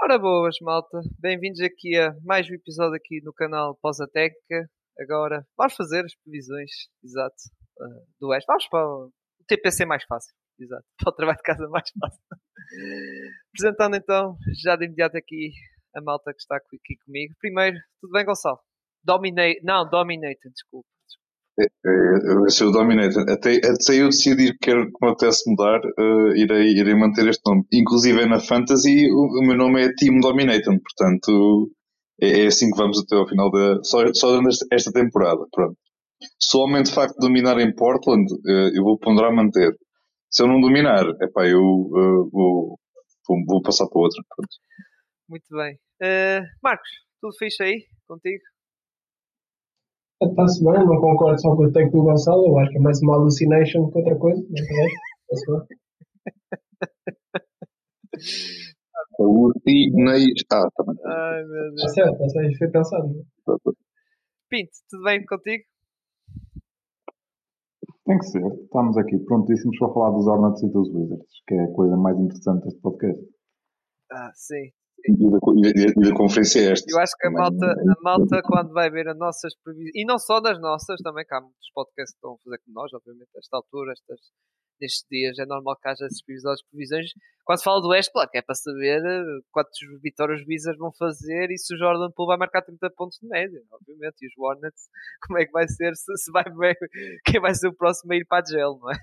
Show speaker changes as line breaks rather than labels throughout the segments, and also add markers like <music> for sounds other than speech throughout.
Ora boas, malta. Bem-vindos aqui a mais um episódio aqui no canal Pós Técnica. Agora vamos fazer as previsões, exato, uh, do Oeste. Vamos para o TPC mais fácil, exato, <laughs> para o trabalho de casa mais fácil. Apresentando então, já de imediato aqui a malta que está aqui comigo. Primeiro, tudo bem, Gonçalo? Dominate, não, Dominator, desculpa.
Eu vai ser o Dominator. Até, até eu decidir que quero que me apetece mudar, uh, irei, irei manter este nome. Inclusive na Fantasy o, o meu nome é Team Dominator, portanto é, é, assim que vamos até ao final da. Só, só esta temporada. Pronto. Somente o facto de dominar em Portland, uh, eu vou ponderar manter. Se eu não dominar, epá, eu uh, vou, vou, passar para outra. Pronto.
Muito bem. Marcos, tudo fixe aí contigo?
Está-se bem, não concordo só com o take do Gonçalo, eu acho que é mais uma hallucination que outra coisa, mas está-se bem.
Hallucination. Ah,
também. Ai, meu Deus.
Está certo, está certo, foi pensado. Não?
Pinto, tudo bem contigo?
Tem que ser. Estamos aqui prontíssimos para falar dos Hornets e dos Wizards, que é a coisa mais interessante deste podcast.
Ah, sim.
E da, conferência é esta.
Eu acho que a malta, a malta, quando vai ver as nossas previsões, e não só das nossas, também que há muitos podcasts que estão a fazer com nós, obviamente, a esta altura, estas, nestes dias, é normal que haja esses episódios de previsões. Quando se fala do West, claro que é para saber eh, quantas vitórias Wizards vão fazer e se o Jordan Poole vai marcar 30 pontos de média, obviamente. E os Hornets, <laughs> como é que vai ser, se, se vai ver <laughs> quem vai ser o próximo a ir para a gel, não é?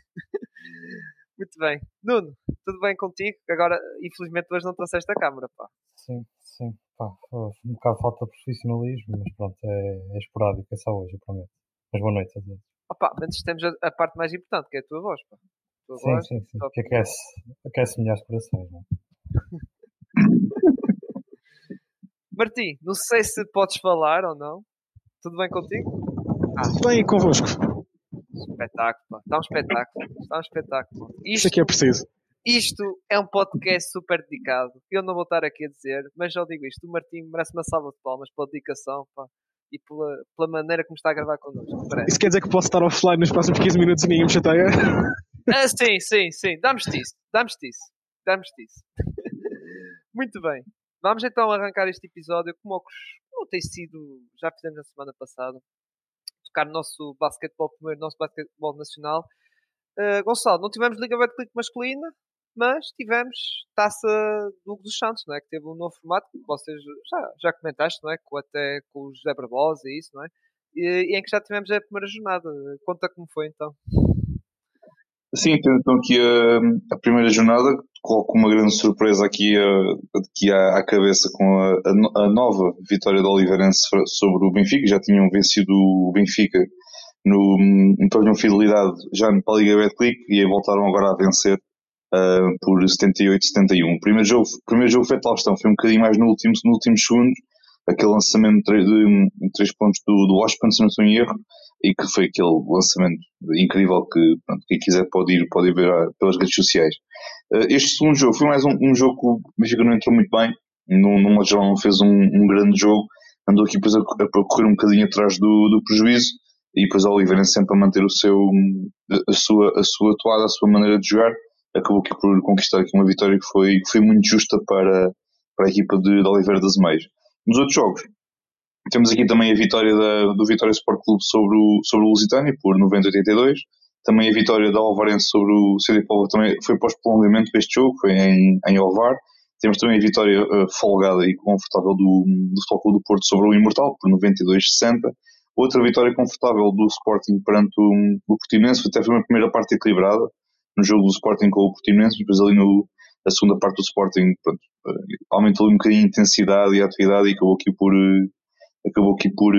Muito bem. Nuno, tudo bem contigo? Agora, infelizmente, hoje não trouxeste a câmara, pá.
Sim, sim. Pá, um bocado falta de profissionalismo, mas pronto, é, é esporádico, é só hoje, eu prometo. Mas boa noite a todos.
Opa, antes temos a, a, parte mais importante, que é a tua voz, pá.
Tua sim, voz, sim, sim, que aquece, aquece melhores corações, não é? <laughs>
Martim, não sei se podes falar ou não. Tudo bem contigo?
Ah, tudo bem convosco.
Espetáculo, pá. Está um espetáculo. Está um espetáculo.
Isto, Isso aqui é preciso.
Isto é um podcast super dedicado. Eu não vou estar aqui a dizer, mas já digo isto. O Martim merece uma salva de palmas pela dedicação pá, e pela, pela maneira como está a gravar connosco.
Parece. Isso quer dizer que posso estar offline nos próximos 15 minutos e ninguém me chateia?
Ah, sim, sim, sim. Damos-te isso. Damos-te isso. Damos-te isso. <laughs> Muito bem. Vamos então arrancar este episódio como, como tem sido, já fizemos na semana passada no nosso basquetebol primeiro, nosso basquetebol nacional. Uh, Gonçalo, não tivemos Liga Betclic masculina, mas tivemos Taça do Hugo dos Santos, não é? que teve um novo formato, que vocês já, já comentaste, não é? com, até com o José Barbosa e isso, não é? E, e, em que já tivemos a primeira jornada. Conta como foi então.
Sim, então aqui a, a primeira jornada, coloco uma grande surpresa aqui, aqui à, cabeça com a, a, nova vitória do Oliveirense sobre o Benfica. Já tinham vencido o Benfica no, torno de fidelidade já na Liga Betclic e voltaram agora a vencer uh, por 78-71. O primeiro jogo, primeiro jogo foi tal questão, foi um bocadinho mais no último, no último segundo, aquele lançamento de, de, de três pontos do, do Washington, se não estou em erro, e que foi aquele lançamento incrível que pronto, quem quiser pode ir, pode ir ver ah, pelas redes sociais. Uh, este segundo jogo foi mais um, um jogo que o Benfica não entrou muito bem, no, numa geral não fez um, um, grande jogo, andou aqui depois a, a correr um bocadinho atrás do, do prejuízo, e depois a Oliveira sempre a manter o seu, a sua, a sua atuada, a sua maneira de jogar, acabou aqui por conquistar aqui uma vitória que foi, que foi muito justa para, para a equipa de, de Oliveira das Meias. Nos outros jogos, temos aqui também a vitória da, do Vitória Sport Clube sobre o, sobre o Lusitânia, por 90-82. Também a vitória da Alvarense sobre o Povo também foi pós-prolongamento deste jogo, foi em, em Alvar. Temos também a vitória uh, folgada e confortável do, do Futebol Clube do Porto sobre o Imortal, por 92-60. Outra vitória confortável do Sporting perante o, o até foi uma primeira parte equilibrada, no jogo do Sporting com o Portimonense, depois ali no, a segunda parte do Sporting pronto, uh, aumentou um bocadinho a intensidade e a atividade e acabou aqui por, uh, acabou aqui por,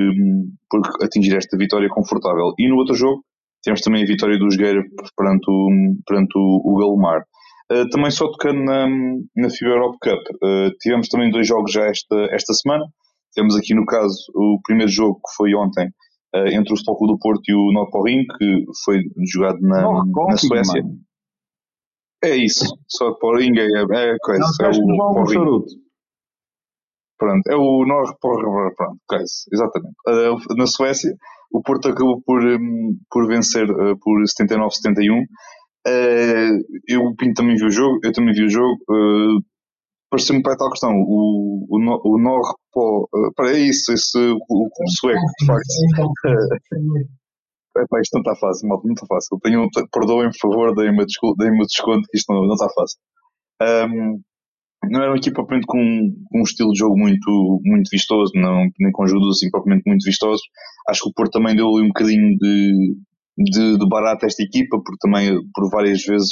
por atingir esta vitória confortável. E no outro jogo, temos também a vitória do Jogueira perante o, perante o, o Galomar. Uh, também só tocando na, na FIBA Europe Cup, uh, tivemos também dois jogos já esta, esta semana. Temos aqui no caso o primeiro jogo que foi ontem uh, entre o Futebol do Porto e o Norporim, que foi jogado na, na Suécia. Mano. É isso, só Poring é, é coisa. Não, é o charuto. Pronto, é o Nor pronto, exatamente. Uh, na Suécia, o Porto acabou por, um, por vencer uh, por 79-71. Uh, eu o Pinto também vi o jogo, eu também vi o jogo. pareceu-me para tal questão. O, o, no- o Norpo. Para é isso, esse, o, o sueco, de facto. <laughs> Epá, isto não está fácil, malta, não está fácil. Tenho, perdoem, por favor, deem-me a descul- deem-me o desconto, que isto não, não está fácil. Ahm, não era uma equipa propriamente com, com um estilo de jogo muito, muito vistoso, não, nem com ajudas assim propriamente muito vistosos. Acho que o Porto também deu ali um bocadinho de, de, de barato a esta equipa, porque também por várias vezes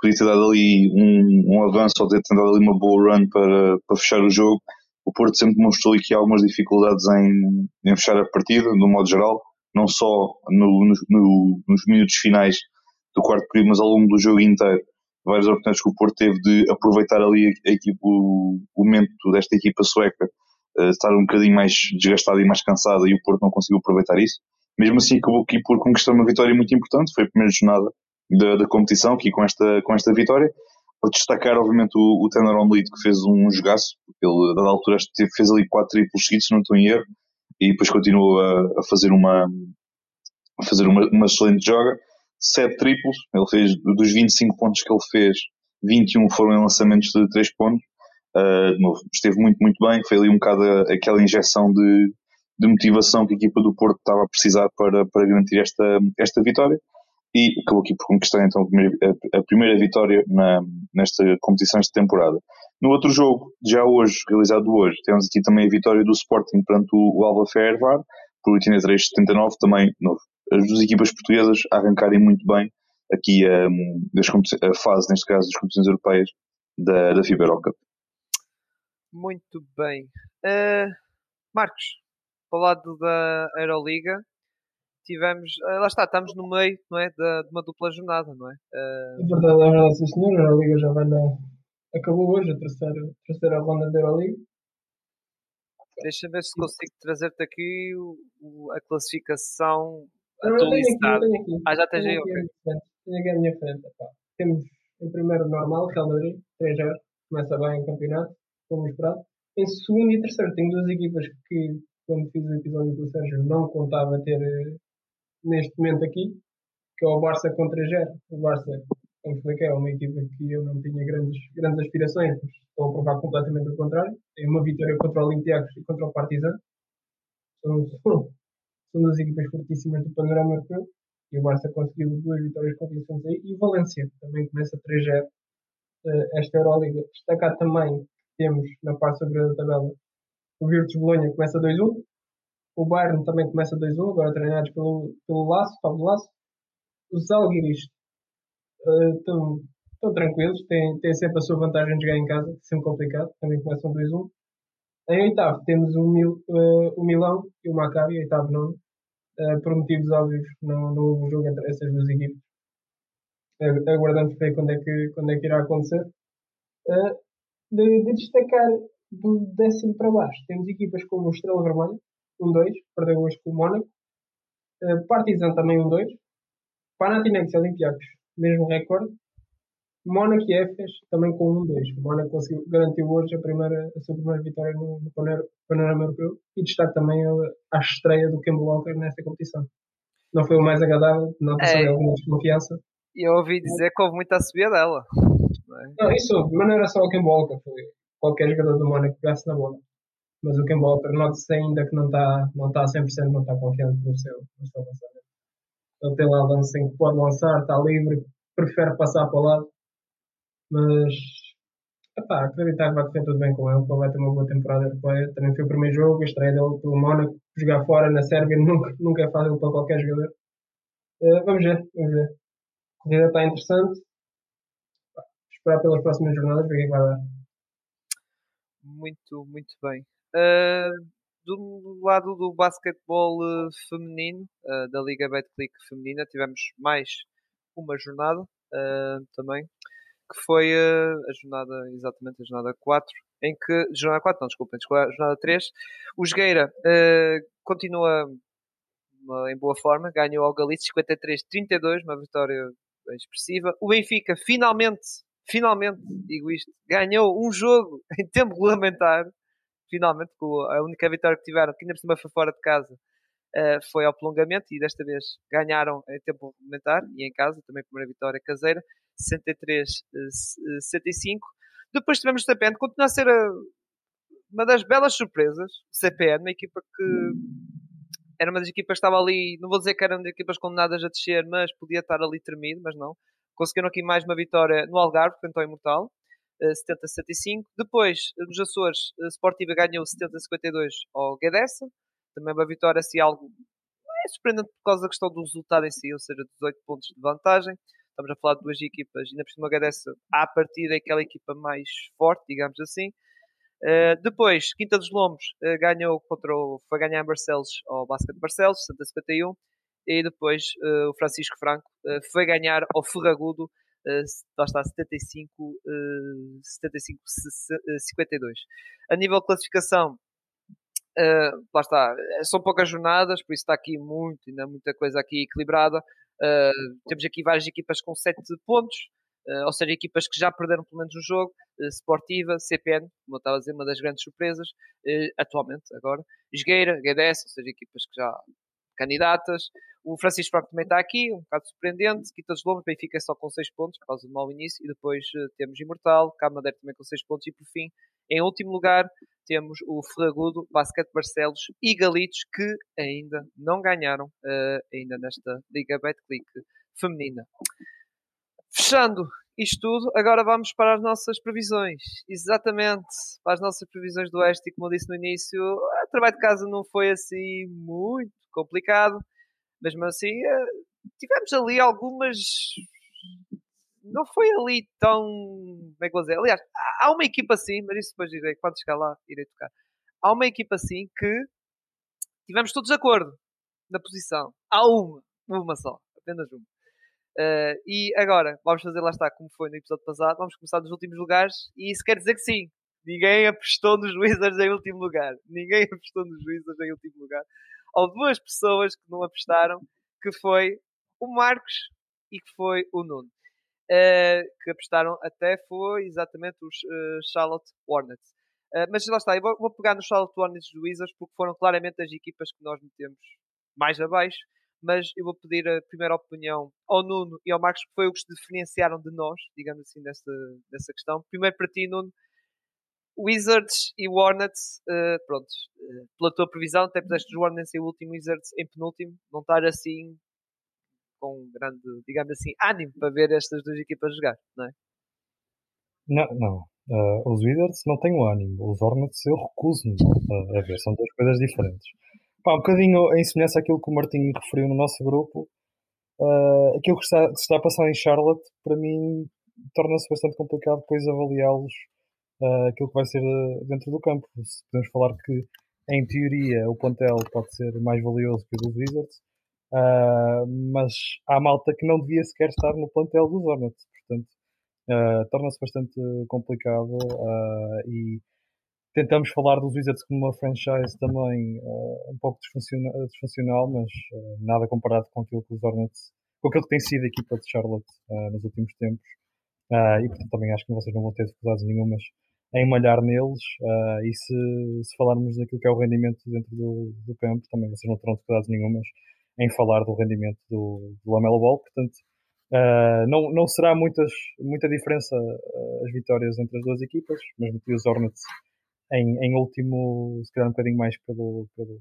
podia ter dado ali um, um avanço ou ter tentado ali uma boa run para, para fechar o jogo. O Porto sempre demonstrou aqui algumas dificuldades em, em fechar a partida, no modo geral, não só no- no- no- nos minutos finais do quarto período, mas ao longo do jogo inteiro. Várias oportunidades que o Porto teve de aproveitar ali a, a equipa, o, o momento desta equipa sueca eh, estar um bocadinho mais desgastada e mais cansada e o Porto não conseguiu aproveitar isso. Mesmo assim acabou aqui por conquistar uma vitória muito importante, foi a primeira jornada da, da competição aqui com esta, com esta vitória. Vou destacar, obviamente, o, o Tanner Onlit, que fez um jogaço, ele, a dada altura, fez ali quatro triplos seguidos, se não estou em erro, e depois continuou a, a fazer uma a fazer uma, uma excelente joga. Sete triplos, ele fez dos 25 pontos que ele fez, 21 foram em lançamentos de 3 pontos. Uh, de novo, esteve muito, muito bem. Foi ali um bocado aquela injeção de, de motivação que a equipa do Porto estava a precisar para, para garantir esta, esta vitória. E acabou aqui por conquistar então a primeira, a- primeira vitória na, nesta competição esta temporada. No outro jogo, já hoje, realizado hoje, temos aqui também a vitória do Sporting perante o, o Alba Fervar por 83-79, também novo, as duas equipas portuguesas a arrancarem muito bem aqui um, a fase, neste caso, das competições europeias da, da FIBA Eurocup.
Muito bem. Eh, Marcos, para o lado da Euroliga, tivemos. eh, lá está, estamos no meio não é, da, de uma dupla jornada, não é? Eh,
É verdade, é verdade, sim senhor. A Euroliga já vai na. Acabou hoje a terceira, terceira ronda da Euroliga.
Deixa-me ver se consigo trazer-te aqui o- o- a classificação
Ah, eu tenho aqui,
atualizada.
tenho aqui.
Ah, já tens aí, ok.
Tenho aqui à minha frente. epá. Temos em primeiro normal, Real Madrid, 3-0. Começa bem o campeonato, como esperado. Em segundo e terceiro, tenho duas equipas que, quando fiz o episódio com o Sérgio, não contava ter eh, neste momento aqui, que é o Barça com 3-0. O Barça, como expliquei, é uma equipa que eu não tinha grandes, grandes aspirações, mas estão a provar completamente o contrário. Tem uma vitória contra o Olympiacos e contra o Partizan. São, são duas equipas fortíssimas do panorama europeu. E o Barça conseguiu duas vitórias convincentes aí. E o Valência também começa 3-0 eh, esta Euroliga. Destacar também temos na parte superior da tabela o Virtus Bolonha começa 2-1. O Bayern também começa 2-1, agora treinados pelo, pelo Laço, Pablo Laço. Os Algiris estão estão tranquilos, têm, têm sempre a sua vantagem de jogar em casa, sempre complicado, também começam 2-1. Em oitavo temos o, Mil, eh, o Milão e o Maccabi, oitavo nono. Uh, por motivos óbvios, não, não houve jogo entre essas duas equipes. Uh, aguardamos ver quando é que, quando é que irá acontecer. Uh, de, de destacar do décimo para baixo, temos equipas como o Estrela Vermelha, 1-2, perdeu hoje com o Mónaco. Uh, Partizan também 1-2. Panathinaikos e Olympiacos, mesmo recorde. Mónaco e Efes também com 1-2. O Mónaco conseguiu, garantiu hoje a, primeira, a sua primeira vitória no, no panorama, europeu e destaque também a, a estreia do Kemba Walker nesta competição. Não foi o mais agradável, não passou
É.
alguma desconfiança.
E eu ouvi dizer que houve muita subida dela. não é?
Não, isso houve, mas não era só o Kemba Walker, foi qualquer jogador do Mónaco que pegasse na bola. Mas o Kemba Walker nota-se ainda que não está não a 100%, não está confiante no seu, no seu lançamento. Ele tem lá lance em que pode lançar, está livre, prefere passar para o lado. Mas, epá, acreditar que vai correr tudo bem com ele, que ele vai ter uma boa temporada europeia. Também foi o primeiro jogo, a estreia dele pelo Mónaco. Jogar fora na Sérvia nunca, nunca é fácil para qualquer jogador. Eh, vamos ver, vamos ver. A corrida está interessante. Esperar pelas próximas jornadas, ver o que é vai dar.
Muito, muito bem. Ah, do lado do basquetebol eh, feminino, ah, da Liga Betclic feminina, tivemos mais uma jornada também, que foi ah, a jornada, exatamente a jornada 4, em que, jornada 4, não, desculpem, a jornada 3, o Jogueira ah, continua ah, em boa forma, ganhou ao Galice 53-32, uma vitória expressiva. O Benfica finalmente, finalmente, digo isto, ganhou um jogo <laughs> em tempo regulamentar, finalmente, com a única vitória que tiveram, que ainda por cima foi fora de casa, eh, foi ao prolongamento e desta vez ganharam em tempo regulamentar e em casa, também a primeira vitória caseira, 63-65. Depois tivemos o CPN, continua a ser a, uma das belas surpresas. O CPN, uma equipa que era uma das equipas que estava ali, não vou dizer que eram equipas condenadas a descer, mas podia estar ali tremido, mas não. Conseguiram aqui mais uma vitória no Algarve, frente ao Imortal, 70-75. Depois, nos Açores, Sportiva ganhou 70-52 ao Guedessa. Também uma vitória assim algo é surpreendente por causa da questão do resultado em si, ou seja, 18 pontos de vantagem. Estamos a falar de duas equipas, ainda por cima Guedessa, à partida, aquela equipa mais forte, digamos assim. Uh, depois, Quinta dos Lombos uh, ganhou contra o, foi ganhar em Barcelos ao Basket de Barcelos, 50-51. E depois uh, o Francisco Franco foi ganhar ao Ferragudo, lá está, 75, 75 52. A nível de classificação, lá está, são poucas jornadas, por isso está aqui muito, ainda muita coisa aqui equilibrada. Temos aqui várias equipas com 7 pontos. Uh, ou seja, equipas que já perderam pelo menos um jogo, uh, Sportiva, CPN, como eu estava a dizer, uma das grandes surpresas, atualmente, agora, Esgueira, GDS, ou seja, equipas que já candidatas. O Francisco Franco também está aqui, um bocado surpreendente. Quita dos Lombos, Benfica só com 6 pontos, por causa do mau início. E depois temos Imortal, Cabo Madeira também com 6 pontos. E por fim, em último lugar, temos o Ferragudo, Basquete Barcelos e Galitos, que ainda não ganharam, ainda nesta Liga Betclic feminina. Fechando isto tudo, agora vamos para as nossas previsões. Exatamente, para as nossas previsões do Oeste, e como eu disse no início, o trabalho de casa não foi assim muito complicado. Mesmo assim, eh, tivemos ali algumas. Não foi ali tão. Como é que vou dizer? Aliás, há uma equipa assim, mas isso depois irei, quando chegar lá, irei tocar. Há uma equipa assim que tivemos todos de acordo na posição. Há uma, uma só, apenas uma. Uh, e agora, vamos fazer lá está, como foi no episódio passado, vamos começar dos últimos lugares, e isso quer dizer que sim, ninguém apostou nos Wizards em último lugar. Ninguém <laughs> apostou nos Wizards em último lugar. Houve duas pessoas que não apostaram, que foi o Marcos e que foi o Nuno. Uh, que apostaram até foi exatamente os uh, Charlotte Hornets. mas lá está, eu vou, vou pegar nos Charlotte Hornets dos Wizards porque foram claramente as equipas que nós metemos mais abaixo mas eu vou pedir a primeira opinião ao Nuno e ao Marcos, que foi o que se diferenciaram de nós, digamos assim, nessa, nessa questão. Primeiro para ti, Nuno, Wizards e Hornets, uh, pronto, uh, pela tua previsão, até puseste os Hornets em último, Wizards em penúltimo, não estar assim com grande, digamos assim, ânimo para ver estas duas equipas jogar, não é?
Não, não. Uh, os Wizards não têm ânimo, os Hornets eu recuso-me a ver, são duas coisas diferentes. Pá, um bocadinho em semelhança àquilo que o Martinho referiu no nosso grupo, uh, aquilo que está, que está a passar em Charlotte, para mim, torna-se bastante complicado depois avaliá-los uh, aquilo que vai ser uh, dentro do campo. Podemos falar que, em teoria, o plantel pode ser mais valioso que o dos Wizards, uh, mas há malta que não devia sequer estar no plantel dos Hornets. Portanto, torna-se bastante complicado e tentamos falar dos Wizards como uma franchise também uh, um pouco disfuncional, disfuncional mas uh, nada comparado com aquilo que os Hornets, com aquilo que tem sido a equipa de Charlotte uh, nos últimos tempos. e portanto também acho que vocês não vão ter dificuldades nenhumas em malhar neles. e se, se, falarmos daquilo que é o rendimento dentro do, do campo, também vocês não terão dificuldades nenhumas em falar do rendimento do, do Lamelo Ball. Portanto, não, não será muitas, muita diferença as vitórias entre as duas equipas, mas meti os Hornets em, em último, se calhar um bocadinho mais pelo, pelo,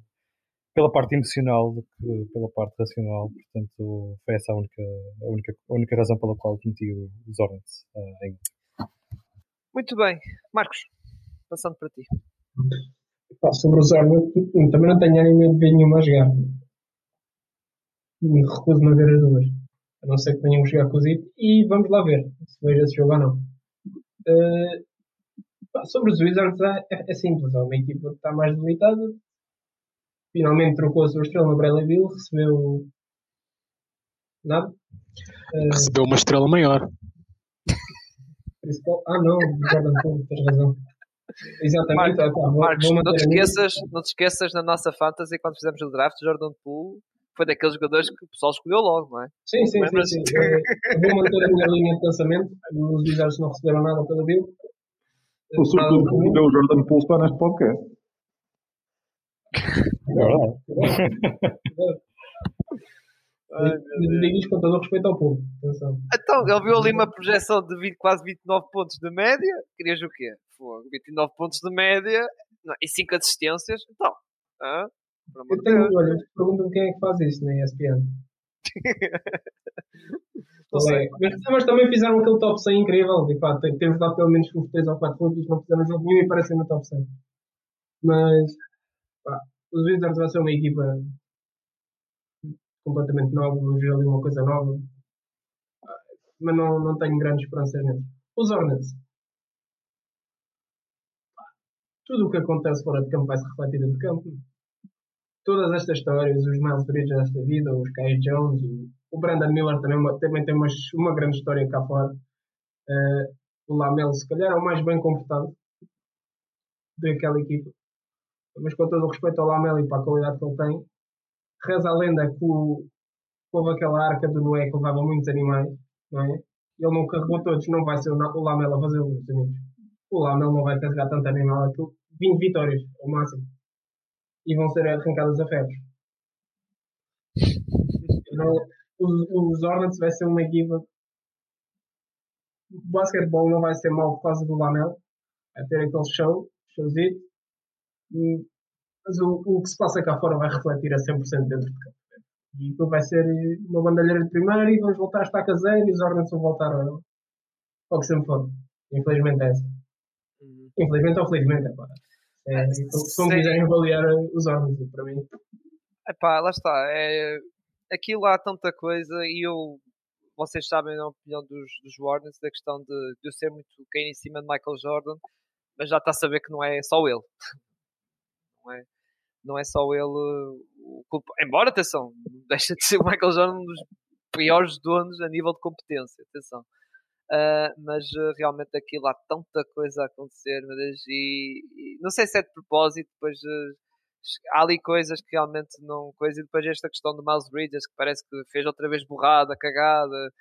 pela parte emocional do que pela parte racional. Portanto, foi essa a única, a única, a única razão pela qual meti os Hornets uh, em.
Muito bem. Marcos, passando para ti.
sobre os Hornets, também não tenho ânimo de ver nenhuma a jogar. Recuso-me a ver as duas. A não ser que venham jogar com o Zip. E vamos lá ver se vejo esse jogo ou não. Uh, sobre os Wizards é, é, simples, é uma equipa que está mais debilitada. Finalmente trocou a sua estrela no Bradley Bill, recebeu nada.
Uh, recebeu uma estrela maior.
Ah não, Jordan Poole, tens razão. Exatamente.
Marcos, vou, Marcos vou não, te esqueças, não te esqueças na nossa fantasy quando fizemos o draft, Jordan Poole foi daqueles jogadores que o pessoal escolheu logo, não é?
Sim, sim, sim, sim. vou manter a minha linha de pensamento. Os Wizards não receberam nada pelo Bill.
O sobretudo que deu o Jordan Poole está neste podcast. <laughs>
É verdade. <laughs>
Ai,
com todo o respeito ao público. Atenção.
Então, ele viu ali uma projeção de 20, quase 29 pontos de média. Querias o quê? Fogo, 29 pontos de média não, e 5 assistências. Então, amor
Eu tenho,
Deus.
olha, perguntam quem é que faz isso na ESPN. <laughs>
Não sei.
Mas, mas também fizeram aquele top 100 incrível. De fato, tem- temos lá pelo menos uns 3 ou 4 rookies, não fizeram jogo nenhum e aparecem no top 100. Mas pá, os Wizards vai ser uma equipa completamente nova, vamos ver ali uma coisa nova. Mas não, não tenho grandes esperanças neles. Os Hornets. Tudo o que acontece fora de campo vai se refletir dentro de campo. Todas estas histórias, os Miles Bridges desta vida, os Kai Jones, o, Brandon Miller também, também tem uma, uma grande história cá fora. Eh, o Lamelo, se calhar, é o mais bem comportado daquela equipa. Mas com todo o respeito ao Lamelo e para a qualidade que ele tem, reza a lenda que, houve aquela arca do Noé que levava muitos animais, não é? Ele não carregou todos, não vai ser o, o Lamelo a fazê-lo, meus amigos. O Lamelo não vai carregar tanto animal, aquilo, 20 vitórias, ao máximo. E vão ser arrancadas a ferros. Os, Hornets vai ser uma equipa. O basquetebol não vai ser mau por causa do Lamelo. Vai ter aquele show, showzito. Mas o, o que se passa cá fora vai refletir a 100% dentro de campo. E aquilo vai ser uma bandalheira de primeiro e vamos voltar a estar caseiro e os Hornets vão voltar ao, ao que sempre foram. Infelizmente é essa.
Uhum.
Infelizmente ou felizmente, é pá. É,
É,
como
sim.
quiserem avaliar os Hornets, para mim.
Epá, lá está. É, aquilo há tanta coisa e eu. Vocês sabem a opinião dos, dos Warners da questão de, de eu ser muito cair em cima de Michael Jordan, mas já está a saber que não é só ele. <laughs> Não é, não é só ele o culpa. Embora, atenção, <laughs> deixa de ser o Michael Jordan um dos piores donos a nível de competência. Atenção. Ah, mas ah, realmente aquilo há tanta coisa a acontecer, e, e não sei se é de propósito, depois ah, há ali coisas que realmente não. Coisa, e depois esta questão do Miles Bridges que parece que fez outra vez borrada, cagada,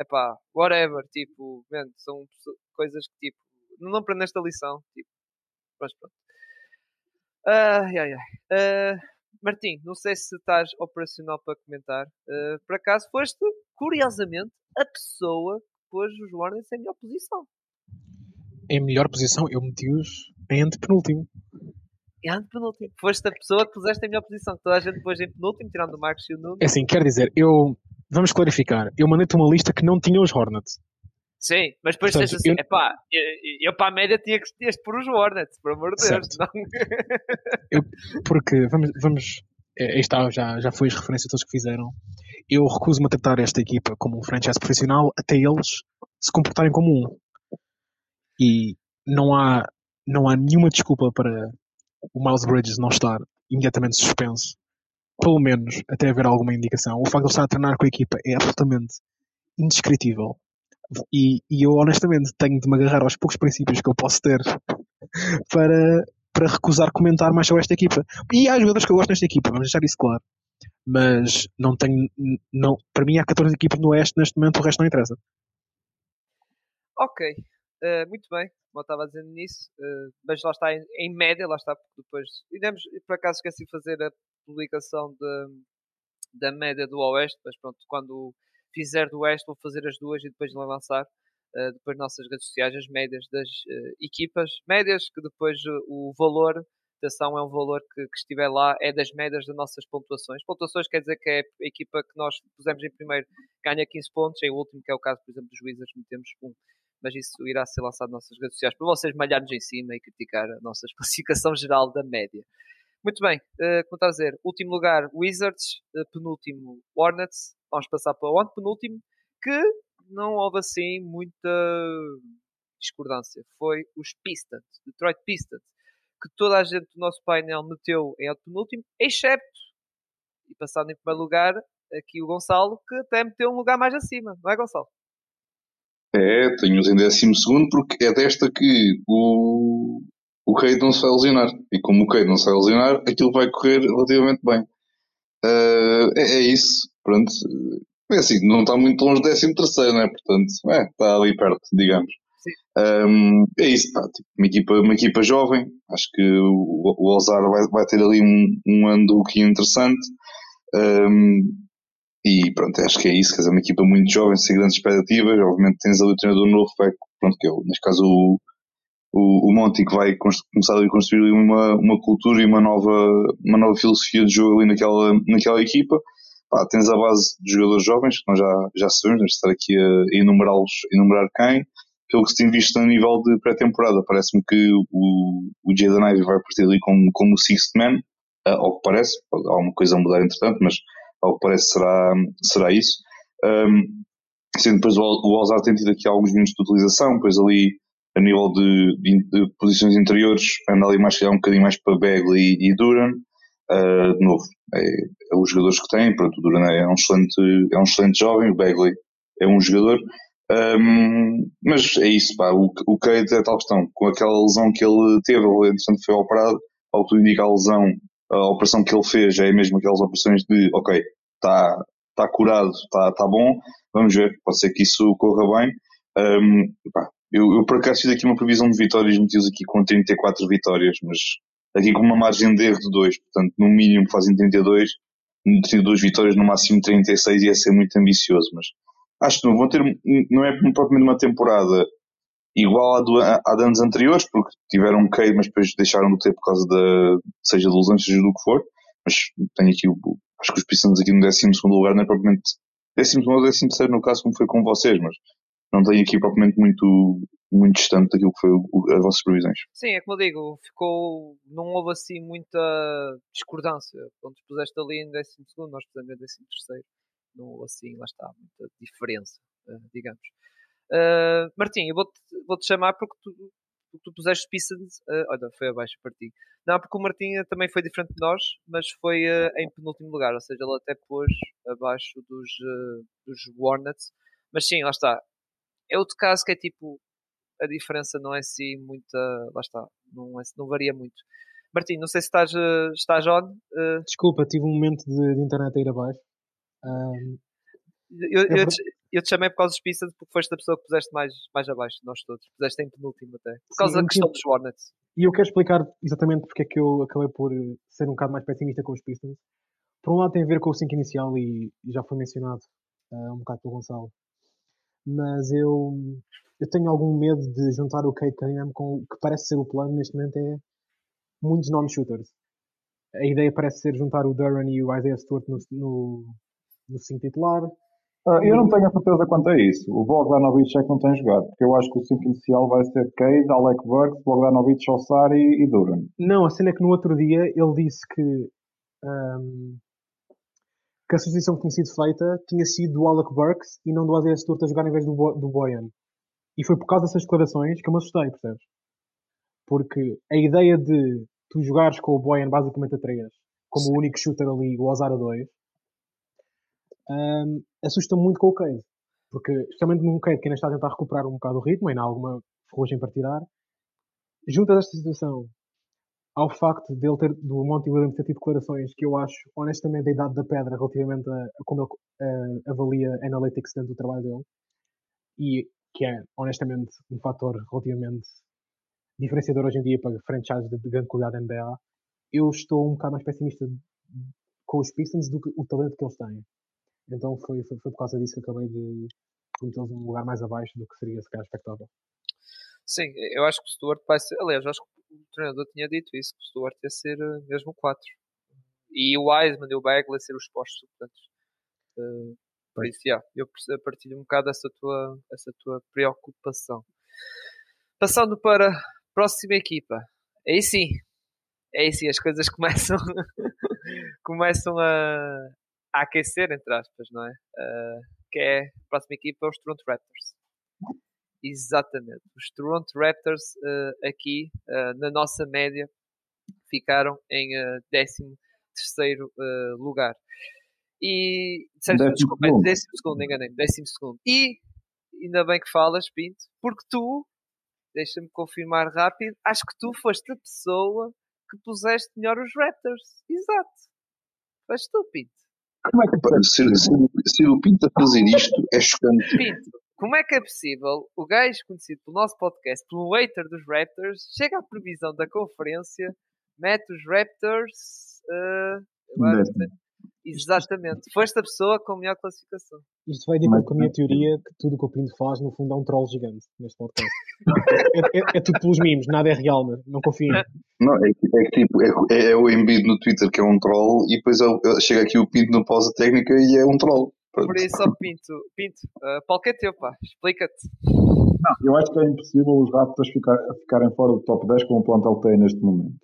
epá, whatever, tipo, man, são coisas que tipo, não aprendeste a lição, tipo, mas pronto. Ai, ai, ai. Ah, Martim, não sei se estás operacional para comentar. Ah, por acaso foste, curiosamente, a pessoa que pôs os Warners em melhor posição.
Em melhor posição, eu meti-os em antepenúltimo.
E antepenúltimo. Foste a pessoa que puseste em melhor posição. Que toda a gente pôs em penúltimo, tirando o Marcos e o Nuno.
É assim, quer dizer, eu. Vamos clarificar. Eu mandei-te uma lista que não tinha os Hornets.
Sim, mas depois
Portanto,
tens assim,
eu-
epá, eu, eu para a média tinha que de pôr os Hornets, por amor de Deus. Não. <laughs>
Porque, vamos. vamos é, está, já, já foi as referências todas que fizeram. Eu recuso-me a tratar esta equipa como um franchise profissional até eles se comportarem como um. E não há, não há nenhuma desculpa para o Miles Bridges não estar imediatamente suspenso. Pelo menos até haver alguma indicação. O facto de ele estar a treinar com a equipa é absolutamente indescritível. E, e eu honestamente tenho de me agarrar aos poucos princípios que eu posso ter <laughs> para, para recusar comentar mais sobre esta equipa. E há jogadores que eu gosto nesta equipa, vamos deixar isso claro. Mas não tenho. Não, para mim há 14 equipas no Oeste neste momento, o resto não interessa.
Ok, eh, muito bem, como eu estava dizendo nisso, eh, mas lá está em, em média, lá está, porque depois. Iremos, por acaso esqueci de fazer a publicação da média do Oeste, mas pronto, quando fizer do Oeste vou fazer as duas e depois lançar. eh, depois nossas redes sociais as médias das eh, equipas, médias que depois eh, o valor da ação é um valor que, que estiver lá, é das médias das nossas pontuações. Pontuações quer dizer que é a equipa que nós pusemos em primeiro ganha 15 pontos, em último, que é o caso, por exemplo, dos Wizards, metemos um mas isso irá ser lançado nas nossas redes sociais para vocês malharmos em cima e criticar a nossa <laughs> classificação geral da média. Muito bem, eh, como está a dizer, último lugar Wizards, eh, penúltimo Hornets, vamos passar para o antepenúltimo, que não houve assim muita discordância. Foi os Pistons, Detroit Pistons, que toda a gente do nosso painel meteu em antepenúltimo, excepto, e passando em primeiro lugar, aqui o Gonçalo, que até meteu um lugar mais acima, não é Gonçalo?
É, tenho-os em décimo segundo porque é desta que o, o Cade não se vai lesionar. E como o Cade não se vai lesionar, aquilo vai correr relativamente bem. Ah, é, é isso. Pronto. É assim, não está muito longe do décimo terceiro, não é? Portanto, é, está ali perto, digamos.
Sim.
Ahm, é isso, pá, tipo, uma, equipa, uma equipa jovem. Acho que o, o Ozar vai, vai ter ali um, um ano do que interessante. Ahm, E pronto, acho que é isso, quer dizer, uma equipa muito jovem, sem grandes expectativas. Obviamente tens ali o treinador novo, vai, pronto, que é, neste caso o, o, o que vai começar a construir uma, uma cultura e uma nova, uma nova filosofia de jogo ali naquela, naquela equipa. Pá, tens a base de jogadores jovens, que nós já, já sabemos, vamos estar aqui a enumerá-los, enumerar quem. Pelo que se tem visto a nível de pré-temporada, parece-me que o, o Jaden Ivey vai partir ali como, como o sixth man, uh, ao que parece, há uma coisa a mudar entretanto, mas ao que parece será, será isso. Um, sendo depois o, o Alzar tem tido aqui alguns minutos de utilização, depois ali a nível de, de, de posições interiores, anda ali mais, um bocadinho mais para Bagley e, Duran. Uh, de novo, é, é, os jogadores que têm, pronto, o Duran é um excelente, é um excelente jovem, o Bagley é um jogador, um, mas é isso, pá, o, o Cade é tal questão, com aquela lesão que ele teve, entretanto foi operado, ao que indica a lesão, a operação que ele fez é mesmo aquelas operações de, ok, está tá curado, está tá bom, vamos ver, pode ser que isso corra bem. Um, pá, eu, eu por acaso fiz aqui uma previsão de vitórias, meti-os aqui com 34 vitórias, mas aqui com uma margem de erro de 2, portanto, no mínimo fazem 32, 32 vitórias, no máximo 36, ia ser muito ambicioso, mas acho que não vão ter, não é propriamente uma temporada igual à, do, à de anos anteriores, porque tiveram um Cade, mas depois deixaram de ter por causa da, seja de lesões, seja do que for, mas tenho aqui, acho que os Pistons aqui no 12 lugar não é propriamente 12 ou 13 no caso, como foi com vocês, mas não tenho aqui propriamente muito, muito distante daquilo que foi o, as vossas previsões.
Sim, é como eu digo, ficou, não houve assim muita discordância. Quando puseste ali em 12, nós pusemos em 13. Não houve assim, lá está, muita diferença, eh, digamos. Uh, Martim, eu vou-te vou -te chamar porque tu, tu puseste Pistons. Uh, olha, foi abaixo para ti. Não, porque o Martim também foi diferente de nós, mas foi uh, em penúltimo lugar, ou seja, ele até pôs abaixo dos, uh, dos Hornets. Mas sim, lá está. É outro caso que é tipo. A diferença não é assim muita. Lá está. Não, é, não varia muito. Martim, não sei se estás, estás on.
Desculpa, tive um momento de, de internet a ir abaixo. Um,
eu, eu, te, eu, te, chamei por causa dos Pistons porque foste a pessoa que puseste mais, mais abaixo de nós todos. Puseste em penúltimo até. Por causa Sim, da questão dos Hornets.
E eu quero explicar exatamente porque é que eu acabei por ser um bocado mais pessimista com os Pistons. Por um lado tem a ver com o 5 inicial e, e, já foi mencionado uh, um bocado pelo Gonçalo. Mas eu, eu tenho algum medo de juntar o Kate Cunningham com o que parece ser o plano neste momento é muitos non-shooters. A ideia parece ser juntar o Duran e o Isaiah Stewart no, no, no 5 titular
Uh, eu não tenho a certeza quanto a isso. O Bogdanovic é que não tem jogado, porque eu acho que o 5 inicial vai ser Cade, Alec Burks, Bogdanovic, Ossari e Duran.
Não, a cena é que no outro dia ele disse que, um, que a substituição que tinha sido feita tinha sido do Alec Burks e não do Isaiah Stewart a jogar em vez do, Bo do Boyan. E foi por causa dessas declarações que eu me assustei, percebes? Porque a ideia de tu jogares com o Boyan basicamente a 3, como Sim. o único shooter ali, o Ozar a 2, um, assusta muito com o Cade. Porque, especialmente num Cade que ainda está a tentar recuperar um bocado o ritmo, ainda há alguma ferrugem para tirar, junto a esta situação ao facto de ele ter, do Monty Williams ter tido declarações que eu acho, honestamente, a idade da pedra relativamente a, a como ele uh, avalia analytics dentro do trabalho dele, e que é, honestamente, um fator relativamente diferenciador hoje em dia para franchises de, de grande qualidade da NBA, eu estou um bocado mais pessimista com os Pistons do que o talento que eles têm. Então foi, foi, foi por causa disso que acabei de metê-los num lugar mais abaixo do que seria se calhar expectável.
Sim, eu acho que o Stuart vai ser. Aliás, eu acho que o treinador tinha dito isso, que o Stuart ia ser uh, mesmo 4. E o Wiseman e o Bagley ser os postos suplentes. Uh, por isso, yeah, eu partilho um bocado essa tua, essa tua preocupação. Passando para a próxima equipa. Aí sim, aí sim, as coisas <laughs> começam, começam a, a aquecer, entre aspas, não é? Uh, que é a próxima equipa, os Toronto Raptors. Exatamente. Os Toronto Raptors uh, aqui, uh, na nossa média, ficaram em uh, 13 terceiro lugar. E, décimo desculpa, segundo. décimo segundo, enganei-me, décimo segundo. E, ainda bem que falas, Pinto, porque tu, deixa-me confirmar rápido, acho que tu foste a pessoa que puseste melhor os Raptors. Exato. Foste tu, Pinto.
Como é que pode ser, ser, o Pinto a fazer isto é chocante.
Pinto, como é que é possível o gajo conhecido pelo nosso podcast, pelo hater dos Raptors, chega à previsão da conferência, mete os Raptors uh, agora, Exatamente. Foste a pessoa com a melhor classificação.
Isto vai de acordo com a minha teoria que tudo o que o Pinto faz, no fundo, é um troll gigante neste podcast. é, é, é tudo pelos mimos, nada é real, mas não confio.
Não, é, é que tipo, é, é o Embiid no Twitter que é um troll e depois chega aqui o Pinto no pausa técnica e é um troll.
Por isso, ó Pinto, Pinto, uh, palco é teu, pá. Explica-te.
Eu acho que é impossível os Raptors ficar, ficarem fora do top 10 com o plantel que têm neste momento.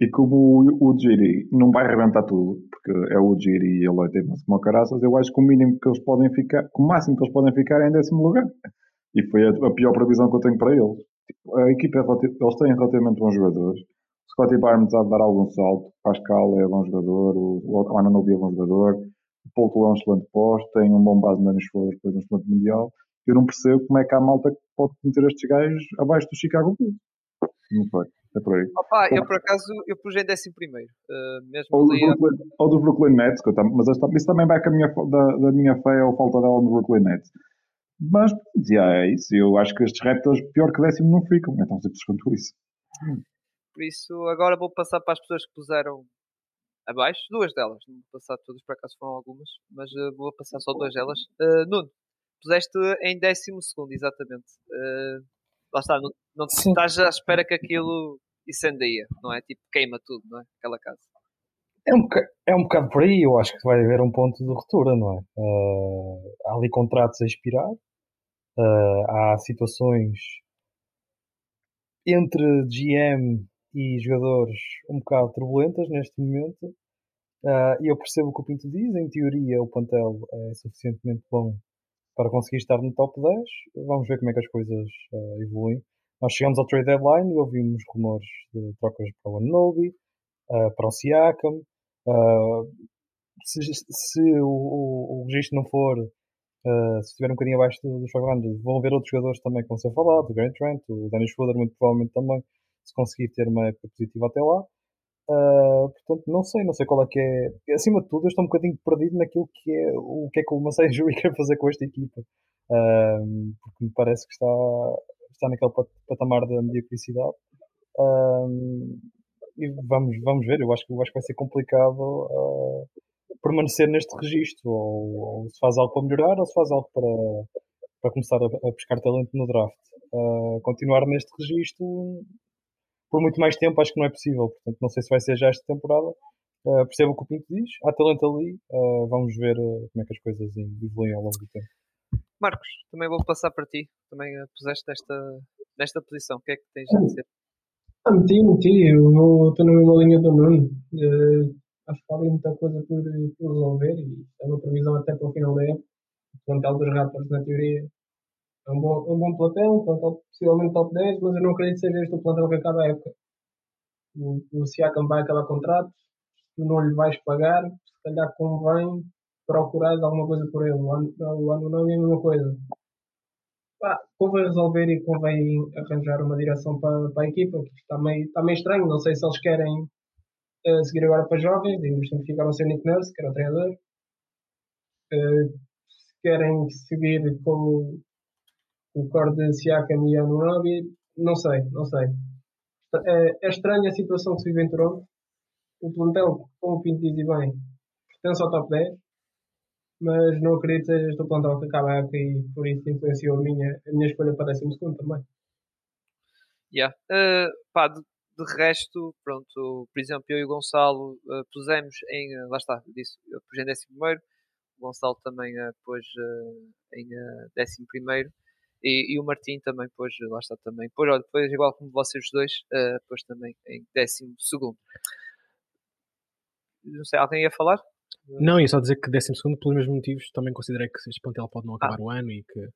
E como o, o Giri não vai arrebentar tudo, porque é o Giri e ele vai ter como caraças, eu acho que o mínimo que eles podem ficar, o máximo que eles podem ficar é em décimo lugar. E foi a, a pior previsão que eu tenho para eles. Tipo, a equipa é eles têm relativamente bons jogadores. O Scottie Barnes há de dar algum salto. Pascal é bom jogador. O, o Ananobi é bom jogador. O Paul Toulon é um excelente posto. Tem um bom base Dennis Schroeder, depois um excelente mundial. Eu não percebo como é que há malta que pode meter estes gajos abaixo do Chicago Bulls. Não foi. É por aí.
Opa, eu por acaso eu pus em décimo primeiro. Uh, mesmo
Ou do,
a-
Brooklyn, ou do Brooklyn Nets, que eu tam- mas esta- isso também vai com a minha, da, da minha fé ou falta dela no Brooklyn Nets. Mas, já é isso. Eu acho que estes Raptors, pior que décimo, não ficam. É tão simples quanto isso.
Por isso, agora vou passar para as pessoas que puseram abaixo. Duas delas. Não vou passar todas, por acaso foram algumas. Mas uh, vou passar só duas delas. Uh, Nuno, puseste em décimo segundo, exatamente. Uh, lá está, não, não
Sim.
estás à espera que aquilo incendeia, não é? Tipo, queima tudo, não é? Aquela casa.
É um, boca- é um bocado por aí, eu acho que vai haver um ponto de ruptura, não é? Ah, há ali contratos a expirar, ah, há situações entre GM e jogadores um bocado turbulentas neste momento, Ah, e eu percebo o que o Pinto diz, em teoria o plantel é suficientemente bom para conseguir estar no top 10, vamos ver como é que as coisas ah, evoluem. Nós chegamos ao trade deadline e ouvimos rumores de trocas para o Anobi, ah, para o Siakam, Uh, se, se o, o, o registro não for, uh, se estiver um bocadinho abaixo do- dos 500, vão haver outros jogadores também que vão ser falados, o Grant Trent, o Dennis Schroeder, muito provavelmente também, se conseguir ter uma época positiva até lá. Uh, portanto, não sei, não sei qual é que é. Acima de tudo, eu estou um bocadinho perdido naquilo que é o que é que o Masai <laughs> Jui quer fazer com esta equipa. Um, porque me parece que está, está naquele pat- patamar da mediocridade. Um, e vamos, vamos ver, eu acho que, eu acho que vai ser complicado uh, permanecer neste registro, ou, ou se faz algo para melhorar, ou se faz algo para, para começar a, a pescar talento no draft. Uh, continuar neste registro por muito mais tempo acho que não é possível, portanto não sei se vai ser já esta temporada. Uh, percebo o que o Pinto diz, há talento ali, uh, vamos ver uh, como é que as coisas evoluem ao longo do tempo.
Marcos, também vou passar para ti. Também uh, puseste nesta, nesta posição. O que é que tens a dizer?
Ah, meti, meti. Eu vou- estou na mesma linha do Nuno. Acho que há ali muita coisa por, por resolver e é uma previsão até para o final da época. O plantel dos Raptors, na teoria, é um bom, um bom plantel, plantel possivelmente top 10, mas eu não acredito que seja este o plantel que acaba a época. O, o Siakam vai acabar contrato, tu não lhe vais pagar, se calhar convém procurares alguma coisa por ele. O ano, não é a mesma coisa. Pá, convém resolver e convém arranjar uma direção para, para a equipa, que está meio, está meio estranho. Não sei se eles querem eh, seguir agora para jovens, e entretanto ficaram sem Nick Nurse, que era o treinador. Eh, se querem seguir com o- core de Siakam e Anunobi, não sei, não sei. É, é estranha a situação que se vive em Toronto. O plantel, como o Pinto diz e bem, pertence ao top 10, mas não acredito que seja este o plantel que acaba a época e por isso influenciou a minha, a minha escolha para 12 segundo também.
Yeah. Uh, pá, de, de resto, pronto, por exemplo, eu e o Gonçalo uh, pusemos em, uh, lá está, disse, eu pus em décimo primeiro, o Gonçalo também uh, pôs uh, em uh, décimo primeiro e, e o Martim também pôs, lá está também, pôs, olha, pôs igual como vocês dois, uh, pôs também em décimo segundo. Não sei, alguém ia falar?
Não, ia só dizer que 12 segundo, pelos mesmos motivos, também considerei que este plantel pode não
Ah.
acabar o ano e que.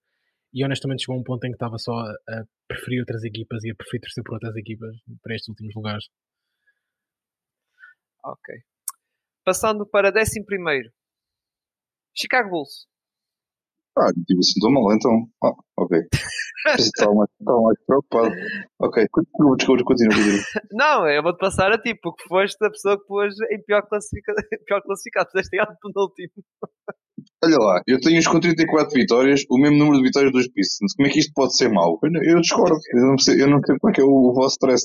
E honestamente chegou a um ponto em que estava só a, a preferir outras equipas e a preferir torcer por outras equipas para estes últimos lugares.
Ok. Passando para décimo primeiro. Chicago Bulls.
Ah, tipo assim, estou mal então. Ah, ok. Estava mais, estava mais preocupado. Ok, continua, desculpa, continua, continua.
Não, eu vou-te passar a ti, porque foste a pessoa que pôs em pior classificado. pior classificado. Fizeste em penúltimo.
Olha lá, eu tenho os com 34 vitórias, o mesmo número de vitórias dos Pistons. Como é que isto pode ser mau? Eu, eu discordo. Eu não, sei, eu não sei qual é, que é o, o vosso stress.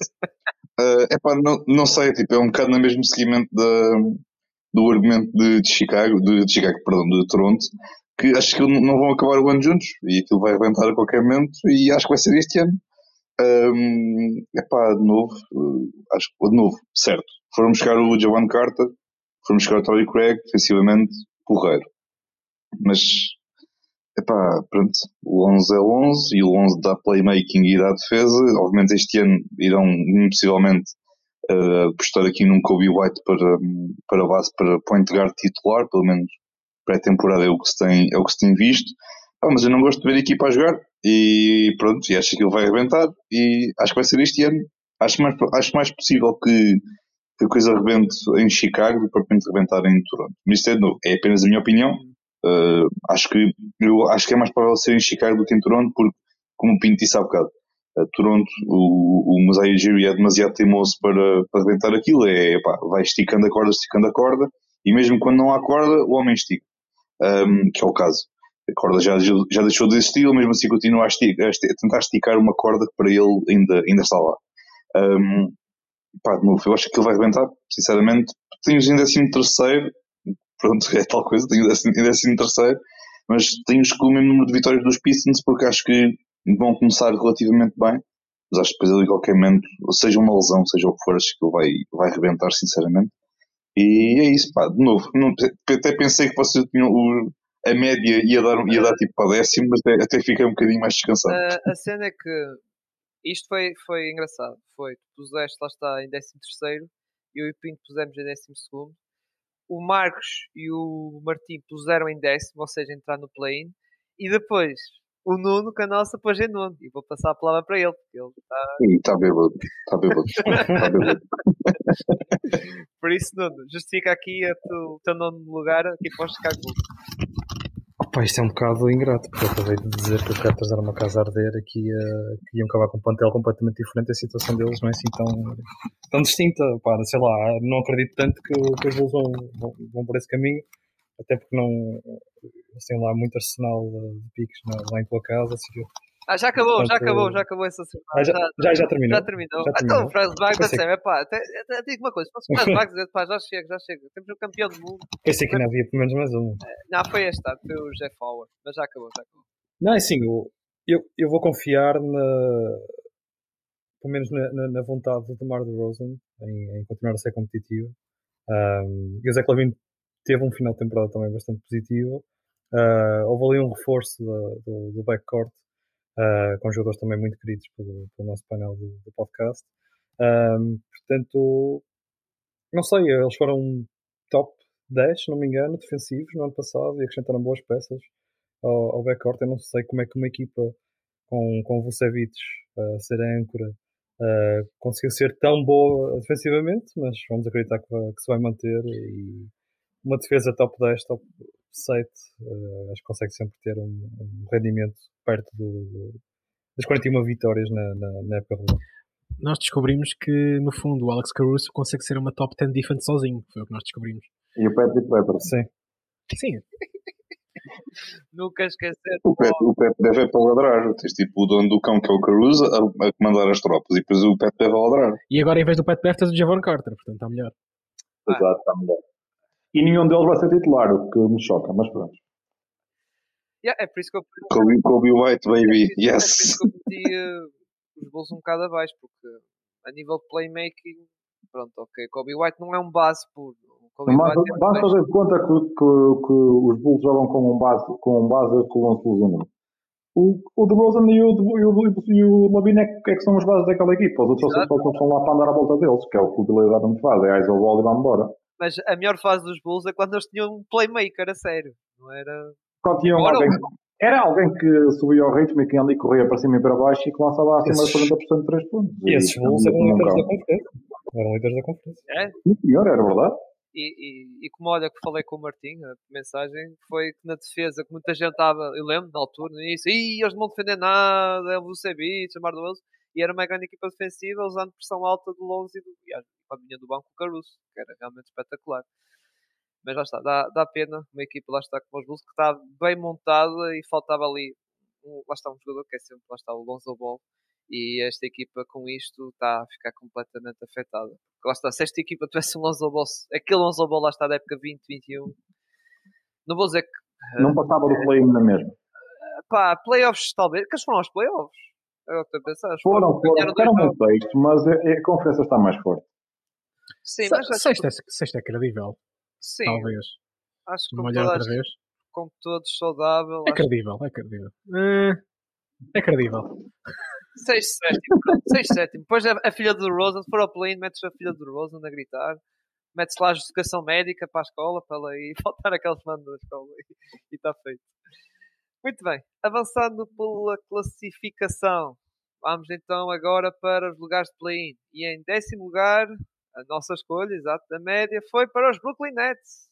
é epá, não, não sei, tipo, é um bocado no mesmo seguimento da, do argumento de, de Chicago, de, de Chicago, perdão, de Toronto, que acho que não vão acabar o ano juntos e aquilo vai arrebentar a qualquer momento e acho que vai ser este ano. É pá, de novo, uh, acho que de novo, certo. Foram buscar o Javon Carter, foram buscar o Tory Craig, defensivamente, porreiro. Mas, epá, pronto, o 11 é o 11 e o 11 dá playmaking e dá defesa. Obviamente este ano irão possivelmente uh, apostar aqui num Kobe White para, para base, para point guard titular, pelo menos pré-temporada é o que se tem, é o que se tem visto. Ah, mas eu não gosto de ver a equipa a jogar e pronto, e acho que ele vai arrebentar e acho que vai ser este ano. Acho mais, acho mais possível que, que a coisa arrebente em Chicago do que propriamente arrebentar em Toronto. Mas isto é, é apenas a minha opinião. Uh, acho, que, eu acho que é mais provável ser em Chicago do que em Toronto, porque, como o Pinto disse há bocado, Toronto, o, o Masai Ujiri é demasiado teimoso para, para arrebentar aquilo. É, pá, vai esticando a corda, esticando a corda, e mesmo quando não há corda, o homem estica um, que é o caso. A corda já, já deixou de existir, mesmo assim continua a, a, tentar esticar uma corda que para ele ainda, ainda está lá. Um, pá, de novo, eu acho que ele vai arrebentar, sinceramente. Tenho em décimo terceiro, pronto, é tal coisa, tenho em décimo terceiro, mas tenho com o mesmo número de vitórias dos Pistons porque acho que vão começar relativamente bem, mas acho que depois ali, qualquer momento, seja uma lesão, seja o que for, acho que ele vai, vai arrebentar, sinceramente. E é isso, pá, de novo, não, até pensei que vocês tinham o, a média ia dar, ia dar tipo para décimo, mas até, até fiquei um bocadinho mais descansado.
A, a cena é que isto foi, foi engraçado. Foi, tu puseste lá está em décimo terceiro eu e o Pinto pusemos em décimo segundo. O Marcos e o Martim puseram em décimo, ou seja, entrar no play-in. E depois o Nuno com a nossa pôs em nono. E vou passar a palavra para ele, porque ele está.
Está bêbado. Está bêbado. Está <laughs> bêbado.
Por isso, Nuno, justifica aqui o teu nono lugar aqui para os Chicago
Opa, isto é um bocado ingrato, porque eu acabei de dizer que o Raptors era uma casa a arder e que, ia, que iam acabar com um plantel completamente diferente. A situação deles não é assim tão, tão distinta. Pá, sei lá, não acredito tanto que, que os Bulls vão, vão, vão por esse caminho até porque não eles têm lá muito arsenal de piques lá em tua casa. Assim,
ah, já acabou, Portanto, já acabou, já acabou essa semana.
Ah, já, já, já, terminou.
Já terminou. Já terminou. Então, Franz Wagner, assim, é pá, até, até, digo uma coisa, se fosse Franz Wagner, pá, já chega, já chega. Temos um campeão do mundo.
Pensei que ainda havia pelo menos mais um.
É, não, foi este ano, foi o Jeff Howard, mas já acabou, já acabou.
Não, é assim, eu, eu, eu vou confiar na, pelo menos na, na, na vontade do DeMar DeRozan em, em continuar a ser competitivo. Um, e o Zé Clavin teve um final de temporada também bastante positivo. Uh, houve ali um reforço do, do, do backcourt, uh, com jogadores também muito queridos pelo, pelo nosso painel do, do podcast. Um, portanto, não sei, eles foram top 10, se não me engano, defensivos no ano passado e acrescentaram boas peças ao, ao backcourt. Eu não sei como é que uma equipa com, com Vucevic uh, ser a âncora uh, conseguiu ser tão boa defensivamente, mas vamos acreditar que, vai, que se vai manter e uma defesa top 10, top 7, uh, acho que consegue sempre ter um, um rendimento perto do, do, das 41 vitórias na, na, na época regular.
Nós descobrimos que, no fundo, o Alex Caruso consegue ser uma top 10 defense sozinho. Foi o que nós descobrimos.
E o Patrick Weber.
Sim.
Sim. <laughs>
Nunca esquecer.
O Pep, o Pep deve é para ladrar. Tens tipo o dono do cão que é o Caruso a, a comandar as tropas e depois o Pep deve ladrar.
E agora em vez do Pep deve tens o Javon Carter, portanto está melhor.
Exato, está melhor. E nenhum deles vai ser titular, o que me choca, mas pronto.
Yeah, é por isso que eu.
Kobe, Kobe White, baby, yes!
É por isso que eu meti uh, os bolsos um bocado abaixo, porque a nível de playmaking, pronto, ok. Kobe White não é um base puro.
É basta fazer de conta que, que, que, os Bulls jogam com um base, com um base com o Lance o, o DeRozan e o, e o, e o Lavine é, que, é que são as bases daquela equipa. Os outros estão lá para andar à volta deles, que é o que o Billy não faz. É a Isol Wall e vai embora.
Mas a melhor fase dos Bulls é quando eles tinham um playmaker a sério. Não era.
Quando tinham alguém, era alguém que subia ao ritmo e que ali corria para cima e para baixo e que lançava acima de 40% de 3 pontos.
E esses Bulls eram líderes da conferência. Eram líderes da conferência.
É?
Sim, senhor, era verdade.
E, e, e, como olha que falei com o Martim, a mensagem foi que na defesa, que muita gente estava, eu lembro, na altura, no início, e eles não vão defender nada, é o Vucevic, chamar do Wilson, e era uma grande equipa defensiva usando pressão alta do Lonzo e do, e a vinha do banco o Caruso, que era realmente espetacular. Mas lá está, dá, dá pena uma equipa lá está com os Bulls que está bem montada e faltava ali um, lá está um jogador que é sempre lá está o Lonzo Ball E esta equipa com isto está a ficar completamente afetada. Lá está, se esta equipa tivesse um Lonzo Ball, aquele Lonzo Ball lá está da época 2021, não vou dizer que.
Não passava do play na mesma.
Pá, playoffs talvez. Que eles foram aos playoffs? É o que tu pensas?
Foram, foram,
Ganharam dois
ficaram
jogos.
no sexto, mas a, a conferência está mais forte.
Sim, mas acho,
Sexta, é- sexta é credível,
sim,
talvez.
acho que como,
olhar
toda a
outra vez.
como todos saudável,
É
acho
credível, é credível. Eh, É credível.
Sexto, sétimo. Sexto, sétimo. Depois a, a filha do Rosen, se for ao play, metes a filha do Rosen a gritar. Metes lá a justificação médica para a escola, para ela ir <laughs> faltar aqueles manos da escola. E está feito. Muito bem. Avançando pela classificação. Vamos então agora para os lugares de play-in. E em décimo lugar, a nossa escolha, exato, da média, foi para os Brooklyn Nets.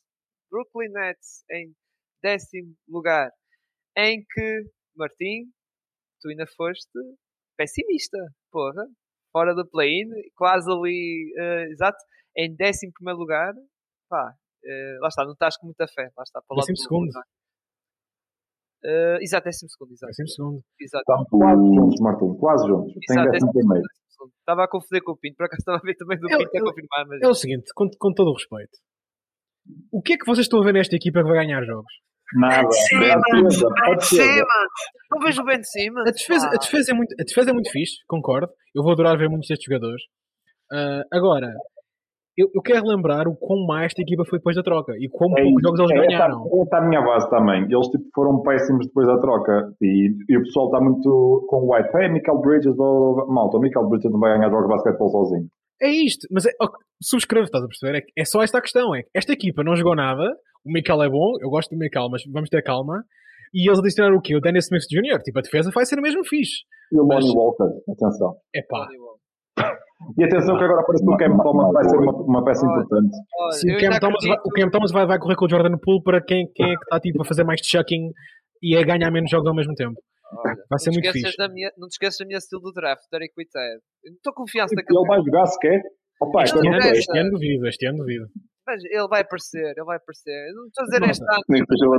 Brooklyn Nets em décimo lugar. Em que, Martim, tu ainda foste pessimista, porra. Fora do play-in, quase ali, eh, exato, em 11 primeiro lugar. Pá, eh, lá está, não estás com muita fé. Lá está, para o lado
Décimo
do
segundo.
lugar. Eh, exato, décimo segundo, exato.
Décimo segundo.
exato.
Quase juntos, Martim, quase juntos.
Exato,
décimo
segundo. Estava a confundir com o Pinto, por acaso estava a ver também do
Eu-
Pinto a
eu-
confirmar, mas
É o seguinte, com, com todo o respeito. O que é que vocês estão a ver nesta equipa que vai ganhar jogos?
Nada. A a.
Não vejo o Ben Simmons.
A defesa, a, defesa é muito, a defesa é muito fixe, concordo. Eu vou adorar ver muitos destes jogadores. Ah, agora, eu, eu quero lembrar o quão má esta equipa foi depois da troca e quão
É,
poucos jogos eles
é,
ganharam.
essa é a minha base também. Eles tipo, foram péssimos depois da troca. E, e o pessoal está muito com o White. É, Michael Bridges, blá, blá, blá. malta. O Michael Bridges não vai ganhar jogos de basquetebol sozinho.
É isto, mas é, ok, subscrevo, estás a perceber? É, é só esta a questão. É que esta equipa não jogou nada. O Michael é bom, eu gosto do Michael, mas vamos ter calma. E eles adicionaram o quê? O Dennis Smith Jr. Tipo, a defesa vai ser mesmo fixe.
E o
Mas-
Lonnie Walker, atenção.
É pá.
E atenção que agora parece que o Cam Thomas vai ser uma, uma peça importante.
Se o Cam, Thomas vai, o Cam Thomas vai, vai correr com o Jordan Poole para quem, quem é que está tipo, a fazer mais chucking e a ganhar menos jogos ao mesmo tempo.
Olha,
Vai ser
não te
muito
esqueças
fixe.
da minha- não te esqueças da minha estilo do draft, Derek Whitehead. Eu não estou confiança
E
naquele
ele vai jogar sequer. Opa,
Este
Não
ano, este ano duvido, este ano duvido.
Mas ele vai aparecer, ele vai aparecer. Eu não estou a dizer este ano.
Nem que seja lá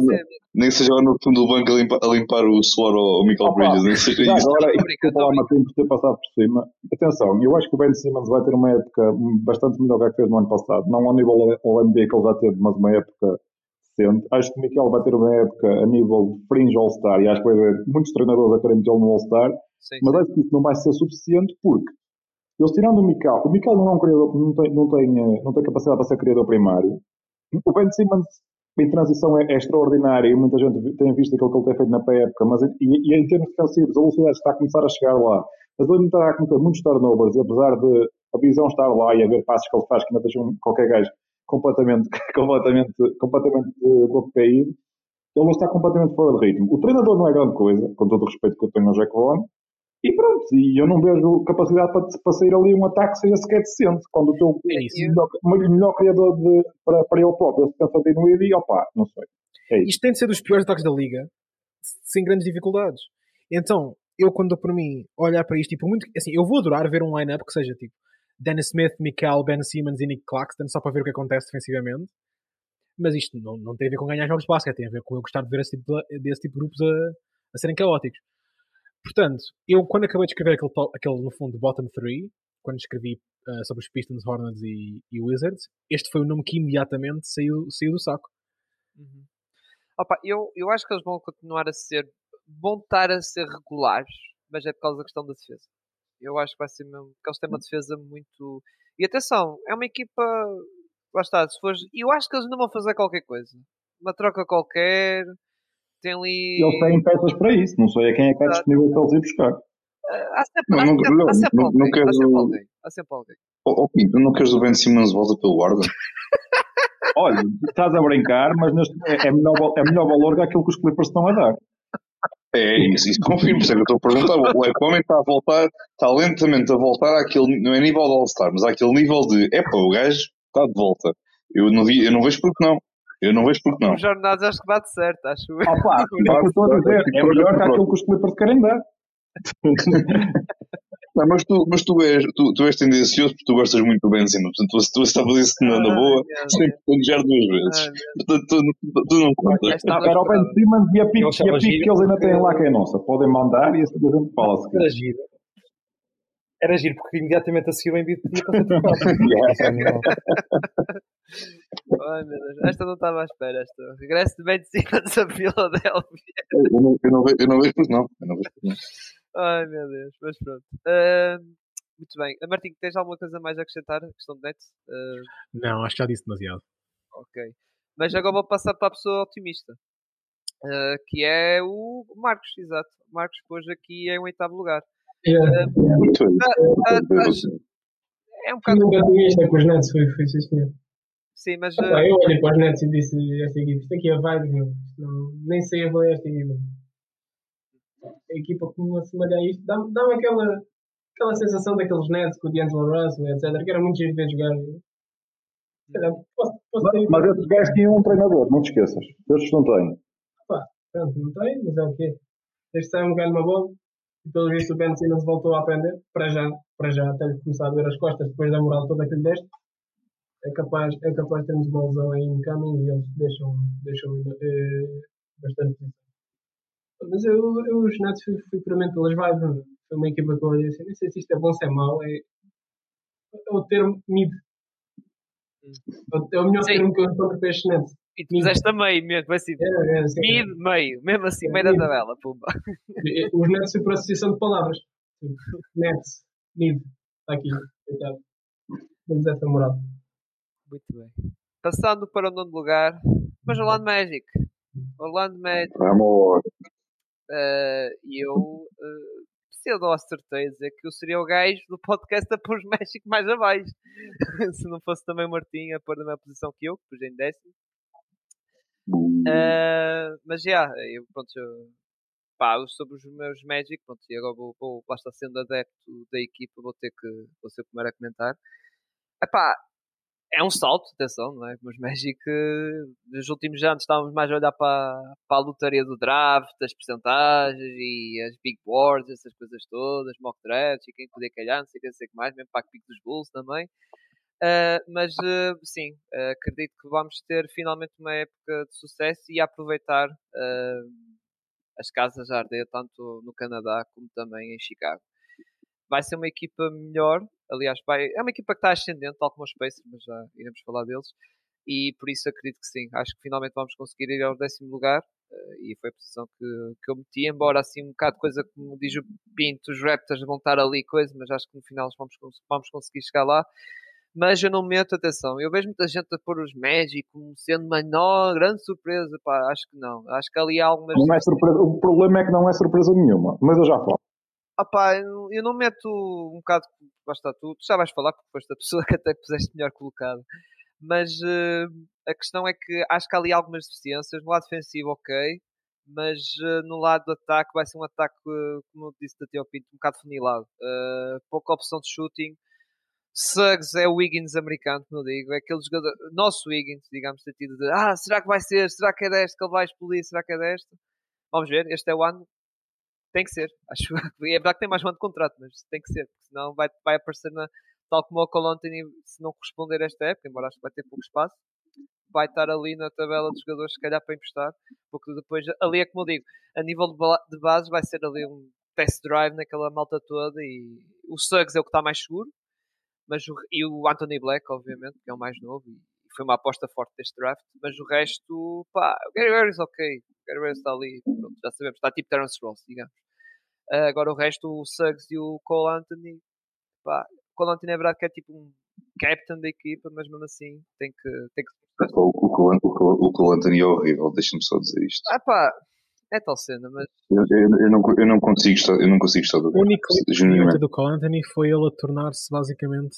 nem que seja lá no fundo do banco a limpar, a limpar o suor ao, Michael
Opa,
Bridges, nem que seja
Já
isso.
agora, e desculpa lá, por ter passado por cima. Atenção, eu acho que o Ben Simmons vai ter uma época bastante melhor que a que fez no ano passado. Não ao nível ao NBA que ele já teve, mas uma época decente. Acho que o Miquel vai ter uma época a nível de fringe All-Star e acho que vai haver muitos treinadores a querer metê-lo no All-Star.
Sim,
Mas
sim.
acho que isso não vai ser suficiente porque eles tirando o Miquel, o Miquel não é um criador, não tem, não tem, eh, não tem capacidade para ser criador primário. O Ben Simmons em transição é, é extraordinário e muita gente tem visto aquilo que ele tem feito na pré-época, mas e, e em termos defensivos a velocidade está a começar a chegar lá. Mas ele está a cometer muitos turnovers e apesar de a visão estar lá e haver passos que ele faz que ainda deixam qualquer gajo completamente, <laughs> completamente, completamente eh, boca caído, ele não está completamente fora de ritmo. O treinador não é grande coisa, com todo o respeito que eu tenho ao Jack Vaughn, e pronto, e eu não vejo capacidade para, para sair ali um ataque que seja sequer decente, quando o teu
É
melhor, o melhor criador de, para, para ele próprio se pensa diminuído e opá, não sei. É isso.
Isto tem de ser dos piores ataques da liga, sem grandes dificuldades. Então, eu quando por mim olhar para isto, tipo, muito, assim, eu vou adorar ver um line-up que seja tipo Dennis Smith, Michael, Ben Simmons e Nick Claxton, só para ver o que acontece defensivamente. Mas isto não, não tem a ver com ganhar jogos de basquete, tem a ver com eu gostar de ver esse tipo de, desse tipo de grupos a, a serem caóticos. Portanto, eu quando acabei de escrever aquele, aquele no fundo, bottom 3, quando escrevi ah, sobre os Pistons, Hornets e, e Wizards, este foi o nome que imediatamente saiu, saiu do saco.
Uhum. Opa, eu, eu acho que eles vão continuar a ser. vão estar a ser regulares, mas é por causa da questão da defesa. Eu acho que vai ser mesmo. porque eles têm uma defesa muito. E atenção, é uma equipa. Lá está, se fores. Eu acho que eles não vão fazer qualquer coisa. Uma troca qualquer. Tem ali.
Eles têm peças para isso, não sei a quem é que está disponível para eles ir buscar.
Há sempre, alguém. Há
quero-
sempre alguém. Há sempre alguém.
Pinto, não queres o Ben Simmons de volta pelo guarda? <laughs>
Olha, estás a brincar, mas neste, é, é, melhor, é melhor valor que aquilo que os Clippers estão a dar.
É isso, isso confirmo, por isso é que eu estou a perguntar. O homem está a voltar, está lentamente a voltar àquele, não é nível de All-Star, mas àquele nível de, epá, o gajo está de volta. Eu não, vi, eu não vejo porque não. Eu não vejo porque não.
Os jornadas acho que bate certo, acho eu.
Opa, <laughs> é o que eu estou a dizer, é melhor que aquilo que os Clippers querem dar. <laughs>
Não, mas tu, mas tu, és, tu, tu és tendencioso porque tu gostas muito do Ben Simmons. Portanto, tu, tu estabeleces na, na boa,
Ai, meu
sem planejar duas vezes.
Meu
Portanto, tu, tu, tu não contas.
Era o Ben Simmons e a pique, e a pique que eles ainda têm lá que é nossa. Podem mandar e assim a gente fala se
Era
quiser.
giro. Era giro, porque imediatamente a seguir o Embiid podia ser trocado. É.
Ai meu Deus, esta não estava à espera. Esta. Regresso de Ben Simmons a Philadelphia. <laughs>
Eu não, eu não, vejo, eu não vejo por não. Eu não vejo não.
Ai meu Deus, mas pronto. Ah, muito bem. Ah, Martinho, tens alguma coisa mais a acrescentar? A questão de net? Ah,
Não, acho que já disse demasiado.
ok. Mas agora vou passar para a pessoa otimista. ah, que é o Marcos, exato. Marcos pôs aqui em oitavo lugar.
Yeah.
Muito bem.
Ah, ah, acho- é um bocado.
Nunca tinha isto com os Nets, foi, foi sim, senhor.
Sim, mas.
Ah,
ah,
pá, eu olhei para os Nets e disse esta equipa, isto aqui é meu. Isto não, nem sei avaliar esta equipa. A equipa que me assemelha a isto dá-me dá aquela, aquela sensação daqueles Nets com o D'Angelo Russell, etc. Que era muito giro de ver jogar. Se Posso, posso ter,
Mas esses gajos tinham um treinador, não te esqueças. Estes não têm.
pronto, não tem, mas é o quê? Que sai um galho uma bola, e pelo visto o Ben Simmons voltou a aprender, para já, para já, até lhe começar a ver as costas depois da moral toda que lhe deste. É capaz, é capaz de termos uma lesão aí incoming e eles deixam, deixam eh, bastante. Mas eu, eu os Nets fui, fui puramente pelas vibes. não é? Foi uma equipa que eu olhei assim, nem sei se isto é bom ou se é mau. É, é o termo mid. É o- É o melhor
Sim.
termo que eu encontro para estes Nets.
E tu puseste a meio mesmo, assim.
É, é.
Mid, meio. Mesmo assim,
É,
meio da
mid.
tabela. Pumba.
Os Nets foi por associação de palavras. Nets, mid. Está aqui. Coitado. Damos essa moral.
Muito bem. Passando para o nono lugar, mas Orlando Magic. Orlando Magic.
Vamos.
eh, E eu uh, cedo acertei a dizer que eu seria o gajo do podcast a pôr os Magic mais abaixo. <laughs> Se não fosse também o Martim a pôr na mesma posição que eu, que pus em décimo. Eh, mas já, eu, pronto, eu, pá, sobre os meus Magic, pronto, e agora vou, vou lá está sendo adepto da equipa, vou ter que, vou ser o primeiro a comentar. Epá, é um salto, atenção, não é? Os Magic, nos últimos anos estávamos mais a olhar para, para a lotaria do draft, as percentagens e as big boards, essas coisas todas, mock drafts e quem poder calhar, não sei o que, mais, mesmo para a pico dos Bulls também. Uh, mas uh, sim, uh, acredito que vamos ter finalmente uma época de sucesso e aproveitar uh, as casas a arder, tanto no Canadá como também em Chicago. Vai ser uma equipa melhor, aliás, vai, é uma equipa que está ascendente, tal como os Pacers, mas já iremos falar deles. E por isso acredito que sim, acho que finalmente vamos conseguir ir ao décimo lugar. e foi a posição que, que eu meti, embora assim um bocado coisa como diz o Pinto, os Raptors vão estar ali, coisa, mas acho que no final vamos, vamos conseguir chegar lá mas eu não meto atenção. Eu vejo muita gente a pôr os Magic como sendo uma grande surpresa. Pá, acho que não. Acho que ali há algumas.
Não é surpresa. O problema é que não é surpresa nenhuma. Mas eu já falo.
Ah, pá, eu não- meto um bocado. Basta tu. Tu já vais falar porque foste a pessoa <laughs> que até puseste melhor colocada. Mas eh, a questão é que acho que há ali algumas deficiências. No lado defensivo, ok. Mas eh, no lado do ataque vai ser um ataque, eh, como eu disse até ao Pinto, um bocado funilado. Pouca opção de shooting. Suggs é o Wiggins americano, como eu digo, é aquele jogador, nosso Wiggins, digamos, sentido de ah, será que vai ser? Será que é deste que ele vai explodir? Será que é deste? Vamos ver, este é o ano, tem que ser. <laughs> Acho é verdade que tem mais um ano de contrato, mas tem que ser, porque senão vai, vai aparecer na, tal como o Cole Anthony, se não corresponder a esta época, embora acho que vai ter pouco espaço, vai estar ali na tabela dos jogadores, se calhar, para emprestar, porque depois, ali é como eu digo, a nível de base, vai ser ali um test drive naquela malta toda e o Suggs é o que está mais seguro mas o, e o Anthony Black, obviamente, que é o mais novo e foi uma aposta forte deste draft, mas o resto, pá, o Gary Harris ok, o Gary Harris está ali, pronto, já sabemos, está tipo Terence Ross, digamos. Ah, agora o resto, o Suggs e o Cole Anthony, pá, o Cole Anthony é verdade que é tipo um captain da equipa, mas mesmo assim tem que, tem que
O, o, o, o Cole Anthony é horrível, deixa-me só dizer isto.
ah pá, é tal cena, mas
Eu, eu, eu não, eu não consigo estar, eu não consigo estar do
O único limite do Cole Anthony foi ele a tornar-se basicamente.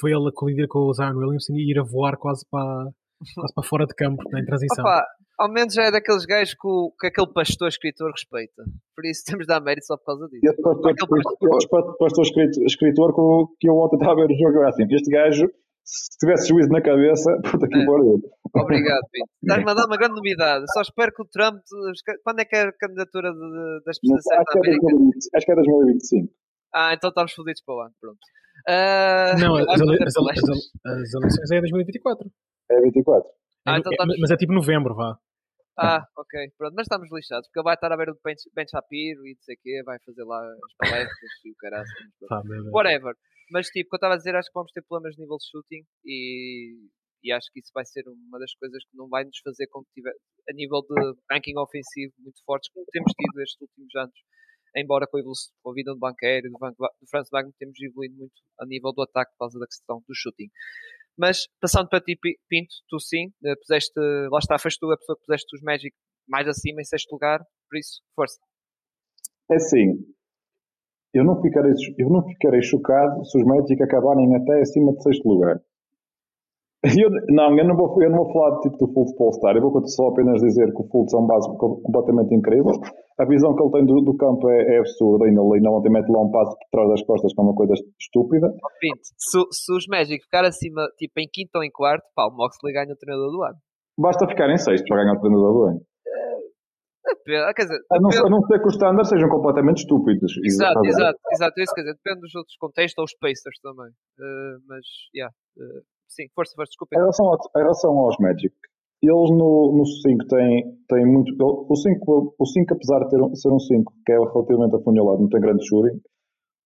Foi ele a colidir com o Zion Williamson e ir a voar quase para, quase para fora de campo, na transição.
Opa, ao menos já é daqueles gajos que, o- que aquele pastor escritor respeita. Por isso <laughs> temos de dar mérito só por causa disso.
E pastor,
pastor-
pastor- pastor escritor, escritor que, eu- que eu ontem estava a ver o jogo, era assim, este gajo, se tivesse juízo na cabeça, <laughs> puta que
É.
pariu.
Obrigado, Pinto. <laughs> Estás-me a dar uma grande novidade. Só espero que o Trump. Quando é que é a candidatura de- das presidenciais
Acho
da
que, é
América?
2020, acho que é 2025.
Ah, então estamos fodidos para o ano. Pronto. Ah,
Não, as, as, as as eleições é em 2024.
É 24.
É
Ah, então
é-
estamos-
mas é tipo novembro, vá.
Ah, ok. Pronto, mas estamos lixados, porque ele vai estar a ver o Ben, Shapiro e não sei o quê, vai fazer lá as palestras e o caralho. Whatever. Mas tipo, o que eu estava a dizer, acho que vamos ter problemas de nível de shooting e, e acho que isso vai ser uma das coisas que não vai nos fazer com que tiver a nível de ranking ofensivo muito fortes, como temos tido estes últimos anos. Embora com a, vida do banqueiro do, Van- do Franz Wagner temos evoluído muito a nível do ataque por causa da questão do shooting. Mas passando para ti, Pi- Pinto, tu sim, eh, puseste, lá está, foste tu a pessoa que puseste os Magic mais acima em sexto lugar, por isso, força.
É assim, eu não, ficarei, eu não ficarei chocado se os Magic acabarem até acima de sexto lugar. Eu, não, eu não, vou, eu não vou falar tipo, do Fultz Polestar, eu vou só apenas dizer que o Fultz é um base co- completamente incrível. A visão que ele tem do, do campo é, é absurda, ainda, ainda ontem mete lá um passo por trás das costas, que é uma coisa estúpida.
Pinto, se, se os Magic ficar acima, tipo em quinto ou em quarto, pá, o Moxley ganha o treinador do ano.
Basta ficar em sexto para ganhar o treinador do ano.
Depende- Quer dizer,
A não,
depende-
a não ser que os standards sejam completamente estúpidos.
Exato, exato, exato. Isso quer dizer, depende dos outros contextos ou os Pacers também. Eh, mas, yeah. eh, sim, força, força,
Em
desculpem.
relação, ao- em relação aos Magic, eles no, no 5 têm, têm muito. O 5, o 5 apesar de ter um- ser um 5 que é relativamente afunilado, não tem grande shooting.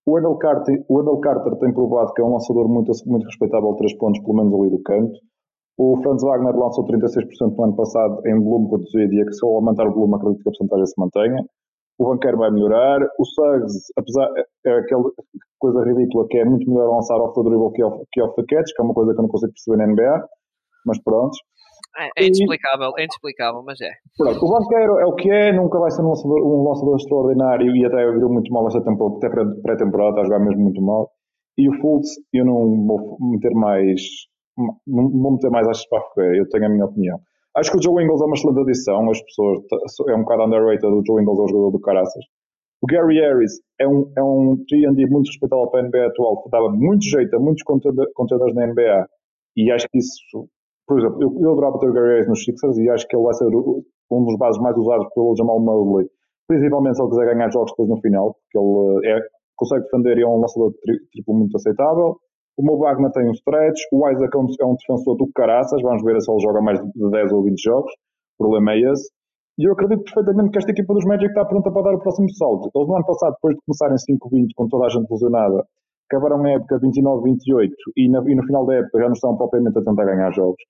O Wendell Carter, o Wendell Carter tem provado que é um lançador muito, muito respeitável de 3 pontos, pelo menos ali do canto. O Franz Wagner lançou 36% no ano passado em volume reduzido e é que se ele aumentar o volume acredito que a porcentagem se mantenha. O banqueiro vai melhorar. O Suggs, apesar é aquela coisa ridícula que é muito melhor lançar off the dribble que off, que off the catch, que é uma coisa que eu não consigo perceber na NBA, mas pronto.
É, é inexplicável, é inexplicável, mas é.
Pronto, o banqueiro é o que é, nunca vai ser um lançador, um lançador extraordinário e até virou muito mal esta temporada, até pré- pré-temporada, está a jogar mesmo muito mal. E o Fultz, eu não vou meter mais, não vou meter mais achas para a eu tenho a minha opinião. Acho que o Joe Ingles é uma excelente adição, as pessoas, é um bocado underrated, o Joe Ingles é o jogador do Caraças. O Gary Harris é um, é um 3D muito respeitável para a NBA atual, dava muito jeito a muitos contenders na NBA e acho que isso, por exemplo, eu, eu adorava ter o Gary Harris nos Sixers e acho que ele vai ser um dos bases mais usados pelo Jamal Murray, principalmente se ele quiser ganhar jogos depois no final, porque ele é, consegue defender e é um lançador triplo muito aceitável. O Mo Wagner tem um stretch, o Isaac é um, é um defensor do caraças, vamos ver se ele joga mais de 10 ou 20 jogos, o problema é esse. E eu acredito perfeitamente que esta equipa dos Magic está pronta para dar o próximo salto. Eles no ano passado, depois de começarem 5-20 com toda a gente lesionada, acabaram a época 29-28 e, e no final da época já não estão propriamente a tentar ganhar jogos.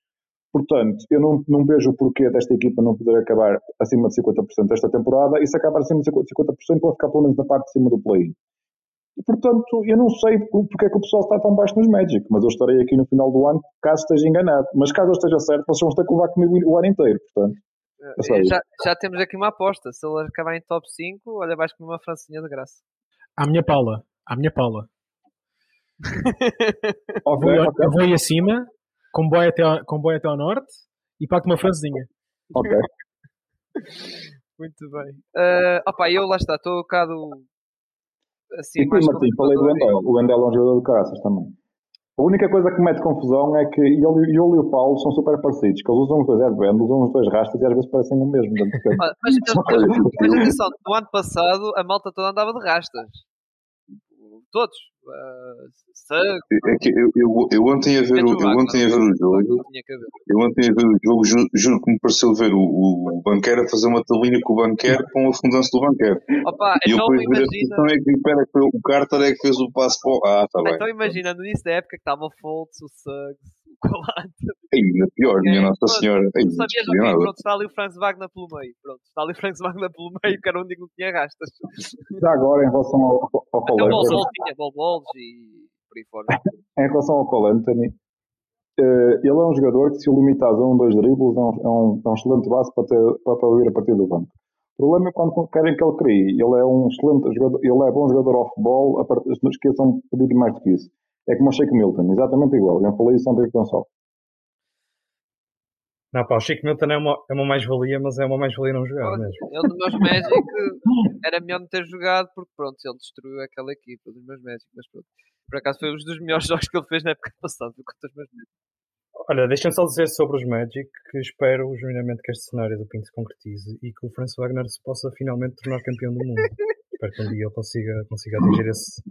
Portanto, eu não, não vejo o porquê desta equipa não poder acabar acima de 50% desta temporada e se acabar acima de 50% vão ficar pelo menos na parte de cima do play. E portanto, eu não sei por- porque é que o pessoal está tão baixo nos Magic, mas eu estarei aqui no final do ano caso esteja enganado. Mas caso eu esteja certo, vocês vão ter que levar comigo o ano inteiro. Portanto, É isso.
já, já temos aqui uma aposta. Se ele acabar em top 5, olha, vais comer uma francinha de graça.
À minha Paula. À minha Paula. <laughs>
ok,
Vou,
ok,
eu vou aí acima, comboio até, ao, comboio até ao norte e pago uma francesinha.
ok. <laughs>
Muito bem. Uh, opa, eu lá está, estou um bocado assim,
E
mais
tu, Martim, falei do
conservador
Wendell. O Wendell é um jogador de caraças também. A única coisa que me mete confusão é que ele, ele e o Paulo são super parecidos, que eles usam os dois headbands, usam os dois rastas e às vezes parecem o mesmo. <laughs>
Mas, mas,
Ok.
mas, mas atenção, no ano passado a malta toda andava de rastas. Todos. Uh, Suggs,
É que eu, eu, eu ontem a ver, o, eu ontem a ver o jogo, eu ontem a ver o jogo, ju- juro que me pareceu ver o, o banqueiro a fazer uma talinha com o banqueiro com a fundança do banqueiro.
Opa,
E eu
então
depois vi a
imagina,
situação é que, espera, que o Carter é que fez o passo para o... Ah, tá bem.
então imagina no início da época que estava o Fultz, o Suggs, o Colante.
Ainda pior, minha
É,
Nossa Senhora. Ai,
Não
não
sabias,
sabia
ok,
nada.
pronto, está ali o Franz Wagner pelo meio. Pronto, está ali o Franz Wagner pelo meio, que era o que não tinha rastas.
Já agora, em relação ao, ao
o
Cole Anthony,
tinha Bol Bols e por aí fora. <laughs>
em relação ao Cole Anthony, eh, ele é um jogador que se o limitares a um, dois dribles, é um, é um, é um excelente base para, ter, para, para vir a partir do banco. O problema é quando querem que ele crie. Ele é um excelente jogador, ele é bom jogador off-ball, esqueçam de pedir mais do que isso. É como o Shake Milton, exatamente igual. Eu falei isso ontem com o Gonçalo.
Não, pá, o Chico Milton é uma, é uma mais-valia, mas é uma mais-valia não jogar mesmo.
Ele dos meus Magic era melhor não ter jogado porque pronto, ele destruiu aquela equipa dos meus Magic, mas pronto. Por acaso foi um dos melhores <laughs> jogos que ele fez na época passada contra os meus Magic.
Olha, deixa-me só dizer sobre os Magic que espero genuinamente que este cenário do Pinto se concretize e que o Franz Wagner se possa finalmente tornar campeão do mundo. <laughs> espero que um dia ele consiga, consiga atingir esse,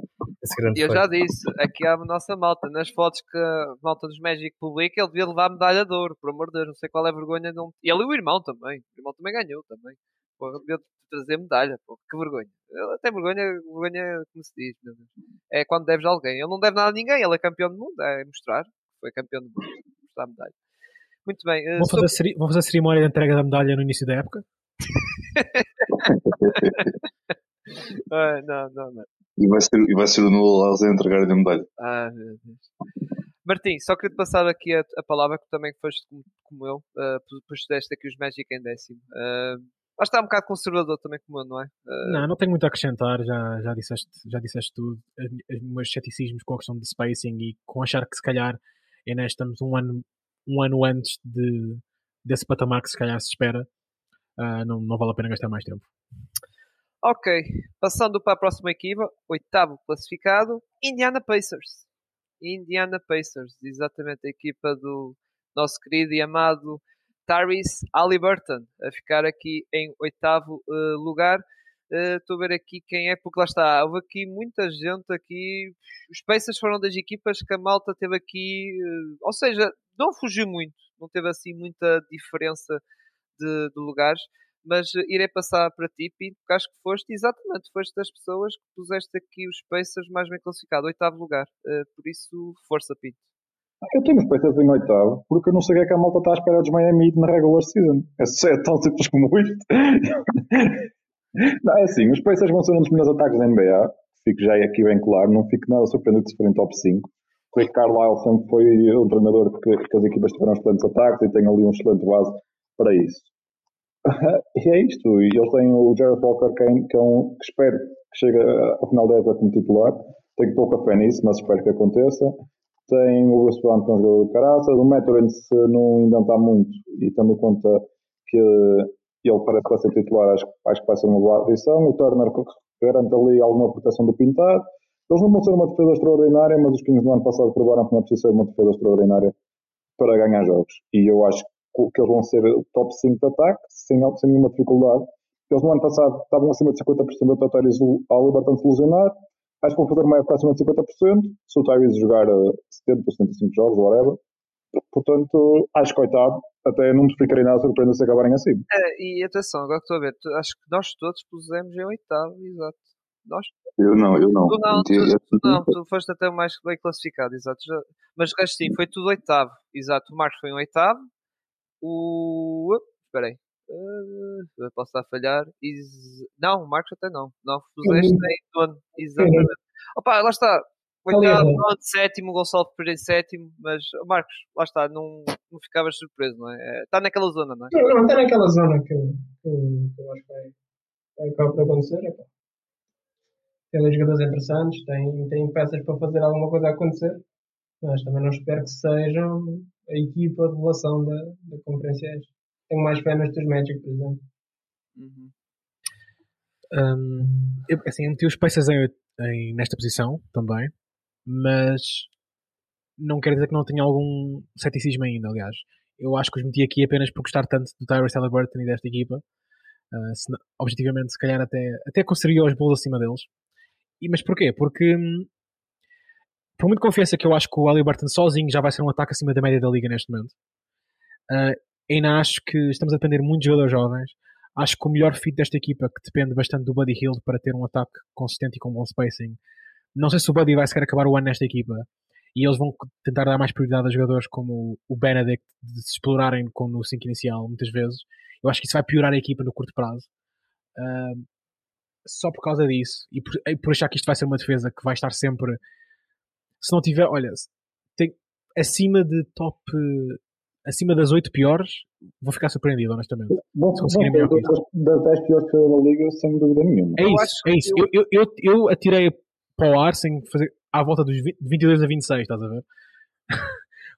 esse grande
E eu já disse, aqui há a nossa malta, nas fotos que a malta dos Magic publica, ele devia levar a medalha de ouro, por amor de Deus, não sei qual é a vergonha. Não... E ele e o irmão também, o irmão também ganhou também. Porra, devia trazer medalha, pô, que vergonha. Ele tem vergonha, vergonha, como se diz, meu Deus. É quando deves a alguém. Ele não deve nada a ninguém, ele é campeão do mundo, é mostrar, foi campeão do mundo, mostrar a medalha. Muito bem, eh,
Vão
sobre-
fazer, ceri- vão fazer a cerimónia de entrega da medalha no início da época? <laughs>
Ah, não, não, não.
E vai ser, e vai ser o Nulas a entregar-lhe a medalha.
Ah, meu Deus. Martim, só queria te passar aqui a, a palavra que também foste como, como eu, uh, puseste aqui os Magic em décimo. Uh, lá está um bocado conservador também como eu, não é? Uh,
Não, não tenho muito a acrescentar, já, já, disseste, já disseste tudo. Os meus ceticismos com a questão de spacing e com achar que se calhar ainda estamos um ano, um ano antes de, desse patamar que se calhar se espera, ah, não, não vale a pena gastar mais tempo.
Ok, passando para a próxima equipa, oitavo classificado, Indiana Pacers. Indiana Pacers, exatamente a equipa do nosso querido e amado Tyrese Halliburton, a ficar aqui em oitavo eh, lugar. Eh, Estou a ver aqui quem é, porque lá está, houve aqui muita gente aqui. Os Pacers foram das equipas que a malta teve aqui, eh, ou seja, não fugiu muito, não teve assim muita diferença de, de lugares mas eh, irei passar para ti, Pinto, porque acho que foste exatamente, foste das pessoas que puseste aqui os Pacers mais bem classificado, oitavo lugar. Eh, por isso, força, Pinto.
Eu tenho os Pacers em oitavo, porque eu não sei o que é que a malta está à espera dos Miami na regular season. É, é tão simples como isto. <laughs> Não, é assim, os Pacers vão ser um dos melhores ataques da NBA. Fico já aqui bem claro, não fico nada surpreendido se forem top 5. O Rick Carlisle sempre foi um treinador que, que as equipas tiveram excelentes ataques e tem ali um excelente base para isso. E é isto. E eles têm o Jared Walker, que, é, que, é um, que espero que chegue ao final da época como titular. Tenho pouca fé nisso, mas espero que aconteça. Tem o Bruce Brown, que é um jogador de caraças. O Maturin, se não inventar muito, e tendo em conta que ele parece que vai ser titular, acho, acho que vai ser uma boa adição. O Turner, que garante ali alguma proteção do pintado. Eles não vão ser uma defesa extraordinária, mas os Kings no ano passado provaram que não é preciso ser uma defesa extraordinária para ganhar jogos. E eu acho que eles vão ser top 5 de ataque, sem, sem nenhuma dificuldade. Eles no ano passado estavam acima de 50% da total ao Libertão se lesionar. Acho que vão fazer uma época acima de 50%. Se o Tyrese jogar uh, 70 ou 75 jogos, whatever. Portanto, acho que oitavo, até não me ficaria nada surpreendente se acabarem assim.
É, e atenção, agora que estou a ver, tu- acho que nós todos pusemos em oitavo, exato. Nós,
Eu não, eu não.
tu não, tu, tu não, tu foste até o mais bem classificado, exato. Já- mas o resto sim, foi tudo oitavo, exato. O Marcos foi em oitavo, o. Espera aí. Uh, posso estar a falhar. Is... Não, o Marcos até não. Não, puseste em nono. Exatamente. Opa, lá está. Oitavo,
Ali,
nono, sétimo, o Gonçalo Pereira em sétimo, mas oh, Marcos, lá está, não, não ficavas surpreso, não é? É, Está naquela zona, não é?
Não, não está naquela zona que, eu- que, que eu acho que vai, vai acontecer. epá. Tem ali jogadores interessantes, tem, tem peças para fazer alguma coisa acontecer, mas também não espero que sejam a equipa de relação da, da Conferência Este. Tenho mais fé nos teus Magic, por exemplo.
Uhum.
Hum, eu, assim, eu meti os Pacers em, em- nesta posição também, mas não quer dizer que não tenha algum ceticismo ainda, aliás. Eu acho que os meti aqui apenas por gostar tanto do Tyrese Halliburton e desta equipa. Uh, se objetivamente, se calhar até, até conseguiria os Bulls acima deles. E, mas porquê? Porque hum, por muito confiança que eu acho que o Halliburton sozinho já vai ser um ataque acima da média da liga neste momento. Uh, ainda acho que estamos a depender muito de jogadores jovens. Acho que o melhor fit desta equipa, que depende bastante do Buddy Hill para ter um ataque consistente e com bom spacing. Não sei se o Buddy vai sequer acabar o ano nesta equipa. E eles vão tentar dar mais prioridade a jogadores como o Benedict, de se explorarem com no 5 inicial, muitas vezes. Eu acho que isso vai piorar a equipa no curto prazo. Uh, só por causa disso. E por, e por achar que isto vai ser uma defesa que vai estar sempre. Se não tiver. Olha, tem, acima de top. Acima das 8 piores, vou ficar surpreendido, honestamente.
Vão
Se conseguirem melhor
das, das 10 piores que da liga, sem dúvida nenhuma.
É
Eu
isso, é isso. Eu, eu, eu, eu atirei para o ar sem fazer à volta dos 20, 22 a 26, estás a ver?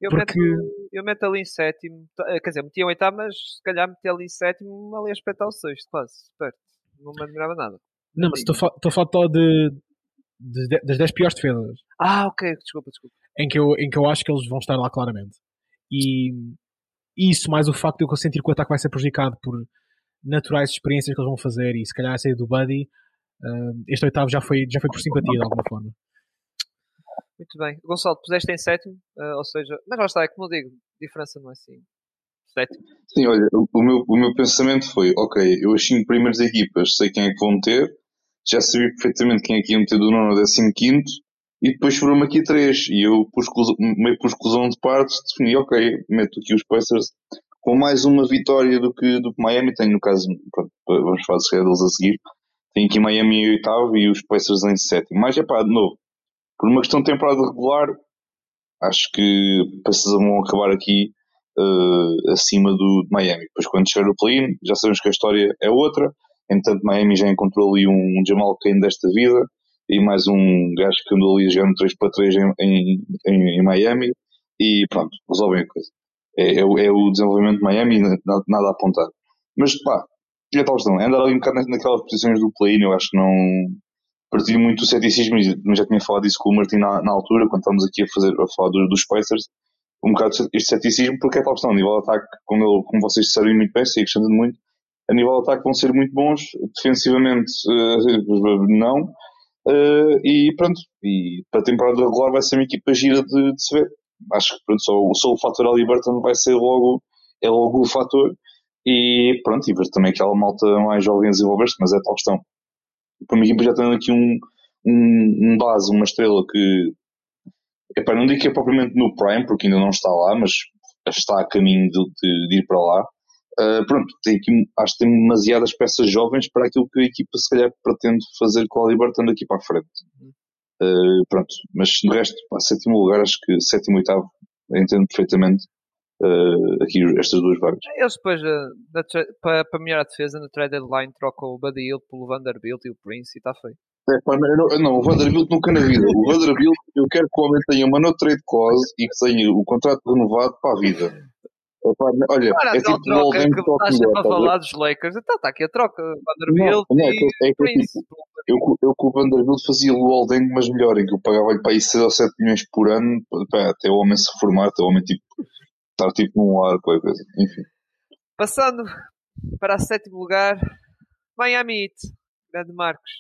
Eu,
Porque-
meto, eu meto ali em sétimo, tá, quer dizer, meti em oitavo, mas se calhar meti ali em sétimo, ali a espetar o sexto, quase, perto. Não me admirava nada.
Não, mas estou a fa- estou a falar de- das 10 piores defesas,
Ah, ok, desculpa, desculpa.
em que, eu, em que eu acho que eles vão estar lá claramente. E isso, mais o facto de eu sentir que o ataque vai ser prejudicado por naturais experiências que eles vão fazer e se calhar a saída do Buddy, Uh, este oitavo já foi, já foi por simpatia de alguma forma.
Muito bem. Gonçalo, puseste em sétimo, uh, ou seja, mas lá está, é como eu digo, diferença não é assim. Sétimo.
Sim, olha, o meu, o meu pensamento foi, ok, eu as cinco primeiras equipas sei quem é que vão ter, já sabia perfeitamente quem é que ia meter do nono ao décimo quinto, e depois foram-me aqui três, e eu, meio por exclusão de partes, defini, ok, meto aqui os Pacers com mais uma vitória do que, do que Miami, tenho no caso, pronto, vamos falar de schedules a seguir, tenho aqui Miami em oitavo e os Pacers em sétimo, mas é pá, de novo, por uma questão de temporada regular, acho que Pacers vão acabar aqui uh, acima do de Miami. Depois, quando chegar o play-in, já sabemos que a história é outra. Entretanto, Miami já encontrou ali um Jamal Kane desta vida e mais um gajo que andou ali jogando 3 para 3 em, em, em, Miami e pronto, resolvem a coisa. É, é, é o desenvolvimento de Miami, nada, nada a apontar. Mas pá, é tal questão, andar ali um bocado naquelas posições do play-in, eu acho que não partilho muito o ceticismo, mas já tinha falado isso com o Martin na, na altura, quando estávamos aqui a, fazer, a falar dos, dos Pacers, um bocado este ceticismo, porque é tal questão, a nível de ataque, como, como vocês disseram muito bem, sei acrescentando muito, a nível de ataque vão ser muito bons, defensivamente uh, não, uh, e pronto, e para a temporada regular vai ser uma equipa gira de, de se ver. Acho que pronto, só, só o fator Ali Burton vai ser logo, é logo o fator, e pronto, e ver também aquela malta mais jovem desenvolver-se, mas é tal questão para equipa já tendo aqui um, um, um, base, uma estrela que epá, não digo que é propriamente no Prime, porque ainda não está lá, mas está a caminho de, de, de ir para lá. Uh, pronto, tem aqui, acho que tem demasiadas peças jovens para aquilo que a equipa se calhar pretende fazer com a Libertando aqui para a frente. Uh, pronto, mas no resto, pá, sétimo lugar, acho que sétimo e oitavo, entendo perfeitamente uh, aqui estas duas vagas.
Eles depois, para, para melhorar a defesa, na trade deadline trocam o Buddy Hill pelo Vanderbilt e o Prince e está feito.
É, pá, não, não, o Vanderbilt nunca na vida. O Vanderbilt, eu quero que o homem tenha uma no trade clause e que tenha o contrato renovado para a vida. É, olha,
Cara,
é tipo
troca, o Alden que estás sempre a falar dos Lakers. Então está aqui a troca. Vanderbilt não, não, é que, é que, Prince. Tipo,
eu, eu com o Vanderbilt fazia o Alden, mas melhor, em que eu pagava-lhe para aí 6 ou 7 milhões por ano, pá, até o homem se formar, até o homem tipo estar tipo num ar, qualquer coisa. Enfim.
Passando para o sétimo lugar, Miami Heat. Grande Marcos.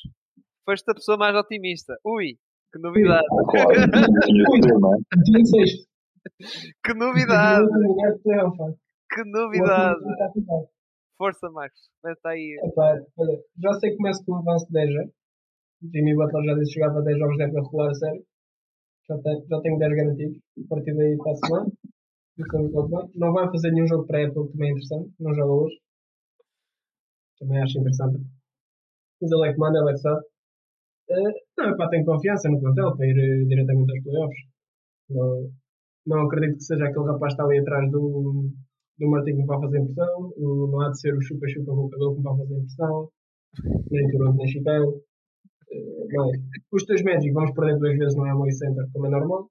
Foste a pessoa mais otimista. Ui, que novidade.
Claro, <laughs>
Tinha sexto.
Que novidade. Que novidade. Força, Marcos. Começa aí.
Epá, olha, já sei que começo com um avanço de 10 já. Jimmy Butler já disse que jogava 10 jogos de época regular a sério. Já, tenho, já tenho 10 garantidos. A partir daí passo bem. Não vai fazer nenhum jogo pré-época, o que também é interessante. Não joga hoje. Também acho interessante. Mas ele é que manda, ele é que sabe. Uh, não, pá, tenho confiança no plantel para ir uh, diretamente aos playoffs. Não, não acredito que seja aquele rapaz que está ali atrás do, do Martin que me vai fazer impressão. O, não há de ser o chupa-chupa cabelo que me vai fazer impressão. Nem Toronto, nem Chicago. Uh, mas os teus Magic vamos perder duas vezes no Amway Center, como é normal.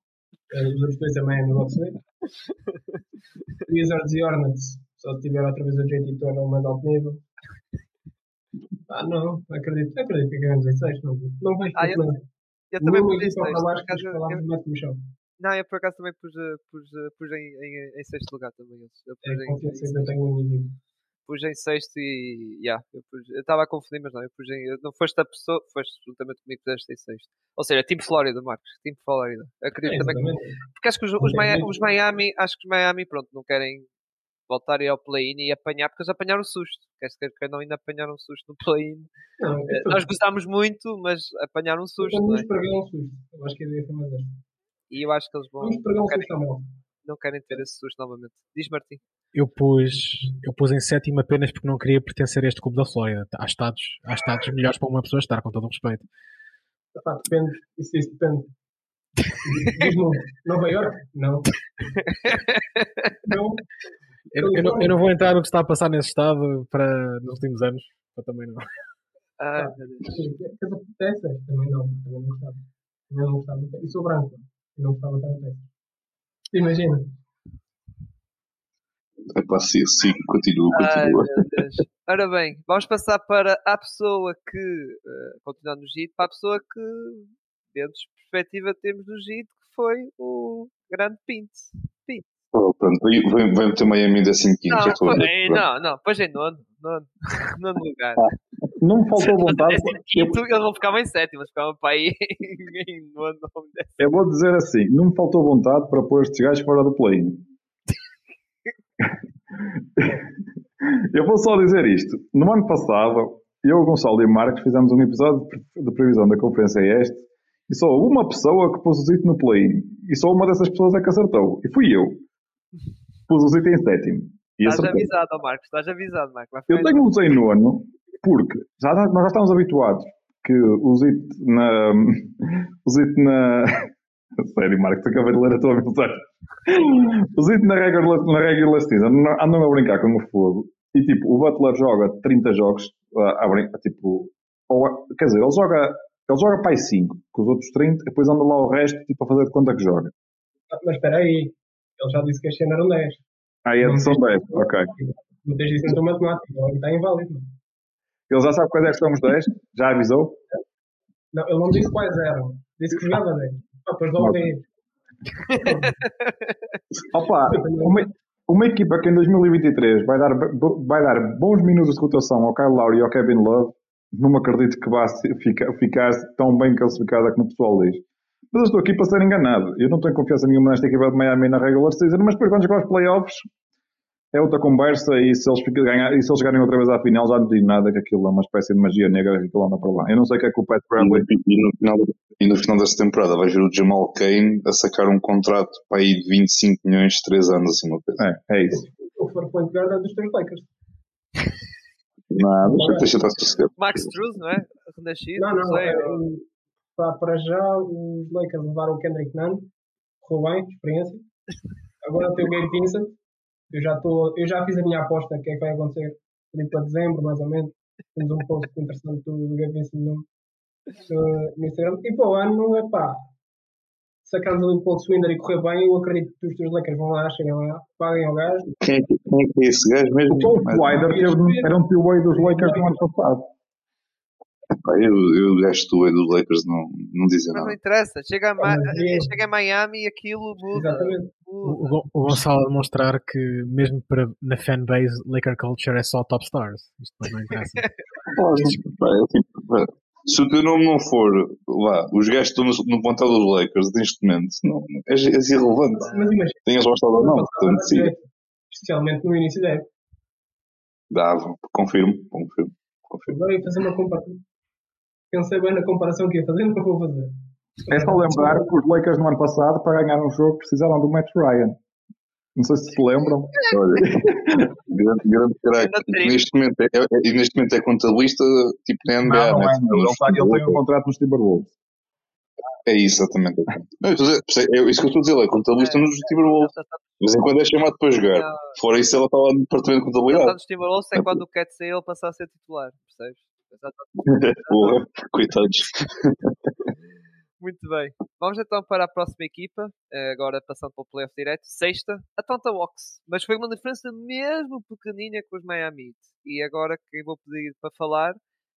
Uh, os outros dois também é no Box <laughs> Wizards e Hornets, só tiver outra vez o JT Turner mais alto nível. Ah, não, acredito, acredito que ganhamos em 6. Não, não vejo ah, eu,
eu também pus em 6. Não, eu por acaso também pus, eh, pus, eh, pus em, em, em sexto lugar também. Eu pus
é, em, confiança que eu tenho
Pus em sexto e. Yeah, eu estava a confundir, mas não. Eu pus em, não foste a pessoa, foste juntamente comigo que puseste em sexto. Ou seja, time Flórida, Marcos. Time Flórida. Acredito é, também. Que, porque acho que os, os, Miami, os Miami, acho que os Miami, pronto, não querem voltar ao play-in e apanhar, porque eles apanharam susto. Quer dizer que não ainda apanharam susto no play-in. É Nós gostámos muito, mas apanharam um susto.
Vamos é? pregar um susto. Eu acho que a ideia foi mais esta.
E eu acho que eles vão.
Um
querem, Não querem ter esse susto novamente. Diz Martim.
Eu pus, eu pus em sétimo apenas porque não queria pertencer a este clube da Flórida. Há estados, há estados melhores para uma pessoa estar, com todo o respeito.
Epá, depende, isso, isso depende. Diz-me Nova York? Não.
não. Eu, eu, não, eu, não, vou entrar no que está a passar nesse estado para, nos últimos anos. Eu também não.
Ah,
meu Texas? Também não. Também não gostava. Também não gostava. E sou branco. Não gostava tanto Texas. Imagina.
É para sim, sim, continua, continua.
Ai, Ora bem, vamos passar para a pessoa que, uh, continuando no GIT, para a pessoa que, dentro de perspectiva, temos no GIT, que foi o grande Pinto. Pinto.
Oh, pronto, vem, vem meter Miami em 15
não, já estou não, não, pois é nono, nono, <laughs> nono lugar.
Não me <laughs> faltou vontade.
Quinto, eles não ficavam em sétimo, ficavam para aí em nono, décimo.
Eu vou dizer assim, não me faltou vontade para pôr estes gajos fora do play. <laughs> Eu vou só dizer isto. No ano passado, eu, o Gonçalo e Marcos fizemos um episódio de previsão da Conferência Este e só uma pessoa que pôs o Zito no play e só uma dessas pessoas é que acertou. E fui eu. Pus o Zito em sétimo. E
Estás
acertei.
avisado, Marcos, estás avisado, Marcos.
Eu
ficar-
tenho o Zé em nono porque já, nós já estamos habituados que o Zito na. O Zito na. <laughs> Sério, Marcos, acabei de ler a tua mensagem. O Zito na regular, na regular season andam- a brincar com o fogo e tipo, o Butler joga 30 jogos a, a brincar, tipo. Ou, quer dizer, ele joga. Ele joga para aí 5, com os outros 30, e depois anda lá o resto tipo, a fazer de conta que joga.
Ah, Mas espera aí, ele já disse que este ano eram 10.
Aí é de São 10, ok.
Não tens isso na tua matemática, está inválido.
Ele já sabe quais é que são os 10? Já avisou?
Não, ele não disse quais eram. Disse que jogava 10. Ah, pois logo tem. <laughs>
Opa, uma, uma equipa que em 2023 vai dar, vai dar bons minutos de rotação ao Kyle Lowry e ao Kevin Love, não me acredito que vá se- fica- ficar tão bem classificada como o pessoal diz. Mas eu estou aqui para ser enganado. Eu não tenho confiança nenhuma nesta equipa de Miami na regular season, mas depois quando chegar aos playoffs é outra conversa e se eles, ganhar, e se eles chegarem outra vez à final já não digo nada que aquilo é uma espécie de magia negra que aquilo anda para lá. Eu não sei o que é que o Pat
no,
Bradley
e no final, e no final desta temporada vais ver o Jamal Kane a sacar um contrato para aí de 25 milhões de 3 anos, assim uma coisa.
é, é isso.
O for point guard é dos teus Lakers.
Não, deixa, deixa estar sossegado.
Max Struz, não é? Renascido,
Não, não.
sei.
é, para já, os Lakers levaram o Kendrick Nunn. Correu bem, experiência. Agora tem o Gabe Vincent. Eu já, tô, eu já fiz a minha aposta, que é que vai acontecer ali para dezembro, mais ou menos. Temos um post <laughs> interessante do, do Gabe Vincent no, no, no Instagram. E para o ano, é pá, sacamos ali o Paul Swinder e correr bem, eu acredito que os teus Lakers vão lá, cheguem lá, paguem ao gajo.
Quem é, que- quem é que é esse gajo mesmo?
O Paul teve- era um two-way dos Lakers no ano passado.
eu, eu gasto do dos Lakers não, não dizem
Mas não
nada.
interessa, chega a, Ma-
é-
chega a Miami e aquilo muda.
Exatamente.
O, Gonçalo a demonstrar que mesmo para, na fanbase Laker Culture é só top stars. Isto depois não interessa. <laughs>
Se o teu nome não for lá, os gajos que estão no, no plantel dos Lakers neste momento, não, é, é irrelevante.
Mas imagina,
Tenhas gostado ou não, portanto, sim,
especialmente no início da época.
dava, confirmo, confirmo, confirmo.
Agora ia fazer uma comparação. Pensei bem na comparação que ia fazer, não vou fazer.
É só lembrar que os Lakers no ano passado, para ganhar um jogo, precisaram do Matt Ryan. Não sei se se lembram.
Olha, <laughs> grande, grande craque. Neste momento é, é, e neste momento é contabilista, tipo na NBA.
Não, não
né?
é, não. Ele, está- ele tem um contrato nos Timberwolves.
É isso, exatamente. Não, eu dizer, é isso que eu estou a dizer, ele é contabilista nos Timberwolves. De vez em quando é chamado para jogar.
Não.
Fora isso, ela está lá no departamento de
Ele está
contabilidade.
nos Timberwolves é quando o Cat sair ele passar a ser titular, percebes? <laughs> Exatamente.
Porra, coitados. <laughs>
Muito bem. Vamos então para a próxima equipa, eh, agora passando para o playoff direto. Sexta, Atlanta Hawks. Mas foi uma diferença mesmo pequenina com os Miami Heat. E agora quem vou pedir para falar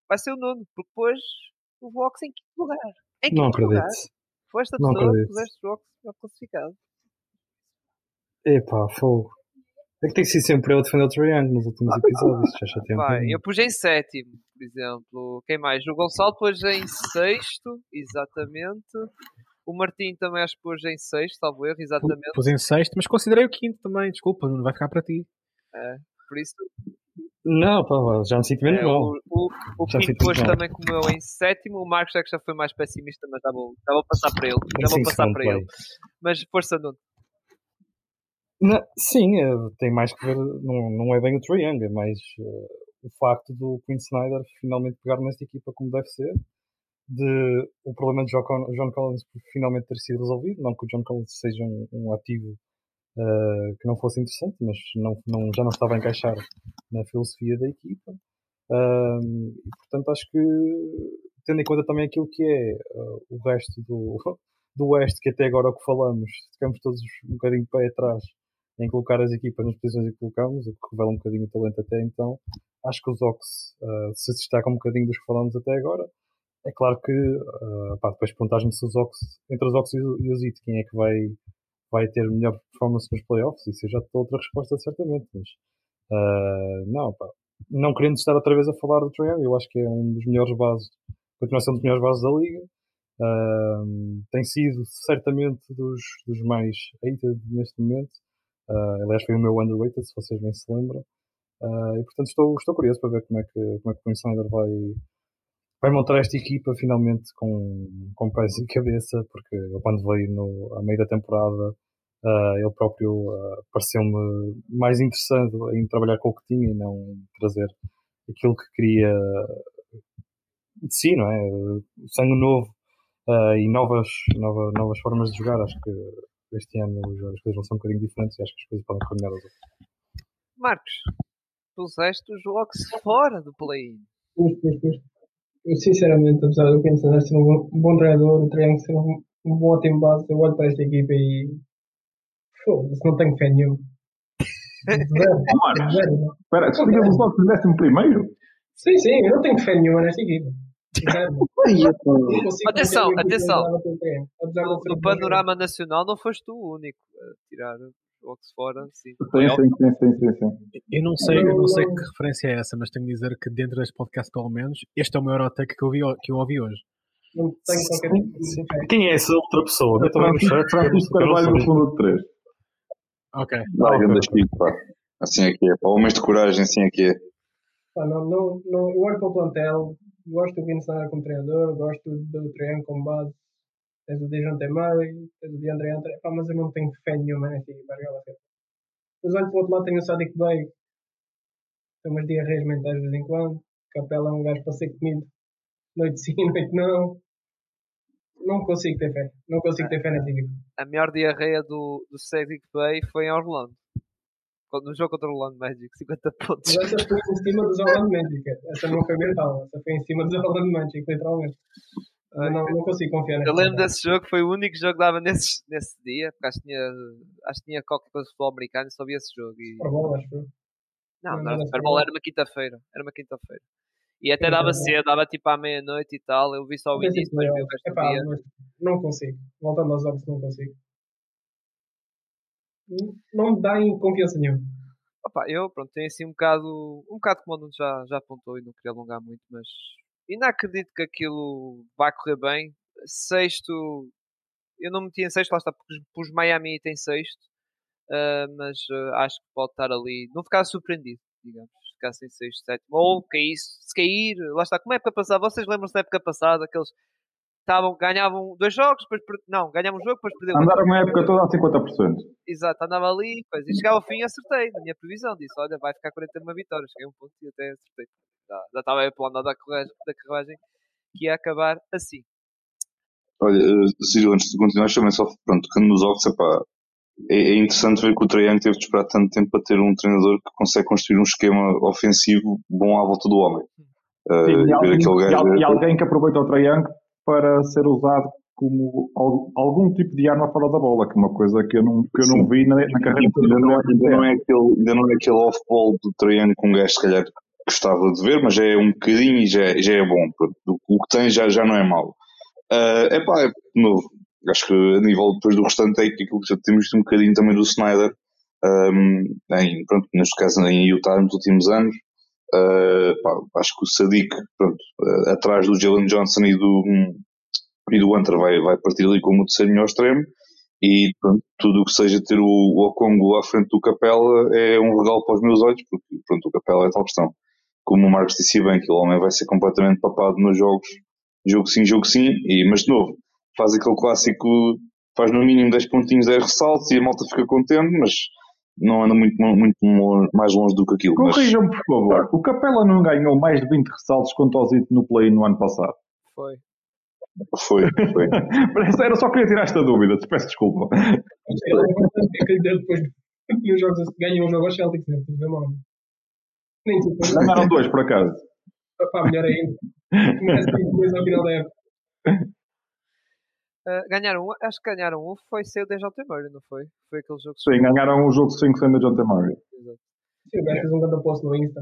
vai ser o Nuno, porque depois o Hawks em quinto lugar. Em
Não
quinto lugar.
acredito.
Foi esta pessoa que
acredito.
puseste o Hawks melhor classificado.
Epá, fogo. É que tem sido sempre eu a defender o Triangle nos últimos episódios. Já chatei um
Vai, eu pus em sétimo, por exemplo. Quem mais? O Gonçalo pôs em sexto, exatamente. O Martim também acho que pôs em sexto, salvo erro, exatamente.
Pus em sexto, mas considerei o quinto também. Desculpa, não vai ficar para ti.
Por isso,
Não, pá, já me sinto menos
é,
mal.
o, o, o
Já
Pinto pôs também como eu em sétimo. O Marcos é que já foi mais pessimista, mas já vou, já vou passar para ele. Já vou
Sim,
passar para ele. Mas força, Nuno.
Não, sim, é, tem mais que ver. Não, não é bem o Triangle, é mais eh, o facto do Quinn Snyder finalmente pegar nesta equipa como deve ser. De o problema de John, Collins finalmente ter sido resolvido. Não que o John Collins seja um, um ativo eh, que não fosse interessante, mas não, não, já não estava a encaixar na filosofia da equipa. Ahm, e portanto acho que tendo em conta também aquilo que é eh, o resto do, <laughs> do Oeste, que até agora é o que falamos, ficamos todos um bocadinho de pé atrás em colocar as equipas nas posições em que colocamos, o que revela um bocadinho o talento até então. Acho que os Ox eh, se destacam um bocadinho dos que falamos até agora. É claro que, eh, pá, depois perguntas-me se os Ox, entre os Ox e os It, quem é que vai, vai ter melhor performance nos playoffs, isso eu já dou outra resposta certamente, mas eh, não, pá, não querendo estar outra vez a falar do Young, eu acho que é um dos melhores bases, continua ser um dos melhores bases da liga. Um, tem sido certamente dos, dos mais hated neste momento. Uh, aliás, foi o meu underrated, se vocês bem se lembram. Uh, e portanto estou, estou curioso para ver como é que, como é que o Quinn Snyder vai, vai montar esta equipa finalmente com, com pés e cabeça, porque ele quando veio no, a meio da temporada uh, ele próprio uh, pareceu-me mais interessado em trabalhar com o que tinha e não em trazer aquilo que queria de si, não é? Sangue novo uh, e novas, nova, novas formas de jogar. Acho que este ano as coisas vão ser um bocadinho diferentes e acho que as coisas podem caminhar aos outros.
Marcos, puseste os jogos fora do play-in.
Eu, sinceramente, apesar do Quinton ser um bom, um bom treinador, o Triângulo ser um, um bom time base, eu olho para esta equipa e. Foda-se, não tenho fé nenhuma. Zero.
Espera, explica-me só que décimo primeiro?
Sim, sim, eu não tenho fé nenhuma nesta equipa. Não
Atenção, atenção. No, no panorama nacional não foste tu o único a tirar jogos fora. Sim.
Sim, sim, sim, sim, sim, sim.
Eu não sei, eu não sei que referência é essa, mas tenho de dizer que dentro deste podcast, pelo menos, este é o maior ataque que eu, vi, que eu ouvi hoje.
Não tenho qualquer tipo.
Quem é essa outra pessoa? Eu também no chat.
Francisco Francisco Carvalho no fundo de 3.
Ok.
Pá. Assim é que é. Homens de coragem, assim é que é.
Não, não, não, eu olho para o plantel, gosto do Vince Snyder como treinador, gosto do Triângulo como base. Tens o Dejounte Murray, tens o DeAndre Hunter, pá, mas eu não tenho fé nenhuma nesta equipa. Depois olho para o outro lado, tenho o Sadiq Bey, tem umas diarreias mentais de vez em quando. Capela é um gajo para ser comido, noite sim, <laughs> noite não. Não consigo ter fé, não consigo ter fé nesta equipa.
A melhor diarreia do, do Cedric Bay foi em Orlando. No jogo contra o Orlando Magic, <laughs> 50 pontos.
Mas essa foi em cima dos Orlando Magic, essa não foi mental, essa foi em cima dos Orlando Magic, literalmente. Não, não consigo confiar
Eu lembro desse jogo, foi o único jogo que dava nesse, nesse dia, porque acho que tinha, acho que tinha qualquer coisa de futebol americano e só via esse jogo. E...
Super Bowl, acho eu.
Não,
Não,
não, era Super Bowl, uma quinta-feira. Era uma quinta-feira. E até dava cedo, dava tipo à meia-noite e tal. Eu vi só o início, mas vi o resto do dia.
mas não consigo. Voltando aos jogos, não consigo. Não me dá em confiança nenhuma.
Opa, eu, pronto, tenho assim um bocado, um bocado como o Nuno já, já apontou e não queria alongar muito, mas ainda acredito que aquilo vai correr bem. Sexto, eu não meti em sexto, lá está, porque pus Miami em sexto, ah, mas ah, acho que pode estar ali, não ficar surpreendido, digamos, se ficasse em sexto, sétimo, ou cair, se cair, lá está, como é época passada, vocês lembram-se da época passada, que eles estavam, ganhavam dois jogos, depois, per- não, ganhavam um jogo, depois perderam outro.
Andaram uma época toda a 50%.
Exato, andava ali, coisa. E chegava ao fim e acertei na minha previsão. Disse: Olha, vai ficar 41 vitórias. Cheguei a um ponto e até acertei. Já, já estava aí pelo andar da carruagem, da carruagem que ia acabar assim.
Olha, eh, Ciro, antes de continuar, também só, pronto, que nos Ox, é, é interessante ver que o Trajan teve de esperar tanto tempo para ter um treinador que consegue construir um esquema ofensivo bom à volta do homem.
Sim,
e
e,
ver
alguém, e e alguém que aproveita o Trayank para ser usado como al- algum tipo de arma fora da bola, que é uma coisa que eu não, que eu não vi na, na carreira
Tipo, ainda, não, ainda, não é aquele, ainda não é aquele off-ball do Trajan que um gajo se calhar gostava de ver, mas já é um bocadinho e já, é- já é bom. O, que tem já, já não é mau. é pá, é novo. Acho que a nível depois do restante é aquilo que já temos visto um bocadinho também do Snyder, um, em, pronto, neste caso em Utah nos últimos anos. Uh, pá, acho que o Sadiq, pronto, uh, atrás do Jalen Johnson e do, e do Hunter vai, vai partir ali como o terceiro melhor extremo e pronto, tudo o que seja ter o, o Okongo à frente do Capela é um regalo para os meus olhos, porque pronto, o Capela é tal questão. Como o Marcos disse bem, que o homem vai ser completamente papado nos jogos, jogo sim, jogo sim, e, mas de novo, faz aquele clássico, faz no mínimo 10 pontinhos, 10 ressaltos e a malta fica contente, mas não anda muito, muito mais longe do que aquilo. Mas,
Corrijam-me, por favor. O Capela não ganhou mais de 20 ressaltos contra o Zito no play no ano passado.
Foi.
foi, foi. <laughs>
Era só queria tirar esta dúvida, te peço desculpa.
Ele é importante que lhe deu depois nos jogos ganham um jogo aos Celtics, né? Nem tipo,
Ganharam dois, por acaso.
pá, melhor ainda. Começa depois ao final da época.
Ah, ganharam um, acho que ganharam um, foi ser o Dejounte Murray, não foi? Foi aquele jogo
Sim, ganharam o jogo 5 sem da John T. Murray.
Exato.
Sim, o gajo fez um grande post no Insta.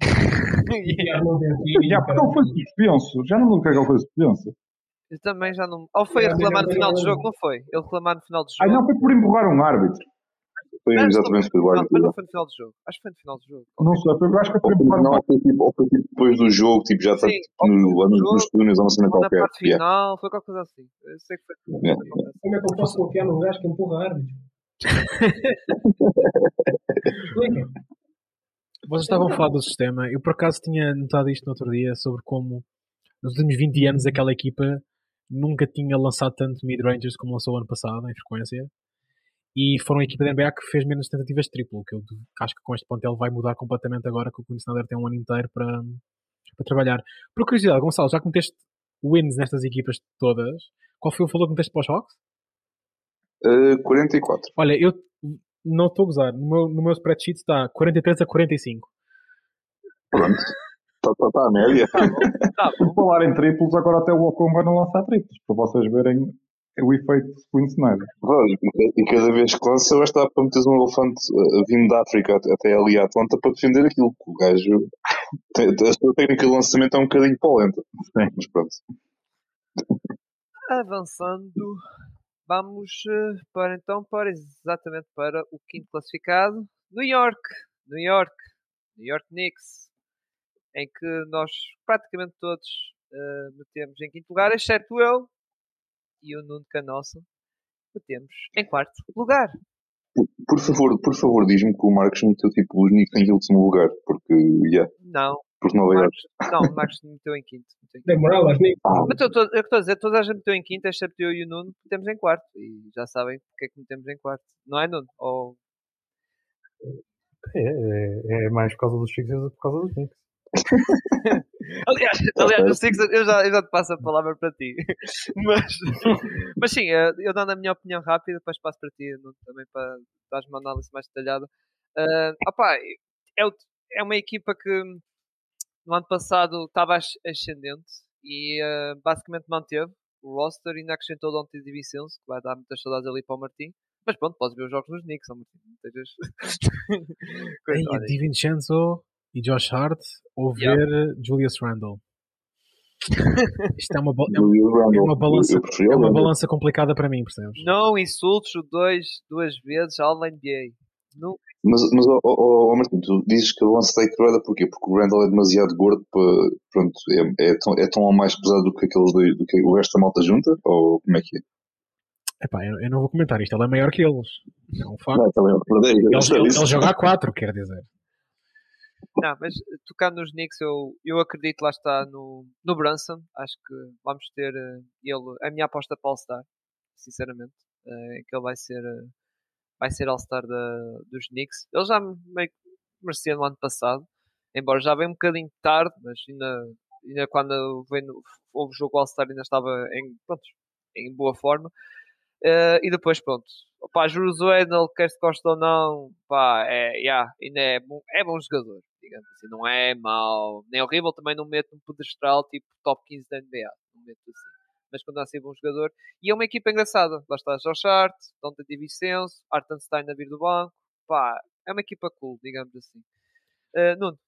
<laughs> já <laughs>
porque ele foi suspenso. Já não me lembro o que é que ele foi suspenso.
Eu também já não. Ou foi a reclamar no final do jogo, não foi? Ele reclamar no final do
Ah,
jogo.
não, foi por empurrar um árbitro.
Foi
Não,
exatamente foi o
Não,
árbitro.
mas não foi no final do jogo. Acho que foi no final do jogo.
Não sei, eu acho que foi
Ou foi- Não, foi tipo, ou foi tipo depois do jogo, tipo, já está tipo, no, lá nos, túneis ou uma cena qualquer.
parte
Yeah.
final, foi qualquer coisa assim. Eu sei que foi. Foi qualquer coisa assim.
Como é que eu posso confiar num gajo que empurra? Explica. <laughs>
Vocês estavam a falar do sistema. Eu por acaso tinha notado isto no outro dia sobre como nos últimos 20 anos aquela equipa nunca tinha lançado tanto mid-rangers como lançou ano passado, em frequência. E foram a equipa da NBA que fez menos tentativas de triplo, que eu acho que com este plantel vai mudar completamente agora que o Snyder tem um ano inteiro para, para trabalhar. Por curiosidade, Gonçalo, já que meteste wins nestas equipas todas, qual foi o valor que meteste para os Hawks?
Uh, 44.
Olha, eu não estou a gozar. No meu, no meu spreadsheet está 43 a 45.
Pronto. Está tá, tá a média.
Tá
Por
bom. <laughs>
falar em triplos, agora até o Ocon vai não lançar triplos, para vocês verem o efeito.
Olha, E cada vez que lança, vai estar para meteres um elefante uh, vindo da África até- ali à Atlanta para defender aquilo. que O gajo. <laughs> A sua técnica de lançamento é um bocadinho polenta.
Sim.
Mas pronto.
Avançando, vamos eh, para então para exatamente para o quinto classificado, New York, New York, New York Knicks, em que nós praticamente todos eh, metemos em quinto lugar, exceto eu e o Nuno Canossa, metemos em quarto lugar.
Por favor, por favor, diz-me que o Marcos meteu tipo os Knicks em último lugar. Porque, yeah,
Não,
porque
o
Nova York.
Marcos, não, o Marcos meteu em quinto. meteu em quinto.
Dei moral aos Knicks.
Ah,
Mas eu estou a dizer, toda a gente meteu em quinto, exceto eu e o Nuno, metemos em quarto. E já sabem porque é que metemos em quarto. Não é, Nuno? Ou
É, é, é mais por causa dos Sixers do que por causa dos Knicks. <laughs>
Aliás, <laughs> aliás eu já, eu já te passo a palavra para ti. <laughs> Mas, <laughs> mas sim, eh, eu dando a minha opinião rápida, depois passo para ti também para dar uma análise mais detalhada. Uh, opá, é, o- é uma equipa que no ano passado estava asc- ascendente e eh, basicamente manteve o roster e ainda acrescentou o Dante Divicenzo, que vai dar muitas saudades ali para o Martim. Mas pronto, podes ver os jogos dos Knicks. Não estejas... Coisa,
Ei,
olha,
Di Vincenzo e Josh Hart ou
Yeah.
ver Julius Randle. <laughs> Isto é uma, é uma, é uma balança- é uma balança complicada para mim, percebes?
Não insultes o dois, duas vezes ao NBA. Não,
Mas, mas ó, ó, ó, Martim, tu dizes que o lance da equilibrada porquê? Porque o Randall é demasiado gordo para. Pronto, é, é, tão, é tão ou mais pesado do que aqueles dois, do que o resto da malta junta? Ou como é que é?
Epá, eu, eu não vou comentar isto. Ele é maior que eles. É um facto.
Não, também é.
Ele, ele, ele joga a 4, quer dizer.
Não, mas eh, tocando nos Knicks, eu, eu acredito lá está no, no Brunson. Acho que vamos ter eh, ele, a minha aposta para All-Star, sinceramente. eh, que ele vai ser, eh, vai ser All-Star dos Knicks. Ele já meio que merecia no ano passado, embora já veio um bocadinho tarde, mas ainda, ainda quando veio houve o jogo All-Star ainda estava em, pronto, em boa forma. Eh, e depois, pronto, pá, Juros Wendel, quer se gosta ou não, pá, é, yeah, ainda é é bom jogador, digamos assim, não é mau, nem horrível, também não meto um pedestral tipo top 15 da NBA, não meto assim, mas quando há ser bom jogador, e é uma equipa engraçada, lá está Josh Hart, Dante Di Vincenzo, Artenstein a vir do banco, pá, é uma equipa cool, digamos assim. Eh, Nuno,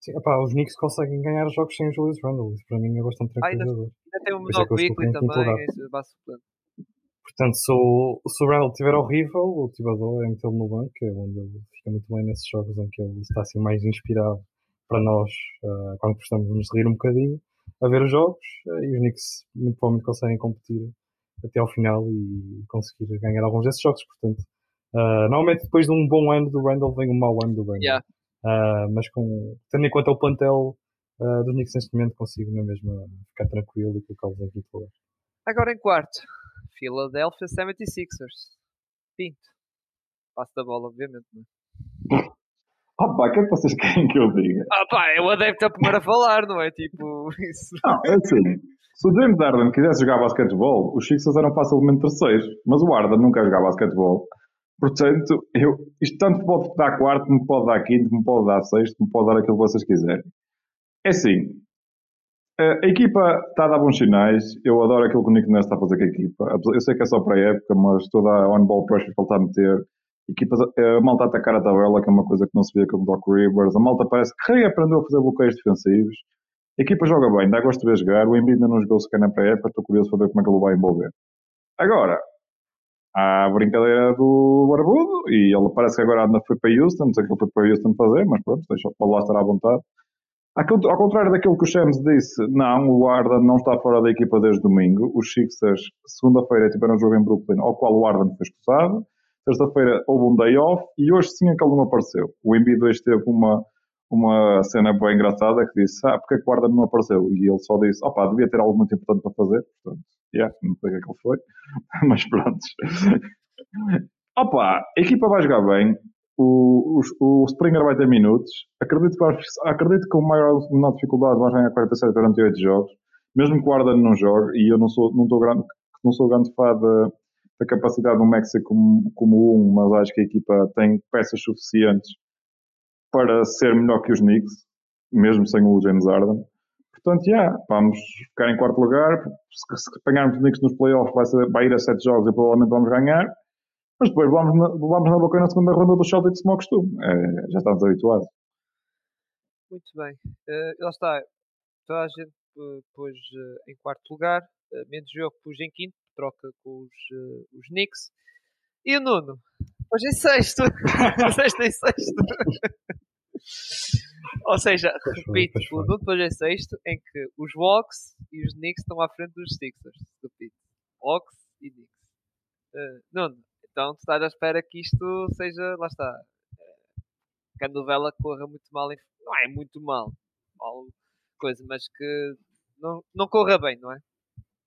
Sim, os Knicks conseguem ganhar jogos sem o Julius Randle. Isso para mim é bastante
Ah, ainda- ainda tem
isso é
Menor
estou
Quickly também, base suplente.
Portanto, se o, se o Randall estiver horrível, o Tibador é metê-lo no banco, é onde ele fica muito bem nesses jogos em que ele está assim mais inspirado para nós, ah, quando gostamos de nos rir um bocadinho, a ver os jogos, ah, e os Knicks muito provavelmente conseguem competir até ao final e conseguir ganhar alguns desses jogos, portanto, ah, normalmente depois de um bom ano do Randall vem um mau ano do Randall.
Yeah.
Ah, mas com, tendo em conta o plantel ah, dos Knicks neste momento, consigo na mesma ficar tranquilo e colocá-los quinto lugar.
Agora em quarto, Philadelphia 76ers. Pinto. Passo da bola, obviamente. Não é? <laughs>
Ah pá, o que é que vocês <laughs> querem que eu diga?
Ah pá, é o adepto a primeiro a falar, não é? Tipo, <laughs> isso.
Não, é assim. Se o James Harden quisesse jogar basquetebol, os Sixers eram facilmente terceiros. Mas o Harden não quer jogar basquetebol. Portanto, eu, isto tanto pode dar quarto, me pode dar quinto, me pode dar sexto, me pode dar aquilo que vocês quiserem. É assim. A equipa está a dar bons sinais. Eu adoro aquilo que o Nick Nurse está a fazer com a equipa. Eu sei que é só para a época, mas toda a on-ball pressure que ele está a meter. Equipas, a malta atacar a tabela, que é uma coisa que não se via com o Doc Rivers. A malta parece que reaprendeu a fazer bloqueios defensivos. A equipa joga bem, dá gosto de ver jogar. O Embiid ainda não jogou sequer na pré-época. Estou curioso para ver como é que ele vai envolver. Agora, há a brincadeira do Barbudo e ele parece que agora anda foi para Houston, não sei o que ele foi para Houston fazer, mas pronto, deixa pode lá estar à vontade. Ao contrário daquilo que o Shams disse, não, o Arden não está fora da equipa desde domingo. Os Sixers, segunda-feira, tiveram um jogo em Brooklyn, ao qual o Arden foi escusado. Terça-feira houve um day off e hoje sim é que ele não apareceu. O Embiid hoje teve uma, uma cena bem engraçada que disse: Ah, porque é que o Arden não apareceu? E ele só disse: Opá, devia ter algo muito importante para fazer. Portanto, yeah, não sei o que é que ele foi, <laughs> mas pronto. <laughs> Opa, a equipa vai jogar bem. O, o, o Springer vai ter minutos. Acredito que, acredito que com maior menor dificuldade vai ganhar 47, 48 jogos. Mesmo que o Arden não jogue, e eu não sou, não grande, não sou grande fã da, da capacidade do México como, como um, mas acho que a equipa tem peças suficientes para ser melhor que os Knicks, mesmo sem o James Harden. Portanto, yeah, vamos ficar em quarto lugar. Se, se apanharmos os Knicks nos playoffs, vai, ser, vai ir a sete jogos e provavelmente vamos ganhar. Mas depois vamos na, vamos na boca na segunda ronda do Celtics como ao costume. É, já estamos habituados.
Muito bem. Eh, lá está. Toda a gente pôs eh, em quarto lugar. eh, menos eu que pus em quinto. Troca com os, eh, os Knicks. E o Nuno? Pôs em sexto. <laughs> sexto em sexto. <laughs> Ou seja, repito, o. Nuno pôs em sexto em que os Vox e os Knicks estão à frente dos Sixers. Repito. Vox e Knicks. Eh, Nuno, então tu estás à espera que isto seja, lá está, eh, que a novela corra muito mal, em- não é muito mal, mal coisa, mas que não, não corra bem, não é?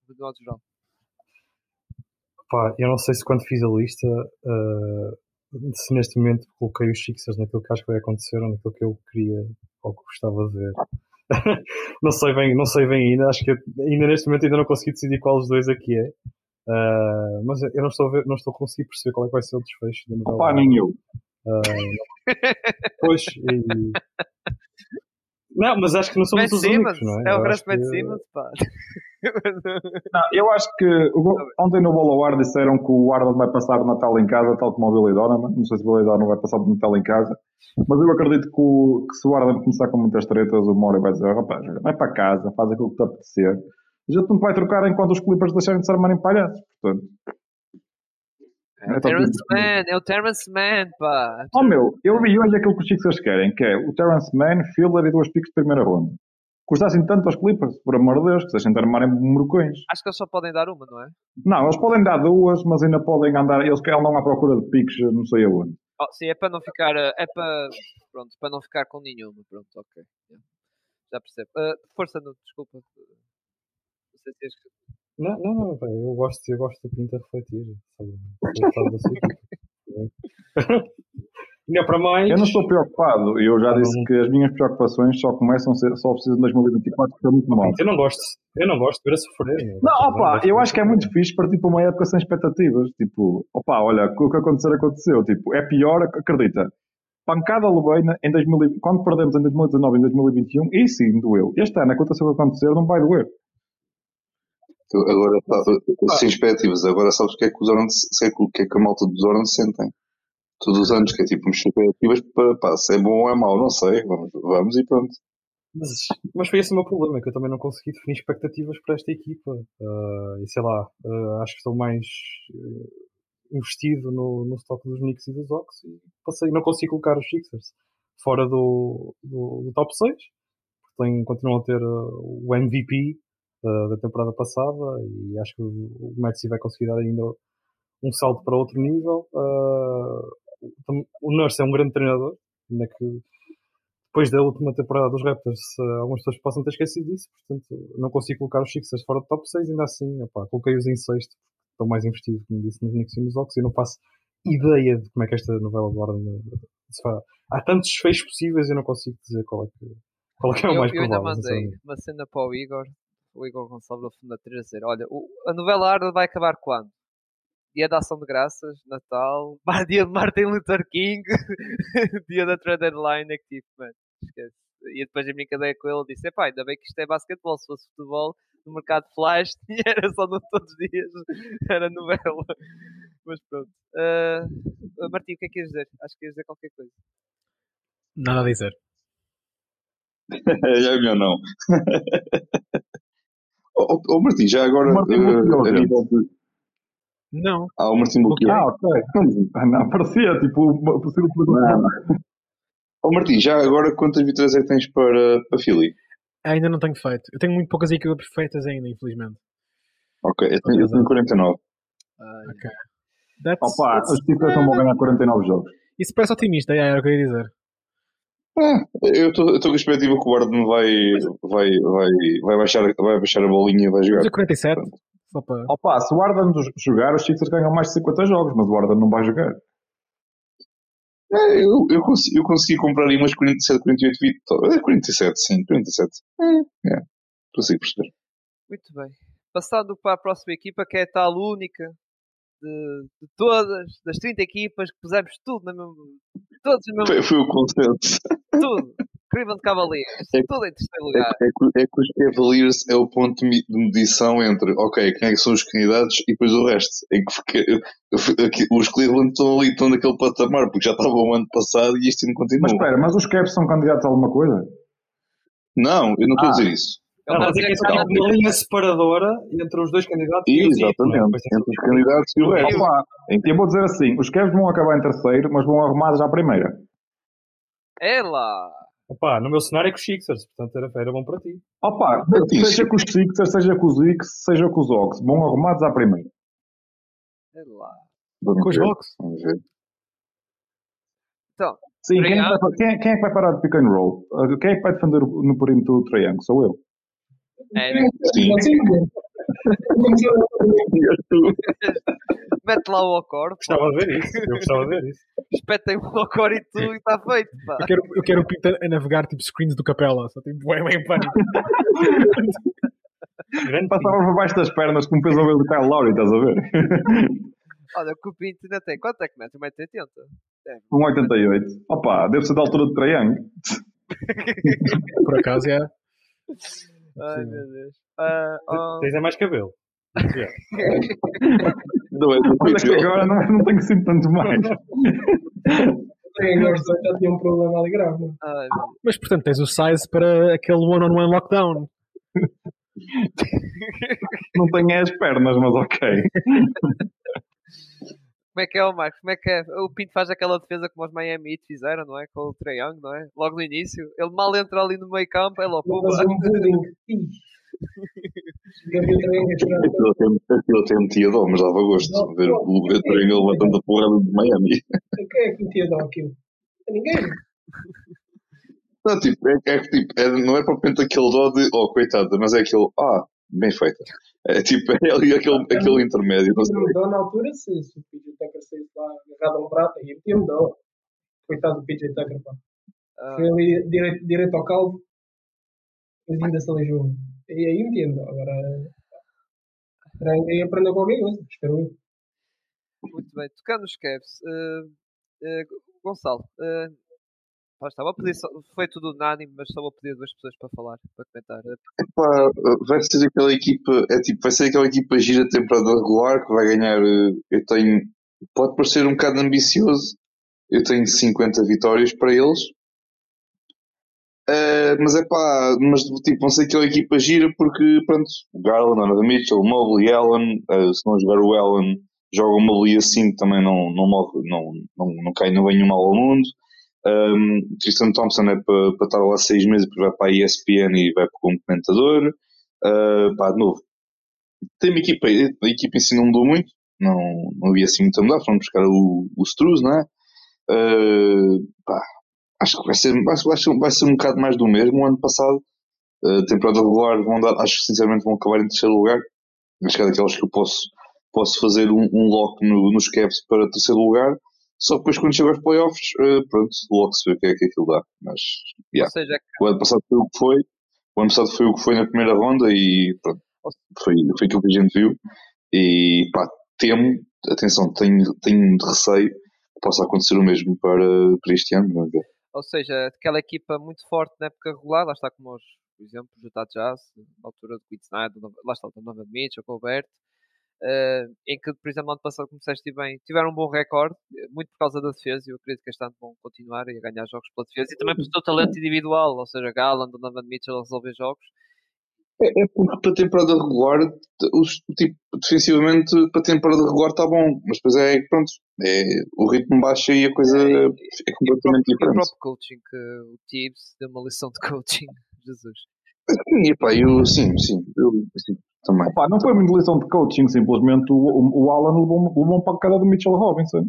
De modo geral.
Pá, eu não sei se quando fiz a lista, eh, se neste momento coloquei os Sixers naquilo que acho que vai acontecer ou naquilo que eu queria ou que gostava de ver. <laughs> não sei bem, não sei bem ainda, acho que ainda neste momento ainda não consegui decidir qual dos dois aqui é. Eh, mas eu não estou a ver, não estou a conseguir perceber qual é que vai ser o desfecho da novela.
Opa, nem eu. <laughs>
Pois, e... Não, mas acho que não somos
Matt
os
Simmons,
únicos, não é?
é o grande Matt
que-
Simmons, pá. <laughs>
Não, eu acho que ontem no Bola War disseram que o Arnold vai passar o Natal em casa, tal como o Billy Donovan. Não sei se o Billy Donovan vai passar o Natal em casa, mas eu acredito que, o- que se o Arnold começar com muitas tretas, o Mori vai dizer: rapaz, vai para casa, faz aquilo que te apetecer. A gente não vai trocar enquanto os Clippers deixarem de se armarem palhaços. Portanto,
É o
É,
Terrence Mann, é o Terrence Mann, pá.
oh meu, eu vi hoje aquilo que os Sixers querem, que é o Terrence Mann, Filler e duas picos de primeira ronda. Custassem tanto aos Clippers, por amor de Deus, que se deixem de armarem morcões.
Acho que eles só podem dar uma, não é?
Não, eles podem dar duas, mas ainda podem andar. Eles que andam à procura de picos, não sei aonde.
Oh, sim, é para não ficar. eh, É para. Pronto, para não ficar com nenhuma. Pronto, ok. Já percebo. Eh, força, Nuno, desculpa. És.
Não, não, não, eu gosto, eu gosto do Pinto a refletir sobre o. <laughs> Ainda para mais.
Eu não estou preocupado. Eu já disse que as minhas preocupações só começam a ser, só precisam de 2024, porque é muito mal.
Eu não gosto, eu não gosto de ver a sofrer.
Não, opa, eu acho que é muito fixe partir para uma época sem expectativas. Tipo, opa, olha, o que acontecer, aconteceu. Tipo, é pior, ac- acredita. Pancada levei na- em 2000, e- quando perdemos em 2019 e em 2021, e sim, doeu. Este ano, aconteceu o que acontecer, não vai doer.
Tu Agora, sem expectativas, agora sabes o que é que os sei que o que é que a malta dos Hornets sentem. Todos os anos, que é tipo, uns expectativas para, pá, se é bom ou é mau, não sei, vamos, vamos e pronto.
Mas, mas foi esse o meu problema, que eu também não consegui definir expectativas para esta equipa. Ah, e sei lá, ah, acho que estou mais eh, investido no, no stock dos Knicks e dos Ox e passei, não consigo colocar os Sixers fora do, do, do top 6, porque têm, continuam a ter o MVP da, da temporada passada e acho que o, Messi vai conseguir dar ainda um salto para outro nível. Ah, o- Nurse é um grande treinador, ainda que depois da última temporada dos Raptors, eh, algumas pessoas possam ter esquecido disso, portanto, não consigo colocar os Sixers fora do top 6, ainda assim, opá, coloquei-os em sexto, porque estou mais investido, como disse, nos Knicks e nos Ox, e não faço ideia de como é que esta novela do Arden eh, se faz. Há tantos fechos possíveis e eu não consigo dizer qual é que, qual é, que é o
eu,
mais
eu ainda
provável.
mandei
sinceramente.
uma cena para o Igor, o Igor Gonçalves da Funda 3 a dizer: Olha, o- a novela Arda vai acabar quando? Dia da Ação de Graças, Natal, <laughs> pá, dia de Martin Luther King, <laughs> dia da Trade Deadline, é que tipo, mano, esquece. E depois a brincadeira com ele disse: Epá, ainda bem que isto é basquetebol, se fosse futebol, no mercado flash, <laughs> era só no, todos os dias, era novela. Mas pronto. Ah, Martim, o que é que ias dizer? Acho que ias dizer qualquer coisa.
Nada a dizer.
já é melhor não. Ó oh, Martim, já agora,
Martim, muito
a
violento.
nível de.
Não.
Ah, o Martim bloqueou.
Ah, ok. Ah, Não, parecia tipo possível pergunta.
Ó Martim, já agora quantas vitórias é que tens para, para Philly?
Ainda não tenho feito. Eu tenho muito poucas equipas perfeitas ainda, infelizmente.
Ok, eu tenho, eu tenho 49.
Ai,
Ok. That's,
Opa,
that's-
os Chiefs não vão ganhar 49 jogos.
Isso parece otimista, é, era o que eu ia dizer.
Ah, eu estou com a expectativa que o Warden vai, vai, vai, vai, baixar, vai baixar a bolinha e vai jogar.
Mas é 47, só para.
Opa, se o Arden jogar, os Sixers ganham mais de 50 jogos, mas o Arden não vai jogar.
É, eu, eu, consegui, eu consegui comprar aí umas 47, 48 vitórias. 47, sim, 47. É, é, consigo perceber.
Muito bem. Passando para a próxima equipa, que é a tal única de, de todas, das 30 equipas, que pusemos tudo na mesma. Todos mesmo.
Foi, foi o consenso.
Tudo. Cleveland Cavaliers.
É-
Tudo em terceiro
É,
lugar.
é, que- é que os Cavaliers é o ponto de medição entre, ok, quem é que são os candidatos e depois o resto. Em que eu- eu- os Cleveland estão ali, estão naquele patamar, porque já estavam o ano passado e este ano continua.
Mas espera, mas os Cavs são candidatos a alguma coisa?
Não, eu não estou a
Ah.
dizer isso.
Ele
Não,
está a
mas é
dizer
que
está
uma linha separadora entre os dois candidatos e os
Exatamente,
tem
entre os candidatos e o resto.
Eu vou dizer assim, os Cavs vão acabar em terceiro, mas vão arrumados à primeira.
É lá.
Opa, no meu cenário é com os Sixers, portanto era, era bom para ti.
Opa, seja com os Sixers, seja com os X, seja com os Ox, vão arrumados à primeira.
É lá.
Vamos
Com os Hawks.
vamos ver.
Então,
Sim, quem é, que
Obrigado.
vai, quem, é- quem é que vai parar de pick and roll? Quem é que vai defender no perímetro do triângulo? Sou eu.
É,
Sim.
mete lá o Ocor.
Gostava de ver isso. Eu gostava de ver isso.
Espetem o Ocor e tudo e está feito. Pá.
Eu quero, eu quero o Pinto a navegar tipo screens do Capela, só tipo, bem, bem pânico.
Grande
Passava por baixo das pernas com o peso do Kyle Lowry, estás a ver?
Olha, o que o Pinto ainda tem. Quanto é que mete? 1,80m?
Um 88. Opa, deve ser da altura do triângulo.
Por acaso, é.
Ai meu Deus. Ah, oh,
Tens é mais cabelo.
Não é do
que agora não, não tenho sido tanto mais.
Agora já tinha um problema ali grave.
ai.
Mas portanto, tens o size para aquele one-on-one lockdown.
Não tenho as pernas, mas ok. <laughs>
Como é que é o Marcos? Como é que é? O Pinto faz aquela defesa como os Miami Heat fizeram, não é? Com o Trae Young, não é? Logo no início. Ele mal entra ali no meio campo, é logo.
Vou fazer um pudding. A.
Aquilo até- metia dó, mas dava gosto. Ver o ver o Triangle levantando a porrada de Miami.
Quem é que metia dó aquilo? Ninguém.
Não, tipo, é, é que, tipo, é- não é propriamente aquele dó de, oh, coitada, mas é aquele, ah, bem feito. É tipo, é ali aquele, aquele intermédio. Não sei.
Me dó na altura se, se o PJ Tucker saísse lá agarrado a um prato e metia-me dó. Coitado do PJ Tucker, pá.
Ah,
Foi ali direito, direito ao calvo. Depois ainda se aleijou. E aí entendo. Agora. Ainda aprendeu qualquer coisa. Espero eu.
muito bem. Tocando nos Cavs. eh, eh, Gonçalo. eh, lá está, pedir só- foi tudo unânime, mas só vou pedir duas pessoas para falar, para comentar.
Epá, vai ser aquela equipa, é tipo, vai ser aquela equipa gira temporada regular que vai ganhar, eh, eu tenho, pode parecer um bocado ambicioso, eu tenho 50 vitórias para eles, Eh, mas é pá, mas tipo, vão ser aquela equipa gira porque, pronto, Garland, Donovan Mitchell, Mobley, Allen, eh, se não jogar o Allen, joga o Mobley assim também não, não morre, não, não, não cai, não vem mal ao mundo. Um, Tristan Thompson é para para estar lá seis meses, depois vai para a ESPN e vai para como comentador. Uh, pá, de novo, tem uma equipa, a equipa em si não mudou muito, não, não havia assim muito a mudar, foram buscar o, o Struz, não é? Uh, pá, acho que vai ser, acho que vai ser, um bocado mais do mesmo. O ano passado, uh, temporada regular, vão dar, acho que sinceramente vão acabar em terceiro lugar. Acho que é daqueles que eu posso, posso fazer um, um lock no, nos caps para terceiro lugar. Só que depois quando chega aos playoffs, uh, pronto, logo se vê o que é que aquilo dá. Mas, yeah.
Seja,
O ano passado foi o que foi. O ano passado foi o que foi na primeira ronda e pronto, foi, foi aquilo que a gente viu. E pá, temo, atenção, tenho, tenho de receio que possa acontecer o mesmo para, para este ano. Vamos ver.
ou seja, aquela equipa muito forte na época regular, lá está como os, por exemplo, os Utah Jazz, na altura do Queen Snyder, lá está o Donovan Mitchell, o Colbert, eh, em que, por exemplo, ano passado, como disseste bem, tiveram um bom recorde, eh, muito por causa da defesa, e eu acredito que este ano vão continuar a ganhar jogos pela defesa, e também pelo seu talento individual, ou seja, Garland, Donovan Mitchell a resolver jogos,
É, é porque para a temporada regular, os, tipo, defensivamente, para a temporada regular está bom, mas depois é que pronto, é, o ritmo baixa e a coisa é, é completamente
E o
diferente.
próprio coaching, que o Tibbs deu uma lição de coaching. <laughs> Jesus.
Sim, epá, eu, sim, sim, eu, sim, também.
Opa, não foi uma lição de coaching, simplesmente o, o, o Alan levou, levou uma pancada do Mitchell Robinson.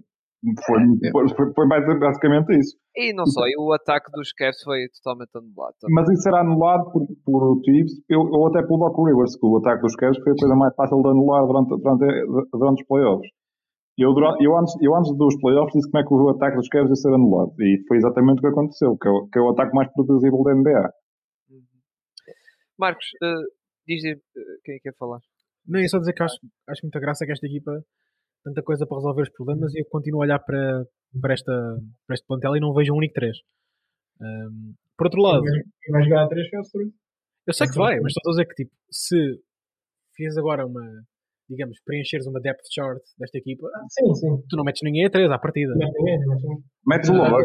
Foi,
É.
foi, foi, foi mais, basicamente isso.
E não só, e o ataque dos Cavs foi totalmente anulado. também.
Mas isso será anulado por, por o Thieves ou, até pelo Doc Rivers, que o ataque dos Cavs foi a coisa mais fácil de anular durante, durante, durante os playoffs. Eu, durante, eu, antes, eu antes dos playoffs disse como é que o ataque dos Cavs ia ser anulado. E foi exatamente o que aconteceu, que é o, que é o ataque mais previsível da NBA.
Uhum. Marcos, eh, diz eh, quem é que quer falar?
Não, é só dizer que acho, acho muita graça que esta equipa tanta coisa para resolver os problemas e eu continuo a olhar para, para, esta, para este plantel e não vejo um único 3. por outro lado,
Quem vai jogar a 3 foi o Struz.
eu sei que vai, mas estou a dizer que tipo, se fizeres agora uma, digamos, preencheres uma depth chart desta equipa,
Sim, sim.
tu não metes ninguém a 3 à partida.
Metes o
Vai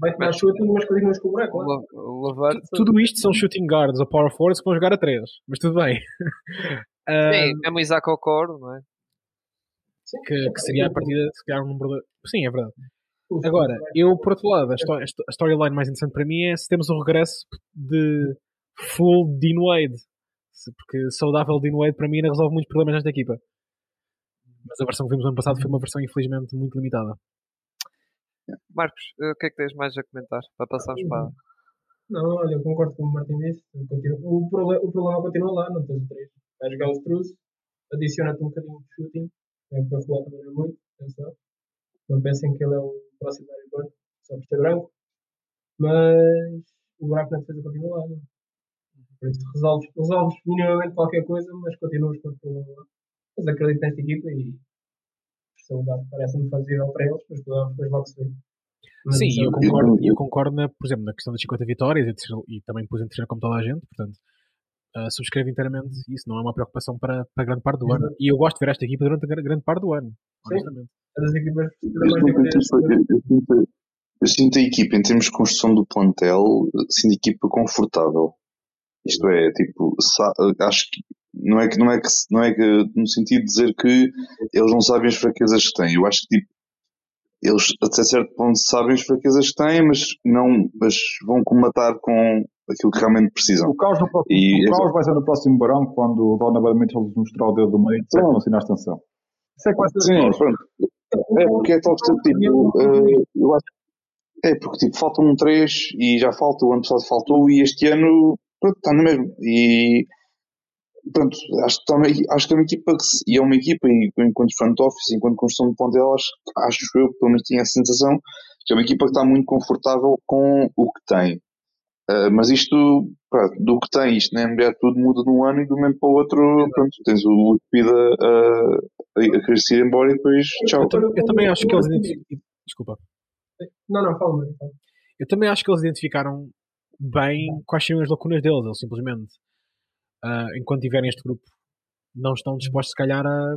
Lillard.
jogar a 3, vai tomar chute, mas continuas com o buraco.
O
lá.
La- O Lavarte.
Tudo isto são shooting guards ou power forwards que vão jogar a 3, mas tudo bem. <laughs> Ah,
Sim, mesmo Isaac Okoro, não é?
que, que seria a partida, se calhar, um número. dois. Sim, é verdade. Agora, eu, por outro lado, a a a storyline mais interessante para mim é se temos o regresso de full Dean Wade. Porque saudável Dean Wade para mim ainda resolve muitos problemas nesta equipa. Mas a versão que vimos ano passado foi uma versão infelizmente muito limitada.
Marcos, eh, o que é que tens mais a comentar? Para passarmos para.
Não, olha, eu concordo com o Martin disse. O, prole- o problema continua lá, não tens o 3. Vai jogar o Struz, adiciona-te um bocadinho de shooting, é para rolar também é muito, atenção. Não pensem que ele é o próximo Larry Bird, só por ser branco. Mas o buraco na defesa continua lá. não é? Por isso resolves, resolves minimamente qualquer coisa, mas continuas com o problema lá. Mas acredito nesta equipa e lugar parece-me fazível para eles, mas depois logo se vê. Mas
Sim, e eu
é-
concordo, e eu concordo na, por exemplo, na questão das 50 vitórias e, terceiro- e também pus em terceiro como toda a gente, portanto, ah, subscrevo inteiramente isso, não é uma preocupação para, para grande parte do ano. E eu gosto de ver esta equipa durante a gra- grande parte do ano, honestamente.
Eu sinto, a equipa, em termos de construção do plantel, sinto a equipa confortável. Isto é, tipo, acho que não é que não é que não é que no sentido de dizer que eles não sabem as fraquezas que têm. Eu acho que tipo, eles até certo ponto sabem as fraquezas que têm, mas não, mas vão comatar com aquilo que realmente precisam.
O caos, próximo,
E-
o caos vai ser no próximo verão, quando o Donovan Mitchell nos mostrar o dedo do meio e disser que não assina a extensão. Isso é ser
Sim, pronto. É porque é tal que tipo, eh, eu acho é porque tipo, falta um 3 e já falta, o ano passado faltou e este ano pronto, está no mesmo. E pronto, acho que, uma, acho que é uma equipa que e é uma equipa enquanto front office, enquanto construção de plantel, acho, acho eu, pelo menos tinha essa sensação, que é uma equipa que está muito confortável com o que tem. Uh, mas isto, pá, do que tem, isto na NBA tudo muda de um ano e de um momento para o outro, pronto, tens o Lupida a, a, a querer se ir embora e depois tchau.
Eu, eu também acho que eles identificaram. Desculpa.
Não, não, fala, Mário. fala.
Eu também acho que eles identificaram bem quais seriam as lacunas deles. Eles simplesmente, ah, enquanto tiverem este grupo, não estão dispostos, se calhar, a.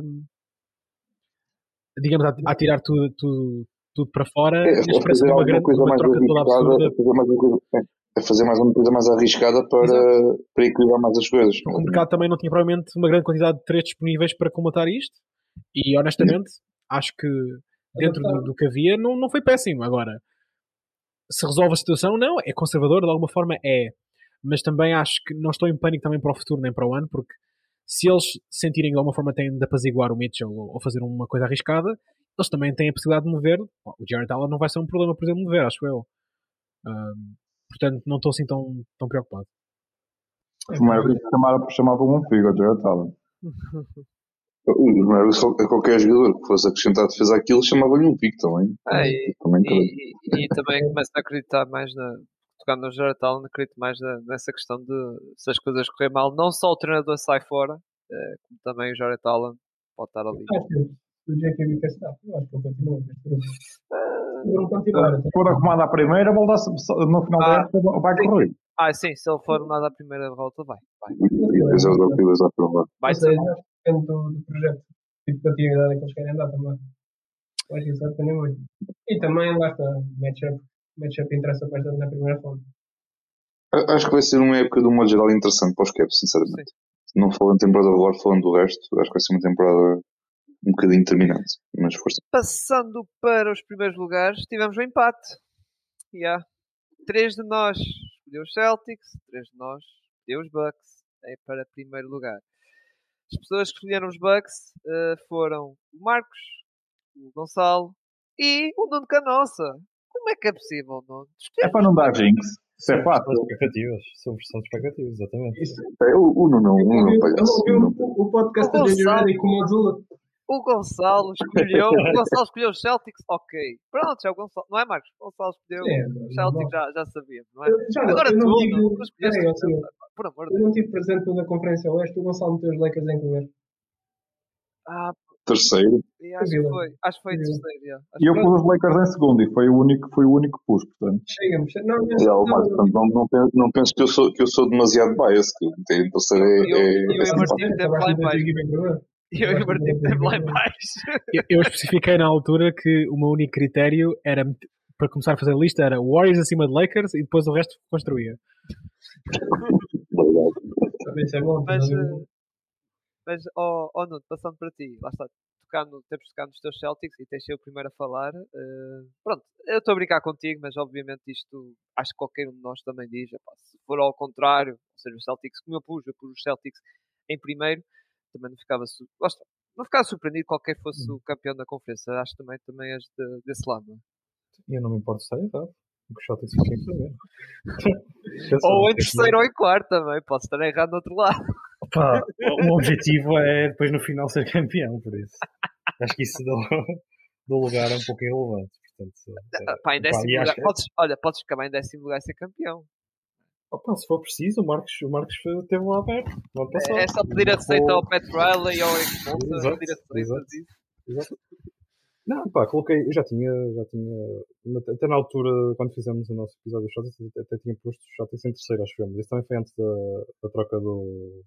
digamos, a, a tirar tudo, tudo, tudo para fora.
É, fazer
uma, grande,
coisa
uma
mais
troca toda
arriscada,
absurda.
a fazer mais uma coisa, é, a fazer mais uma coisa mais arriscada para, para equilibrar mais as coisas.
O mercado também não tinha provavelmente uma grande quantidade de três disponíveis para combatar isto. E honestamente, acho que dentro do, do que havia não, não foi péssimo. Agora, se resolve a situação, não. É conservador, de alguma forma é. Mas também acho que não estou em pânico também para o futuro nem para o ano, porque se eles sentirem de alguma forma têm de apaziguar o Mitchell ou, fazer uma coisa arriscada, eles também têm a possibilidade de mover. O Jared Allen não vai ser um problema, por exemplo, mover, acho eu. Ahm, portanto, não estou assim tão, tão preocupado.
Os Mavericks chamaram- chamavam um figo ao Jared Allen. <laughs>
Os Mavericks, a qualquer jogador que fosse acrescentar defesa àquilo, chamava-lhe um pico também.
Ah, e,
também
e, e- e também começo a acreditar mais na. Tocando no Jared Allen, acredito mais nessa questão de se as coisas correm mal, não só o treinador sai fora, eh, como também o Jared Allen pode estar ali.
O está. Eu acho que ele continua. Mas continuar.
Se for arrumado à primeira, dá- no final da
Ah,
época vai correr.
Ah, sim, se ele for nada à primeira volta, vai. Vai,
depois é os Orquilas a provar.
vai ser.
acho que depende do, do projeto. Tipo de atividade que eles querem dar também. Acho que isso muito. E também lá está. Matchup. Matchup interessa bastante na primeira fonte.
A- Acho que vai ser uma época de uma geral interessante para os Caps, sinceramente. Não falando de temporada regular, falando do resto, acho que vai ser uma temporada um bocadinho terminante. Mas força.
Passando para os primeiros lugares, tivemos o empate. Yeah. Três de nós escolheu os Celtics, três de nós escolheu os Bucks é para primeiro lugar. As pessoas que escolheram os Bucks eh, foram o Marcos, o Gonçalo e o Nuno Canossa. Como é que é possível, Nuno?
É para não dar jinx. Isso é
São
fácil.
expectativas. São são expectativas, exatamente.
Isso.
É, o, o Nuno, o Nuno
Eu
palhaço. o
o, o podcast da. Reddy com o Azula.
O Gonçalo escolheu. o Gonçalo escolheu os Celtics, ok. Pronto, é o Gonçalo. Não é, Marcos? O Gonçalo escolheu
É,
os Celtics, já, já sabíamos, não é?
Já,
Agora
eu
tu,
não tive,
tu escolheste
Azula,
Celtics, por amor de
eu não tive presente no da Conferência Oeste, o Gonçalo meteu os Lakers em lugar.
Ah,
Terceiro.
e acho que foi. Acho que foi terceiro, já. Acho
E eu pus os Lakers em segundo e foi o único, foi o único que pus, portanto.
Chega-me. che- Não, não,
É,
não,
não, não, penso, que eu sou, que eu sou demasiado biased, que em terceiro é,
Eu-
é,
eu
é
e lá em baixo. E eu e o Martim teve lá em baixo.
Eu, eu especifiquei na altura que o meu único critério era, para começar a fazer a lista, era Warriors acima de Lakers e depois o resto construía.
Também isso é bom.
Mas, mas oh, oh Nuno, passando para ti, lá está, tocando, temos de tocar nos teus Celtics e tens sido o primeiro a falar. eh, pronto, eu estou a brincar contigo, mas obviamente isto acho que qualquer um de nós também diz. epá, se for ao contrário, ou seja, os Celtics, como eu pus, eu pus os Celtics em primeiro, também não ficava, está, não ficava surpreendido qualquer fosse o campeão da conferência. Acho que também, também és de- desse lado. Não é?
Eu não me importo se está errado. O Celtics fique em primeiro. <laughs>
Ou em terceiro ou em quarto também, posso estar errado no outro lado.
Pá, o objetivo é depois no final ser campeão, por isso. Acho que isso do, do lugar é um pouco irrelevante. Portanto,
Pá, em
pá,
décimo
acho
lugar,
que-
podes, olha, podes acabar em décimo lugar e ser campeão.
Opa, se for preciso, o Marcos, o Marcos foi- teve lá aberto passado.
É só pedir a receita ao Pat Riley e ao
Exato,
pedir a receita
exato.
disso.
Exato. Não, pá, coloquei, eu já tinha, já tinha, até na altura, quando fizemos o nosso episódio dos Celtics, até, até tinha posto os Celtics em terceiro, acho mas isso também foi antes da, da troca do,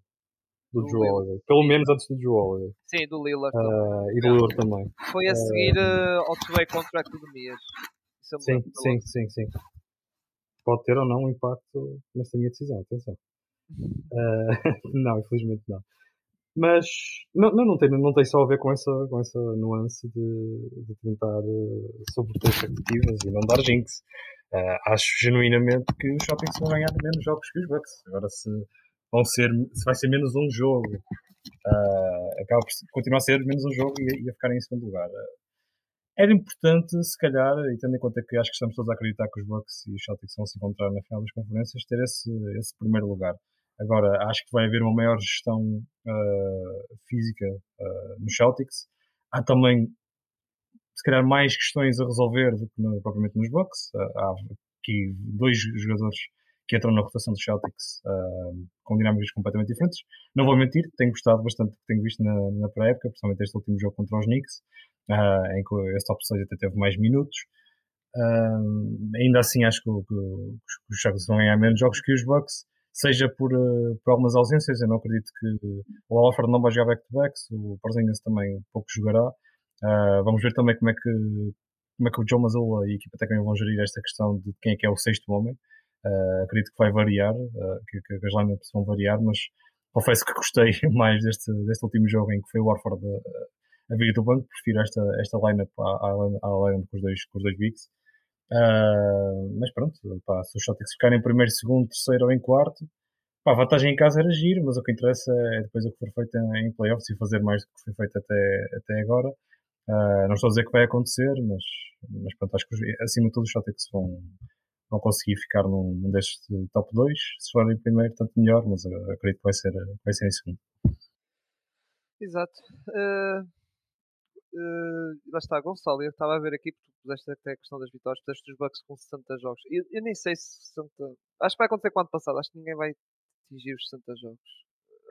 do
Lillard.
Holiday. Pelo menos antes do Drew Holiday.
Sim, do Lillard.
Ah,
também.
e do Lillard também.
Foi a seguir eh, ao two-way contract do Mias.
Sim, sim, sim, sim. Pode ter ou não um impacto nesta minha decisão, atenção. <laughs> Ah, <laughs> não, infelizmente não. Mas não, não, não, tem, não tem só a ver com essa, com essa nuance de, de tentar uh, sobreter expectativas e não dar jinx. Ah, acho genuinamente que os Celtics vão ganhar menos jogos que os Bucks. Agora, se, vão ser, se vai ser menos um jogo, ah, acaba por continuar a ser menos um jogo e, e a ficar em segundo lugar. Ah, era importante, se calhar, e tendo em conta que acho que estamos todos a acreditar que os Bucks e os Celtics vão se encontrar na final das conferências, ter esse, esse primeiro lugar. Agora, acho que vai haver uma maior gestão uh, física uh, nos Celtics. Há também, se calhar, mais questões a resolver do que no, propriamente nos Bucks. Uh, há aqui dois jogadores que entram na rotação dos Celtics com dinâmicas completamente diferentes. Não vou mentir, tenho gostado bastante do que tenho visto na, na pré-época, principalmente este último jogo contra os Knicks, em que esse top 6 até teve mais minutos. ainda assim, acho que, que, que os Celtics vão ganhar menos jogos que os Bucks seja por, uh, por algumas ausências. Eu não acredito que o Alfred não vai jogar back-to-backs, o Porzingis também pouco jogará. Uh, vamos ver também como é que como é que o Joe Mazzulla e a equipa técnica vão gerir esta questão de quem é que é o sexto homem. Uh, acredito que vai variar, que, que, as lineups vão variar, mas confesso que gostei <laughs> mais deste, deste último jogo em que foi o Warford a, a vir do banco. Prefiro esta, esta lineup à, à, à lineup com os dois, com os dois bigs. Uh, mas pronto, pá, se os Celtics ficarem em primeiro, segundo, terceiro ou em quarto, pá, a vantagem em casa era giro, mas o que interessa é depois o que for feito em, em playoffs e fazer mais do que foi feito até, até agora. Uh, não estou a dizer que vai acontecer, mas, mas pronto, acho que acima de tudo os Celtics vão, vão conseguir ficar num, num destes top 2. Se forem em primeiro, tanto melhor, mas uh, acredito que vai ser, vai ser em segundo.
Exato. Uh, lá está, Gonçalo, eu estava a ver aqui, porque tu puseste até a questão das vitórias, puseste os Bucks com 60 jogos. Eu, eu nem sei se 60. Acho que vai acontecer com o ano passado, acho que ninguém vai atingir os 60 jogos.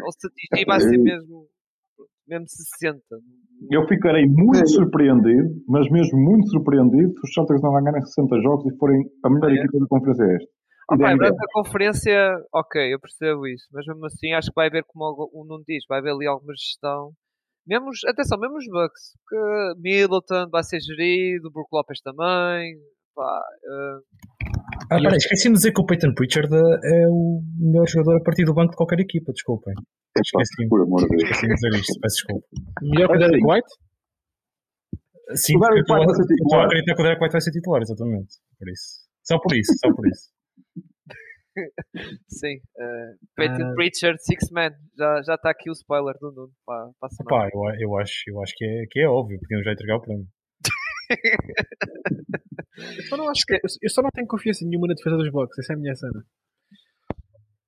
Ou se atingir, vai ser mesmo, mesmo 60.
Eu ficarei muito surpreendido, mas mesmo muito surpreendido, se os Celtics não ganharem 60 jogos e forem a melhor
Ah, é?
equipa da conferência este.
Ah, pá, a conferência, ok, eu percebo isso, mas mesmo assim acho que vai haver, como o Nuno diz, vai haver ali alguma gestão mesmo, atenção, mesmo os Bucks, que Middleton vai ser gerido, Brook Lopes também, pá, eh,
Ah, peraí, esqueci-me de dizer que o Peyton Pritchard é o melhor jogador a partir do banco de qualquer equipa, desculpem. Esqueci-me
por amor de Deus.
esqueci de dizer isto, peço desculpa.
Melhor que o Derek. White?
Sim,
O Derek White vai ser
estou a
titular.
acreditar que o Derek White vai ser titular, exatamente. Por isso. Só por isso, só por isso. <laughs>
sim. eh, Peyton
Ah.
Pritchard, Six Man. Já já está aqui o spoiler do Nuno para, para a semana.
Pá, eu, eu, acho, eu acho que é, que é óbvio, podiam já entregar o prémio. <laughs>
Eu só não acho que. Eu só não tenho confiança nenhuma na defesa dos Bucks, essa é a minha cena.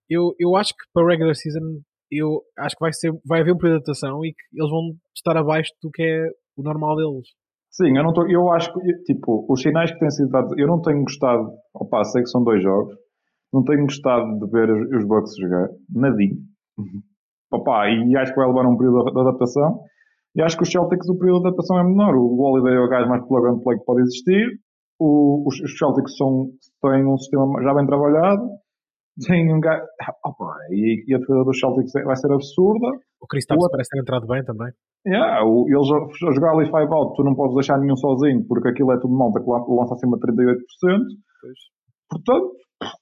Eu, eu acho que para regular season eu acho que vai, ser, vai haver uma adaptação e que eles vão estar abaixo do que é o normal deles.
Sim, eu não tô, eu acho que, tipo, os sinais que têm sido dados, eu não tenho gostado, opa, sei que são dois jogos, não tenho gostado de ver os, os Bucks jogar, nadinho. Opa, e acho que vai levar um período de adaptação, e acho que os Celtics o período de adaptação é menor, o Holiday é o gajo mais plug and play que pode existir, o- os, Celtics são, têm um sistema já bem trabalhado, têm um gajo, opa, e, e a defesa dos Celtics vai ser absurda,
O
O-
parece ter entrado bem também.
Yeah, o- eles a, jogar ali five out, tu não podes deixar nenhum sozinho, porque aquilo é tudo malta que lan- lança acima de 38%.
Pois.
Portanto,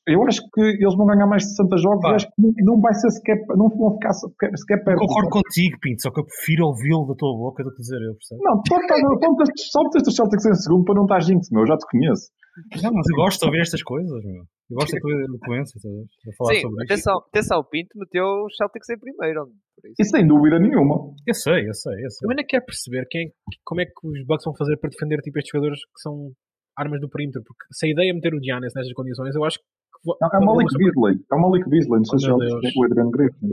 eu acho que eles vão ganhar mais de 60 jogos
Pá.
e acho que não- não vai ser sequer, não vão ficar sequer, sequer perto.
Concordo contigo, Pinto, só que eu prefiro ouvi-lo da tua boca do que dizer eu, percebes?
Não, só meteste- os Celtics em segundo para não estar jinx, meu, eu já te conheço.
Não, mas eu gosto de ouvir estas coisas, meu. Eu gosto da tua eloquência, estás a falar
Sim,
sobre isto.
atenção, atenção, o Pinto meteu os Celtics em primeiro. Por isso.
E sem dúvida nenhuma.
Eu sei, eu sei, eu sei.
Eu ainda quero perceber quem, como é que os Bucks vão fazer para defender tipo, estes jogadores que são armas do perímetro. Porque se a ideia é meter o Giannis nestas condições, eu acho que.
Não, é o Malik Beasley. É o Malik Beasley, não sei se
meu
já
Deus.
o Adrian Griffin.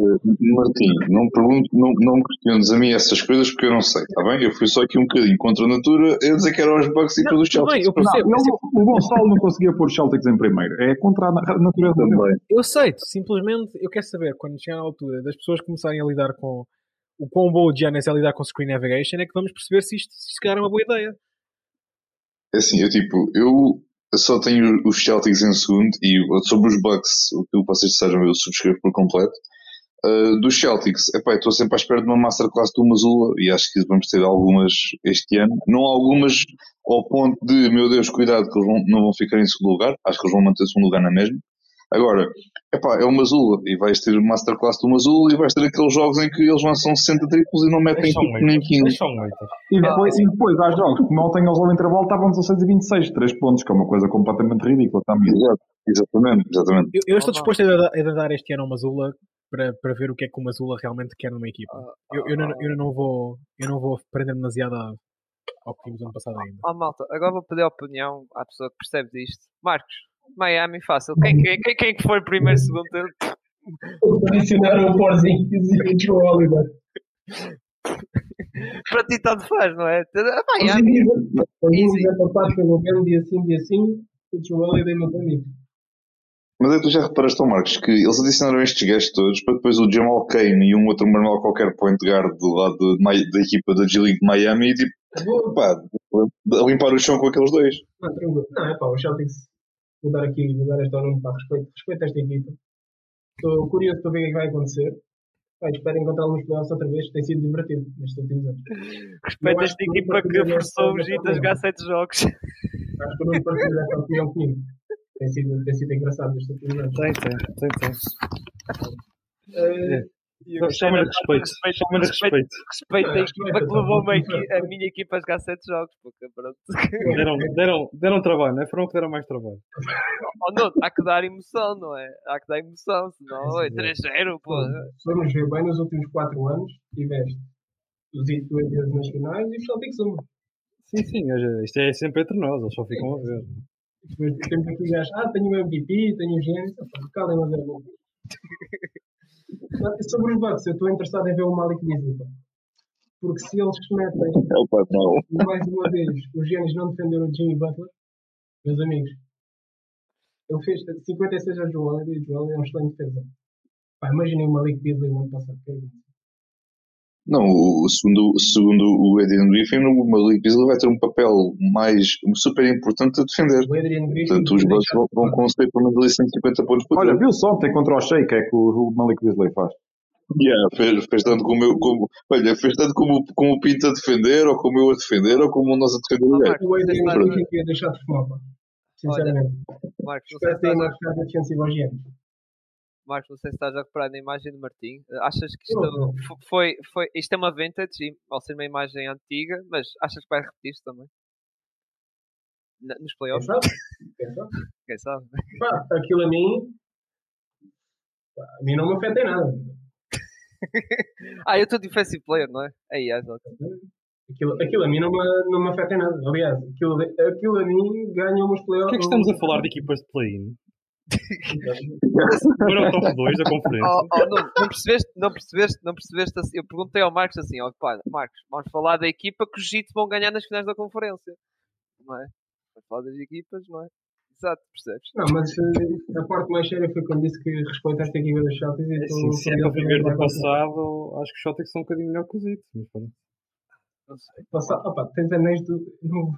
Martim, não, pergunto, não, não me questiones a mim essas coisas porque eu não sei, está bem? Eu fui só aqui um bocadinho contra a natura, eu dizer que eram os Bucks e
Não,
os
tudo bem,
Celtics.
eu percebo.
Não, o Gonçalo não conseguia pôr os Celtics em primeiro. É contra a na- a natureza.
Também.
Eu aceito, simplesmente eu quero saber, quando chegar à altura das pessoas começarem a lidar com o quão bom o Giannis é a lidar com Screen Navigation, é que vamos perceber se isto, se calhar é uma boa ideia.
É assim, eu tipo, eu só tenho os Celtics em segundo e sobre os Bucks, o que vocês disseram, eu subscrevo por completo. Uh, dos Celtics, epá, estou sempre à espera de uma masterclass do Mazula e acho que vamos ter algumas este ano. Não algumas ao ponto de, meu Deus, cuidado que eles vão- não vão ficar em segundo lugar. Acho que eles vão manter segundo lugar na mesma. Agora, epá, é o Mazula e vais ter masterclass do Mazula e vais ter aqueles jogos em que eles lançam 60 triplos e não metem
um
tipo, nem
meio,
15.
deixa um meio.
E depois, e depois há jogos, como ontem eles ao intervalo estavam 16 e 26, 3 pontos, que é uma coisa completamente ridícula também.
Exato, exatamente, exatamente.
Eu, eu estou disposto a, dar- a dar este ano ao Mazula para, para ver o que é que o Mazula realmente quer numa equipa.
Ah,
Eu, eu, não, eu não vou eu não vou prender demasiado ao que vimos ano passado ainda.
Oh, malta, agora vou pedir a opinião à pessoa que percebe disto. Marcos, Miami, fácil. Quem, quem, quem, quem que foi primeiro, segundo?
Adicionaram o Porzingis e o Joe Oliver.
Para ti tanto faz, não é? Ah, Miami.
Indies- os Indies é papado pelo Ben dia sim, dia sim. O Oliver não.
Mas é que tu já reparaste, ó, Marcos, que eles adicionaram estes gajos todos para depois o Jamal Kane e um outro Manuel qualquer point guard do lado da equipa da G-League de Miami e tipo, pá, a limpar o chão com aqueles dois.
Não, tranquilo. Não, é pá, os Celtics. Vou dar aqui, vou dar esta nome para respeito, respeito a esta equipa. Estou curioso para ver o que é vai acontecer. Espero encontrá-los nos playoffs outra vez. Tem sido divertido nestes últimos anos. Acho
esta
que
equipa que forçou o Gito a jogar
opinião.
7 jogos.
Acho que eu não partilho essa opinião comigo. Tem sido, tem sido engraçado nestes últimos anos.
Tem, tem, tem, tem.
O
Chama-lhe respeito. Chama-lhe
respeita-
respeito.
Respeita a equipa que <laughs> levou a, a minha equipa a jogar 7 jogos. Porque, pronto.
Deram, deram, deram trabalho, não é? Foram que deram mais trabalho.
Oh, não, há que dar emoção, não é? Há que dar emoção, senão é 3-0, pô.
Se formos ver bem, nos últimos 4 anos, tiveste os Itueiras nacionais e os Celtics uma.
Sim, sim, é- isto é sempre entre nós, eles só ficam a ver.
Depois temos aqui gajos, ah, tenho o MVP, tenho o Gênesis, calem, mas é bom. Mas Sobre os Bucks, eu estou interessado em ver o Malik Beasley. pá. Porque se eles metem
É o
mais uma vez os Gênesis não defenderam o Jimmy Butler, meus amigos, ele fez 56 a Joel e o Joel é um excelente defesa. Pá, imaginem o Malik Beasley o ano passado. Que.
Não, o, segundo, segundo o Adrian Griffin, o Malik Beasley vai ter um papel mais super importante a defender.
O Adrian Griffin.
Portanto, os Bucks vão, vão conseguir pelo menos ali 150 pontos por
Olha,
jogo.
viu-se ontem contra o Sheik, é que o, o Malik Beasley faz.
Yeah, fez, fez tanto como eu, como, olha, fez tanto como, como o Pinto a defender, ou como eu a defender, ou como nós a defender o gajo.
O Adrian. Griffin ia deixar de. Pá. sinceramente.
Marcos, não sei
Espero
se
ter
estás a,
defensiva Giants.
Marcos, não sei se estás a reparar na imagem do Martim. Eh, Achas que isto
não.
foi, foi. Isto é uma vintage, e, ao ser uma imagem antiga, mas achas que vai repetir-se também? Nos
Quem
playoffs?
sabe? Quem sabe? <laughs>
Quem sabe?
Pá, aquilo a mim. A mim não me afeta em nada. <laughs>
Ah, eu estou defensive player, não é? Aí, é.
Aquilo, aquilo a mim não me, não me afeta em nada. Aliás, aquilo, aquilo a mim ganha
Por
playoffs.
que é que estamos a falar de equipas de play-in? O top 2 da conferência.
Oh, oh, não, não percebeste, não percebeste, não percebeste assim. Eu perguntei ao Marcos assim, ó, pá, Marcos, vamos falar da equipa que os Jits vão ganhar nas finais da conferência. Não é? Vamos falar das equipas, não é? Exato, percebes?
Não, mas eh, a parte mais séria foi quando disse que respeito esta equipa dos Celtics e estou
Assim, se é para viver do passado, acho que os Celtics são um bocadinho melhor que os Heat. Mas, pronto.
Não sei.
Passar, opa, tens anéis do. No,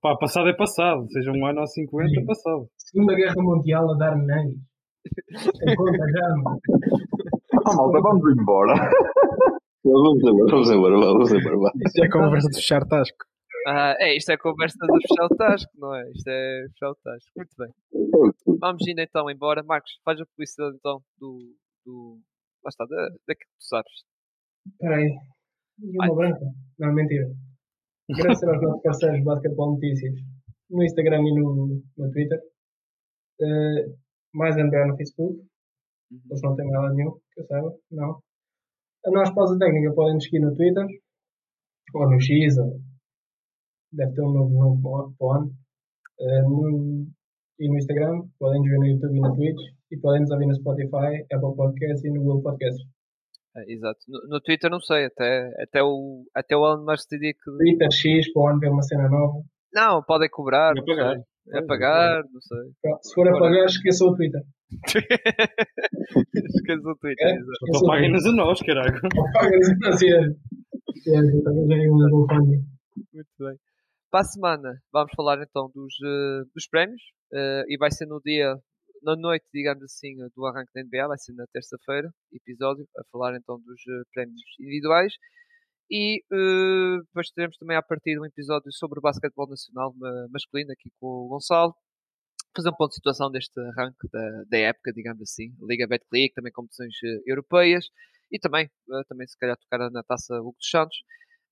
Pá, passado é passado. Seja um ano ou 50, é passado.
Segunda Guerra Mundial a dar mano.
Ah, malta, vamos embora.
Vamos embora, vamos embora, vamos embora. vá.
Isso é a conversa de fechar tasco.
Ah, é, isto é conversa de fechar o tasco, não é? Isto é fechar o tasco. Muito bem. Vamos indo então embora. Marcos, faz a publicidade então do. do lá está, da, daquilo que tu sabes.
Espera aí. E uma branca? Não, mentira. Graças aos nossos parceiros Basketball Notícias no Instagram e no, no Twitter. Eh, mais NBA no Facebook. Eles não têm nada nenhum, que eu saiba. Não. A nossa pausa técnica podem nos seguir no Twitter. Ou no X. Ou... Deve ter um novo nome para o- ano. Eh, no, e no Instagram. Podem nos ver no YouTube e na Twitch. E podem nos ouvir no Spotify, Apple Podcasts e no Google Podcasts.
É, exato. No, no Twitter não sei, até, até o, até o Elon Musk diria que.
Twitter X para o ano ver uma cena nova.
Não, podem cobrar.
É
não
pagar.
sei. É pagar, não sei.
Pronto, Se for a pagar, esqueça o Twitter. <laughs>
Esqueça o Twitter,
É?
exato.
Então paguem-nos a nós, caralho. <laughs>
Paga-nos a nós, é. É.
Muito bem. Para a semana, vamos falar então dos, eh, dos prémios. eh, e vai ser no dia, na noite, digamos assim, do arranque da NBA. Vai ser na terça-feira, episódio, a falar então dos eh, prémios individuais. E eh, depois teremos também a partir um episódio sobre o basquetebol nacional ma- masculino, aqui com o Gonçalo. Fazer um ponto de situação deste arranque da, da época, digamos assim. Liga Betclic, também competições eh, europeias. E também, eh, também se calhar tocar na taça Hugo dos Santos.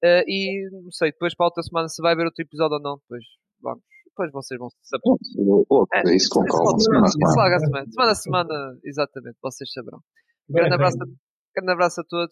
Eh, e não sei, depois para a outra semana se vai ver outro episódio ou não, depois vamos. Depois vocês vão saber.
É isso com calma, semana a
Isso
semana.
semana. Semana a semana, exatamente, vocês saberão. Grande abraço, a- grande abraço a todos